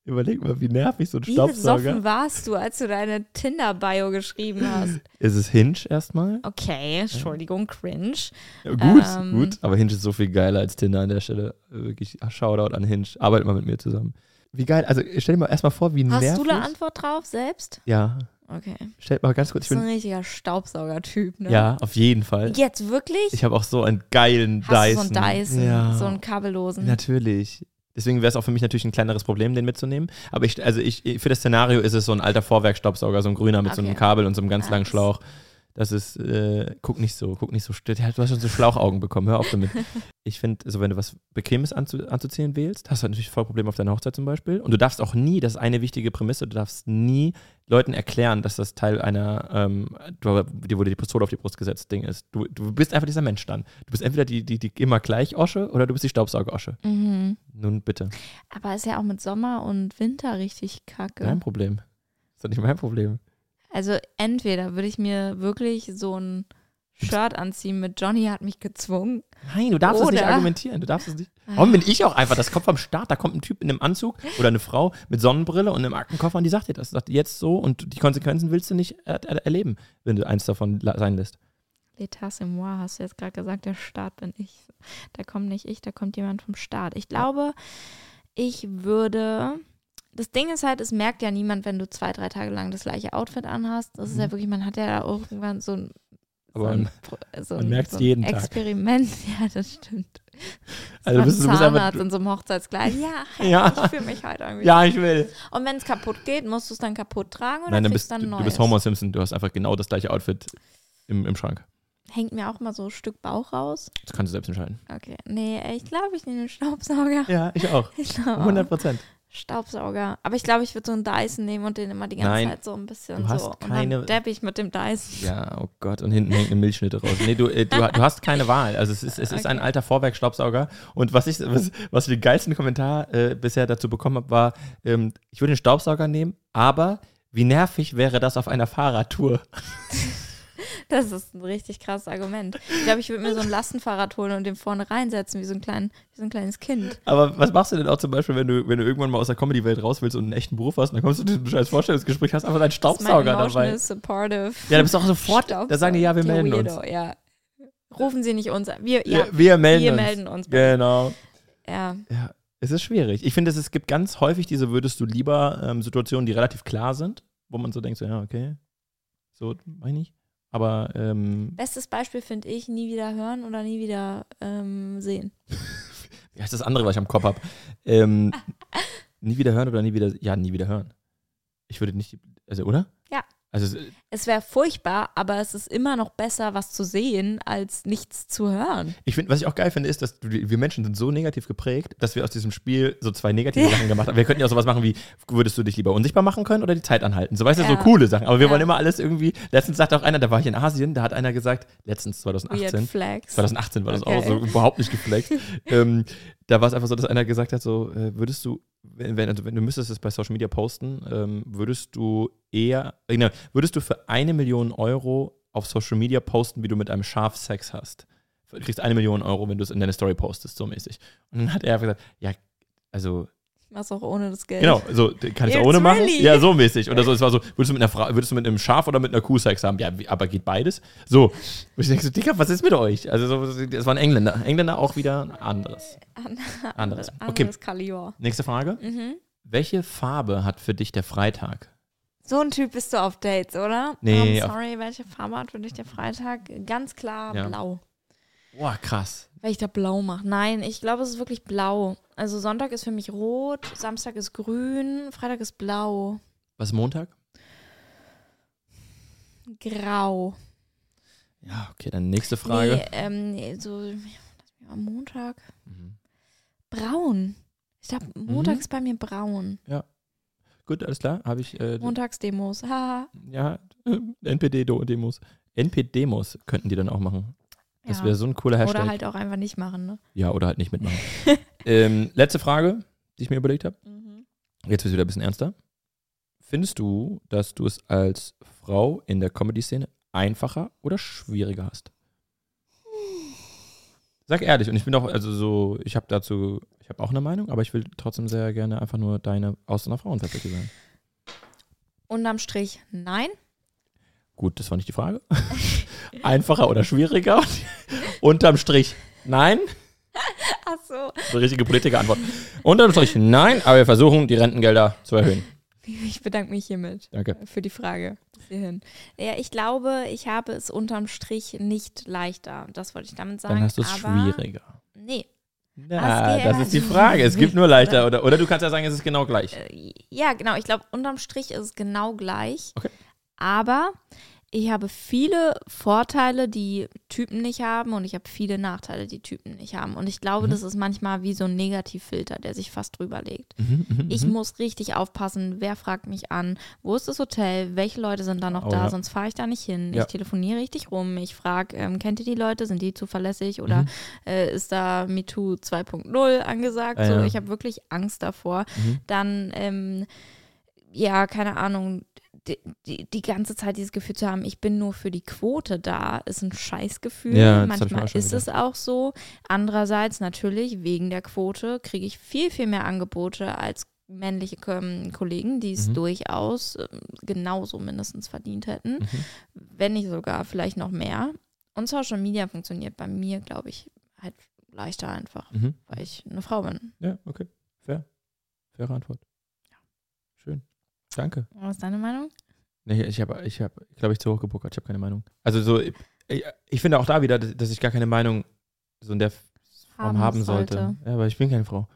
Überleg mal, wie nervig so ein Wie Staubsauger. besoffen warst du, als du deine Tinder-Bio geschrieben hast? Ist es Hinge erstmal? Okay, Entschuldigung, cringe. Ja, gut, Ähm. gut. Aber Hinge ist so viel geiler als Tinder an der Stelle. Wirklich, Shoutout an Hinge. Arbeit mal mit mir zusammen. Wie geil. Also stell dir mal erstmal vor, wie Hast nervig. du eine Antwort drauf selbst? Ja. Okay. Stell mal ganz kurz. Ich ist ein bin, richtiger Staubsaugertyp, ne? ja, auf jeden Fall. Jetzt wirklich? Ich habe auch so einen geilen Hast Dyson. du so einen Dyson, Ja. so einen kabellosen? Natürlich. Deswegen wäre es auch für mich natürlich ein kleineres Problem, den mitzunehmen. Aber ich, also ich, für das Szenario ist es so ein alter Vorwerkstaubsauger, so ein grüner mit so einem Okay. Kabel und so einem ganz langen Nice. Schlauch. Das ist, äh, guck nicht so, guck nicht so. Du hast schon so Schlauchaugen bekommen, hör auf damit. *laughs* Ich finde, also wenn du was Bequemes anzu, anzuziehen wählst, hast du natürlich voll Probleme auf deiner Hochzeit zum Beispiel. Und du darfst auch nie, das ist eine wichtige Prämisse, du darfst nie Leuten erklären, dass das Teil einer, ähm, du, dir wurde die Pistole auf die Brust gesetzt, Ding ist. Du, du bist einfach dieser Mensch dann. Du bist entweder die, die, die immer gleich Osche oder du bist die Staubsauger-Osche. Mhm. Nun bitte. Aber ist ja auch mit Sommer und Winter richtig kacke. Dein Problem. Ist doch nicht mein Problem. Also entweder würde ich mir wirklich so ein Shirt anziehen mit Johnny hat mich gezwungen. Nein, du darfst es nicht argumentieren. Du darfst es nicht. Warum bin ich auch einfach? Das kommt vom Start. Da kommt ein Typ in einem Anzug oder eine Frau mit Sonnenbrille und einem Aktenkoffer und die sagt dir das. Sagt jetzt so und die Konsequenzen willst du nicht er er erleben, wenn du eins davon sein lässt. L'état c'est moi, hast du jetzt gerade gesagt, der Staat bin ich. Da kommt nicht ich, da kommt jemand vom Staat. Ich glaube, ich würde. Das Ding ist halt, es merkt ja niemand, wenn du zwei, drei Tage lang das gleiche Outfit anhast. Das ist ja Mhm. wirklich, man hat ja da irgendwann so ein, Aber so ein, man- so man ein, merkt's so jeden Tag. Experiment. *laughs* Ja, das stimmt. Also Also bist du- du bist einfach- in so einem Hochzeitskleid. Ja, *laughs* Ja. ich fühle mich heute irgendwie. Ja, ich will. Und wenn es kaputt geht, musst du es dann kaputt tragen oder Nein, dann bist, dann du, ein du neues? bist Homer Simpson. Du hast einfach genau das gleiche Outfit im, im Schrank. Hängt mir auch mal so ein Stück Bauch raus. Das kannst du selbst entscheiden. Okay, nee, ich glaube, ich nehme den Staubsauger. Ja, ich auch. *laughs* Ich glaube 100 Prozent. Staubsauger. Aber ich glaube, ich würde so einen Dyson nehmen und den immer die ganze Nein, Zeit so ein bisschen du hast so. Und keine- dann depp ich mit dem Dyson. Ja, oh Gott, und hinten hängt eine Milchschnitte raus. Nee, du, äh, du, du hast keine Wahl. Also es ist, es ist ein Okay. alter Vorwerkstaubsauger. Und was ich, was, was ich den geilsten Kommentar äh, bisher dazu bekommen habe, war, ähm, ich würde den Staubsauger nehmen, aber wie nervig wäre das auf einer Fahrradtour? *laughs* Das ist ein richtig krasses Argument. Ich glaube, ich würde mir so ein Lastenfahrrad holen und den vorne reinsetzen, wie so ein, klein, wie so ein kleines Kind. Aber was machst du denn auch zum Beispiel, wenn du, wenn du irgendwann mal aus der Comedy-Welt raus willst und einen echten Beruf hast, und dann kommst du zu diesem scheiß Vorstellungsgespräch, hast einfach deinen Staubsauger dabei. Supportive Ja, da bist du auch sofort, da sagen die, ja, wir melden uns. Ja. Rufen Sie nicht uns an. Wir, ja, wir, wir melden wir uns. melden uns. Genau. Ja. Ja, es ist schwierig. Ich finde, es, es gibt ganz häufig diese würdest du lieber ähm, Situationen, die relativ klar sind, wo man so denkt, so, ja, okay, so meine ich nicht. Aber ähm, Bestes Beispiel finde ich, nie wieder hören oder nie wieder ähm, sehen. *laughs* wie heißt das andere, was ich am Kopf habe? Ähm, *laughs* nie wieder hören oder nie wieder, ja, nie wieder hören. Ich würde nicht, also, oder? Ja. Also, es- wäre furchtbar, aber es ist immer noch besser, was zu sehen, als nichts zu hören. ich finde, was ich auch geil finde, ist, dass wir Menschen sind so negativ geprägt, dass wir aus diesem Spiel so zwei negative Sachen gemacht haben. Wir könnten ja auch sowas machen wie, würdest du dich lieber unsichtbar machen können oder die Zeit anhalten? So, weißt du, so Ja. coole Sachen. Aber wir Ja. wollen immer alles irgendwie, letztens sagte auch einer, da war ich in Asien, da hat einer gesagt, letztens Weird 2018, Flags. 2018 war das Okay. auch so überhaupt nicht geflext. *laughs* ähm, da war es einfach so, dass einer gesagt hat, so äh, würdest du, wenn, also wenn du müsstest es bei Social Media posten, ähm, würdest du eher, äh, genau, würdest du für eine Million Euro auf Social Media posten, wie du mit einem Schaf Sex hast? Du kriegst eine Million Euro, wenn du es in deine Story postest, so mäßig. Und dann hat er einfach gesagt, ja, also Ich mach's auch ohne das Geld. Genau, so kann ich auch ohne machen. really- Ja, so mäßig. Oder so, es war so, würdest du mit einer Frau, würdest du mit einem Schaf oder mit einer Kuh Sex haben? Ja, aber geht beides? So. Und ich denke so, Digga, was ist mit euch? Also so, das waren Engländer. Engländer auch wieder anderes. An Anderes. Okay. Anderes Kaliber. Nächste Frage. Mhm. Welche Farbe hat für dich der Freitag? So ein Typ bist du auf Dates, oder? Nee, Um, auf- sorry, welche Farbe hat für dich der Freitag? Ganz klar Ja. blau. Boah, krass. Weil ich da blau mache. Nein, ich glaube, es ist wirklich blau. Also Sonntag ist für mich rot, Samstag ist grün, Freitag ist blau, Was ist Montag? grau. Ja, okay, dann nächste Frage. Nee, ähm, nee, so mal, Montag. Mhm. Braun. Ich glaube, Montag Mhm. ist bei mir braun. Gut, alles klar. Habe ich, äh, Montagsdemos. Haha. ja, *laughs* NPD-Demos. NPD-Demos könnten die dann auch machen. Das Ja. wäre so ein cooler Hashtag. Oder halt auch einfach nicht machen, ne? Ja, oder halt nicht mitmachen. *laughs* ähm, letzte Frage, die ich mir überlegt habe. Jetzt wird es wieder ein bisschen ernster. Findest du, dass du es als Frau in der Comedy-Szene einfacher oder schwieriger hast? Sag ehrlich, und ich bin auch, also so, ich habe dazu, habe auch eine Meinung, aber ich will trotzdem sehr gerne einfach nur deine aus einer Frauenperspektive hören. Unterm Strich nein. Gut, das war nicht die Frage. *laughs* einfacher oder schwieriger? *laughs* Unterm Strich nein. *laughs* Ach so. Eine richtige Politiker-Antwort. Unterm Strich nein, aber wir versuchen, die Rentengelder zu erhöhen. Ich bedanke mich hiermit Danke. für die Frage hierhin. Ja, ich glaube, ich habe es unterm Strich nicht leichter. Das wollte ich damit sagen. Dann hast du es schwieriger. Nee. Geht das ist die Frage. Es gibt nur *laughs* leichter oder, oder du kannst ja sagen, es ist genau gleich. Äh, Ja, genau. Ich glaube, unterm Strich ist es genau gleich. Okay. Aber ich habe viele Vorteile, die Typen nicht haben und ich habe viele Nachteile, die Typen nicht haben. Und ich glaube, Mhm. das ist manchmal wie so ein Negativfilter, der sich fast drüber legt. Mhm, mhm, Ich mhm. muss richtig aufpassen, wer fragt mich an, wo ist das Hotel, welche Leute sind da noch Oh, da, ja. sonst fahre ich da nicht hin. Ja. Ich telefoniere richtig rum, ich frage, ähm, kennt ihr die Leute, sind die zuverlässig oder Mhm. äh, ist da MeToo 2.0 angesagt? Ja, so, ja. ich habe wirklich Angst davor. Mhm. Dann, ähm, ja, keine Ahnung, die, die, die ganze Zeit dieses Gefühl zu haben, ich bin nur für die Quote da, ist ein Scheißgefühl. Ja, Manchmal ist es auch so. Andererseits natürlich, wegen der Quote kriege ich viel, viel mehr Angebote als männliche Kollegen, die es Mhm. durchaus ähm, genauso mindestens verdient hätten, Mhm. wenn nicht sogar vielleicht noch mehr. Und Social Media funktioniert bei mir, glaube ich, halt leichter einfach, Mhm. weil ich eine Frau bin. Ja, okay. Fair. Faire Antwort. Danke. Was ist deine Meinung? Nee, ich habe, ich habe, glaube ich, zu hoch gebuckert. Ich habe keine Meinung. Also so, ich, ich finde auch da wieder, dass dass ich gar keine Meinung so in der Form Haben haben sollte. sollte. Ja, aber ich bin keine Frau.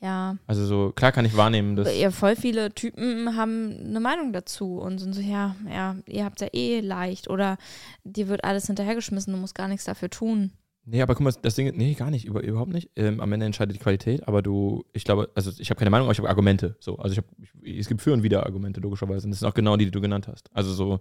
Ja, Also so, klar kann ich wahrnehmen, dass. ja, voll viele Typen haben eine Meinung dazu und sind so, ja, ja, ihr habt ja eh leicht oder dir wird alles hinterhergeschmissen, du musst gar nichts dafür tun. Nee, aber guck mal, das Ding, nee, gar nicht, über, überhaupt nicht. Ähm, am Ende entscheidet die Qualität, aber du, ich glaube, also ich habe keine Meinung, aber ich habe Argumente. So, also ich habe, es gibt für und wieder Argumente, logischerweise. Und das sind auch genau die, die du genannt hast. Also so,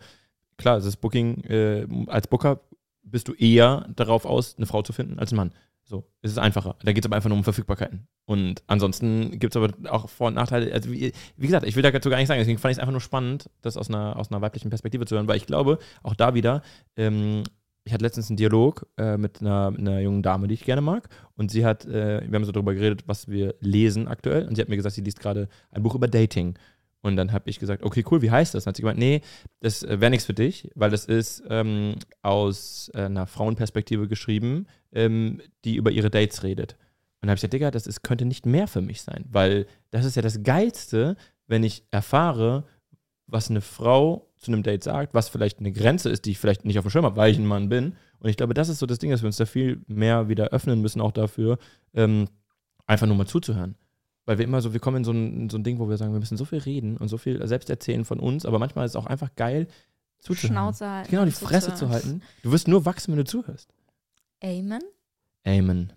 klar, es ist Booking, äh, als Booker bist du eher darauf aus, eine Frau zu finden als ein Mann. So, es ist einfacher. Da geht es aber einfach nur um Verfügbarkeiten. Und ansonsten gibt es aber auch Vor- und Nachteile. Also wie, wie, gesagt, ich will dazu gar nicht sagen, deswegen fand ich es einfach nur spannend, das aus einer, aus einer weiblichen Perspektive zu hören, weil ich glaube, auch da wieder, ähm, ich hatte letztens einen Dialog äh, mit, einer, mit, einer, jungen Dame, die ich gerne mag. Und sie hat, äh, wir haben so darüber geredet, was wir lesen aktuell. Und sie hat mir gesagt, sie liest gerade ein Buch über Dating. Und dann habe ich gesagt, okay, cool, wie heißt das? Und dann hat sie gemeint, nee, das äh, wäre nichts für dich, weil das ist ähm, aus äh, einer Frauenperspektive geschrieben, ähm, die über ihre Dates redet. Und dann habe ich gesagt, Digga, das ist, könnte nicht mehr für mich sein, weil das ist ja das Geilste, wenn ich erfahre, was eine Frau zu einem Date sagt, was vielleicht eine Grenze ist, die ich vielleicht nicht auf dem Schirm habe, weil ich ein Mann bin. Und ich glaube, das ist so das Ding, dass wir uns da viel mehr wieder öffnen müssen, auch dafür, ähm, einfach nur mal zuzuhören. Weil wir immer so, wir kommen in so, ein, in so ein Ding, wo wir sagen, wir müssen so viel reden und so viel selbst erzählen von uns, aber manchmal ist es auch einfach geil, zuzuhören. Schnauze halten. Genau, die. Fresse zu halten. Du wirst nur wachsen, wenn du zuhörst. Amen. Amen.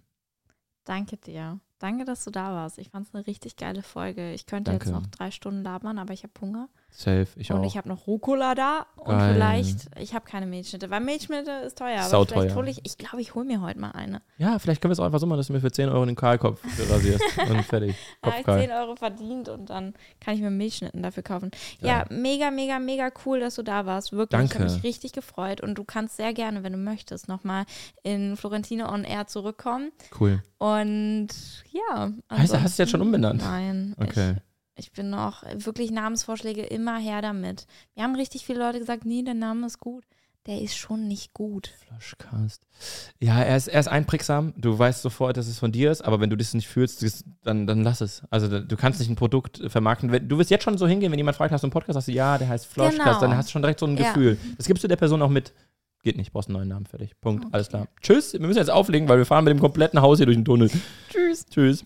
Danke dir. Danke, dass du da warst. Ich fand es eine richtig geile Folge. Ich könnte Danke. jetzt noch drei Stunden labern, aber ich habe Hunger. Safe, ich und auch. ich habe noch Rucola da. Und Geil. vielleicht, ich habe keine Milchschnitte, weil Milchschnitte ist teuer. Aber Sauteuer. vielleicht hole ich, ich glaube, ich hole mir heute mal eine. ja, vielleicht können wir es auch einfach so machen, dass du mir für 10 Euro den Kahlkopf rasierst *laughs* und fertig. Da habe ich Kopfkahl. 10 Euro verdient und dann kann ich mir Milchschnitten dafür kaufen. Ja, mega, mega, mega cool, dass du da warst. Wirklich, ich Danke. habe mich richtig gefreut. Und du kannst sehr gerne, wenn du möchtest, nochmal in Florentine on Air zurückkommen. Cool. Und ja. Heißt, hast du jetzt schon umbenannt? Nein. Okay. Ich, ich bin noch wirklich Namensvorschläge immer her damit. Wir haben richtig viele Leute gesagt, nee, der Name ist gut. Der ist schon nicht gut. Flaschcast. Ja, er ist, er ist einprägsam. Du weißt sofort, dass es von dir ist, aber wenn du das nicht fühlst, dann, dann lass es. Also du kannst nicht ein Produkt äh, vermarkten. Du wirst jetzt schon so hingehen, wenn jemand fragt, hast du einen Podcast, sagst du, ja, der heißt Floschcast, Genau. dann hast du schon direkt so ein Ja. Gefühl. Das gibst du der Person auch mit. Geht nicht, brauchst einen neuen Namen, fertig. Punkt, alles klar. Tschüss, wir müssen jetzt auflegen, weil wir fahren mit dem kompletten Haus hier durch den Tunnel. Tschüss. Tschüss.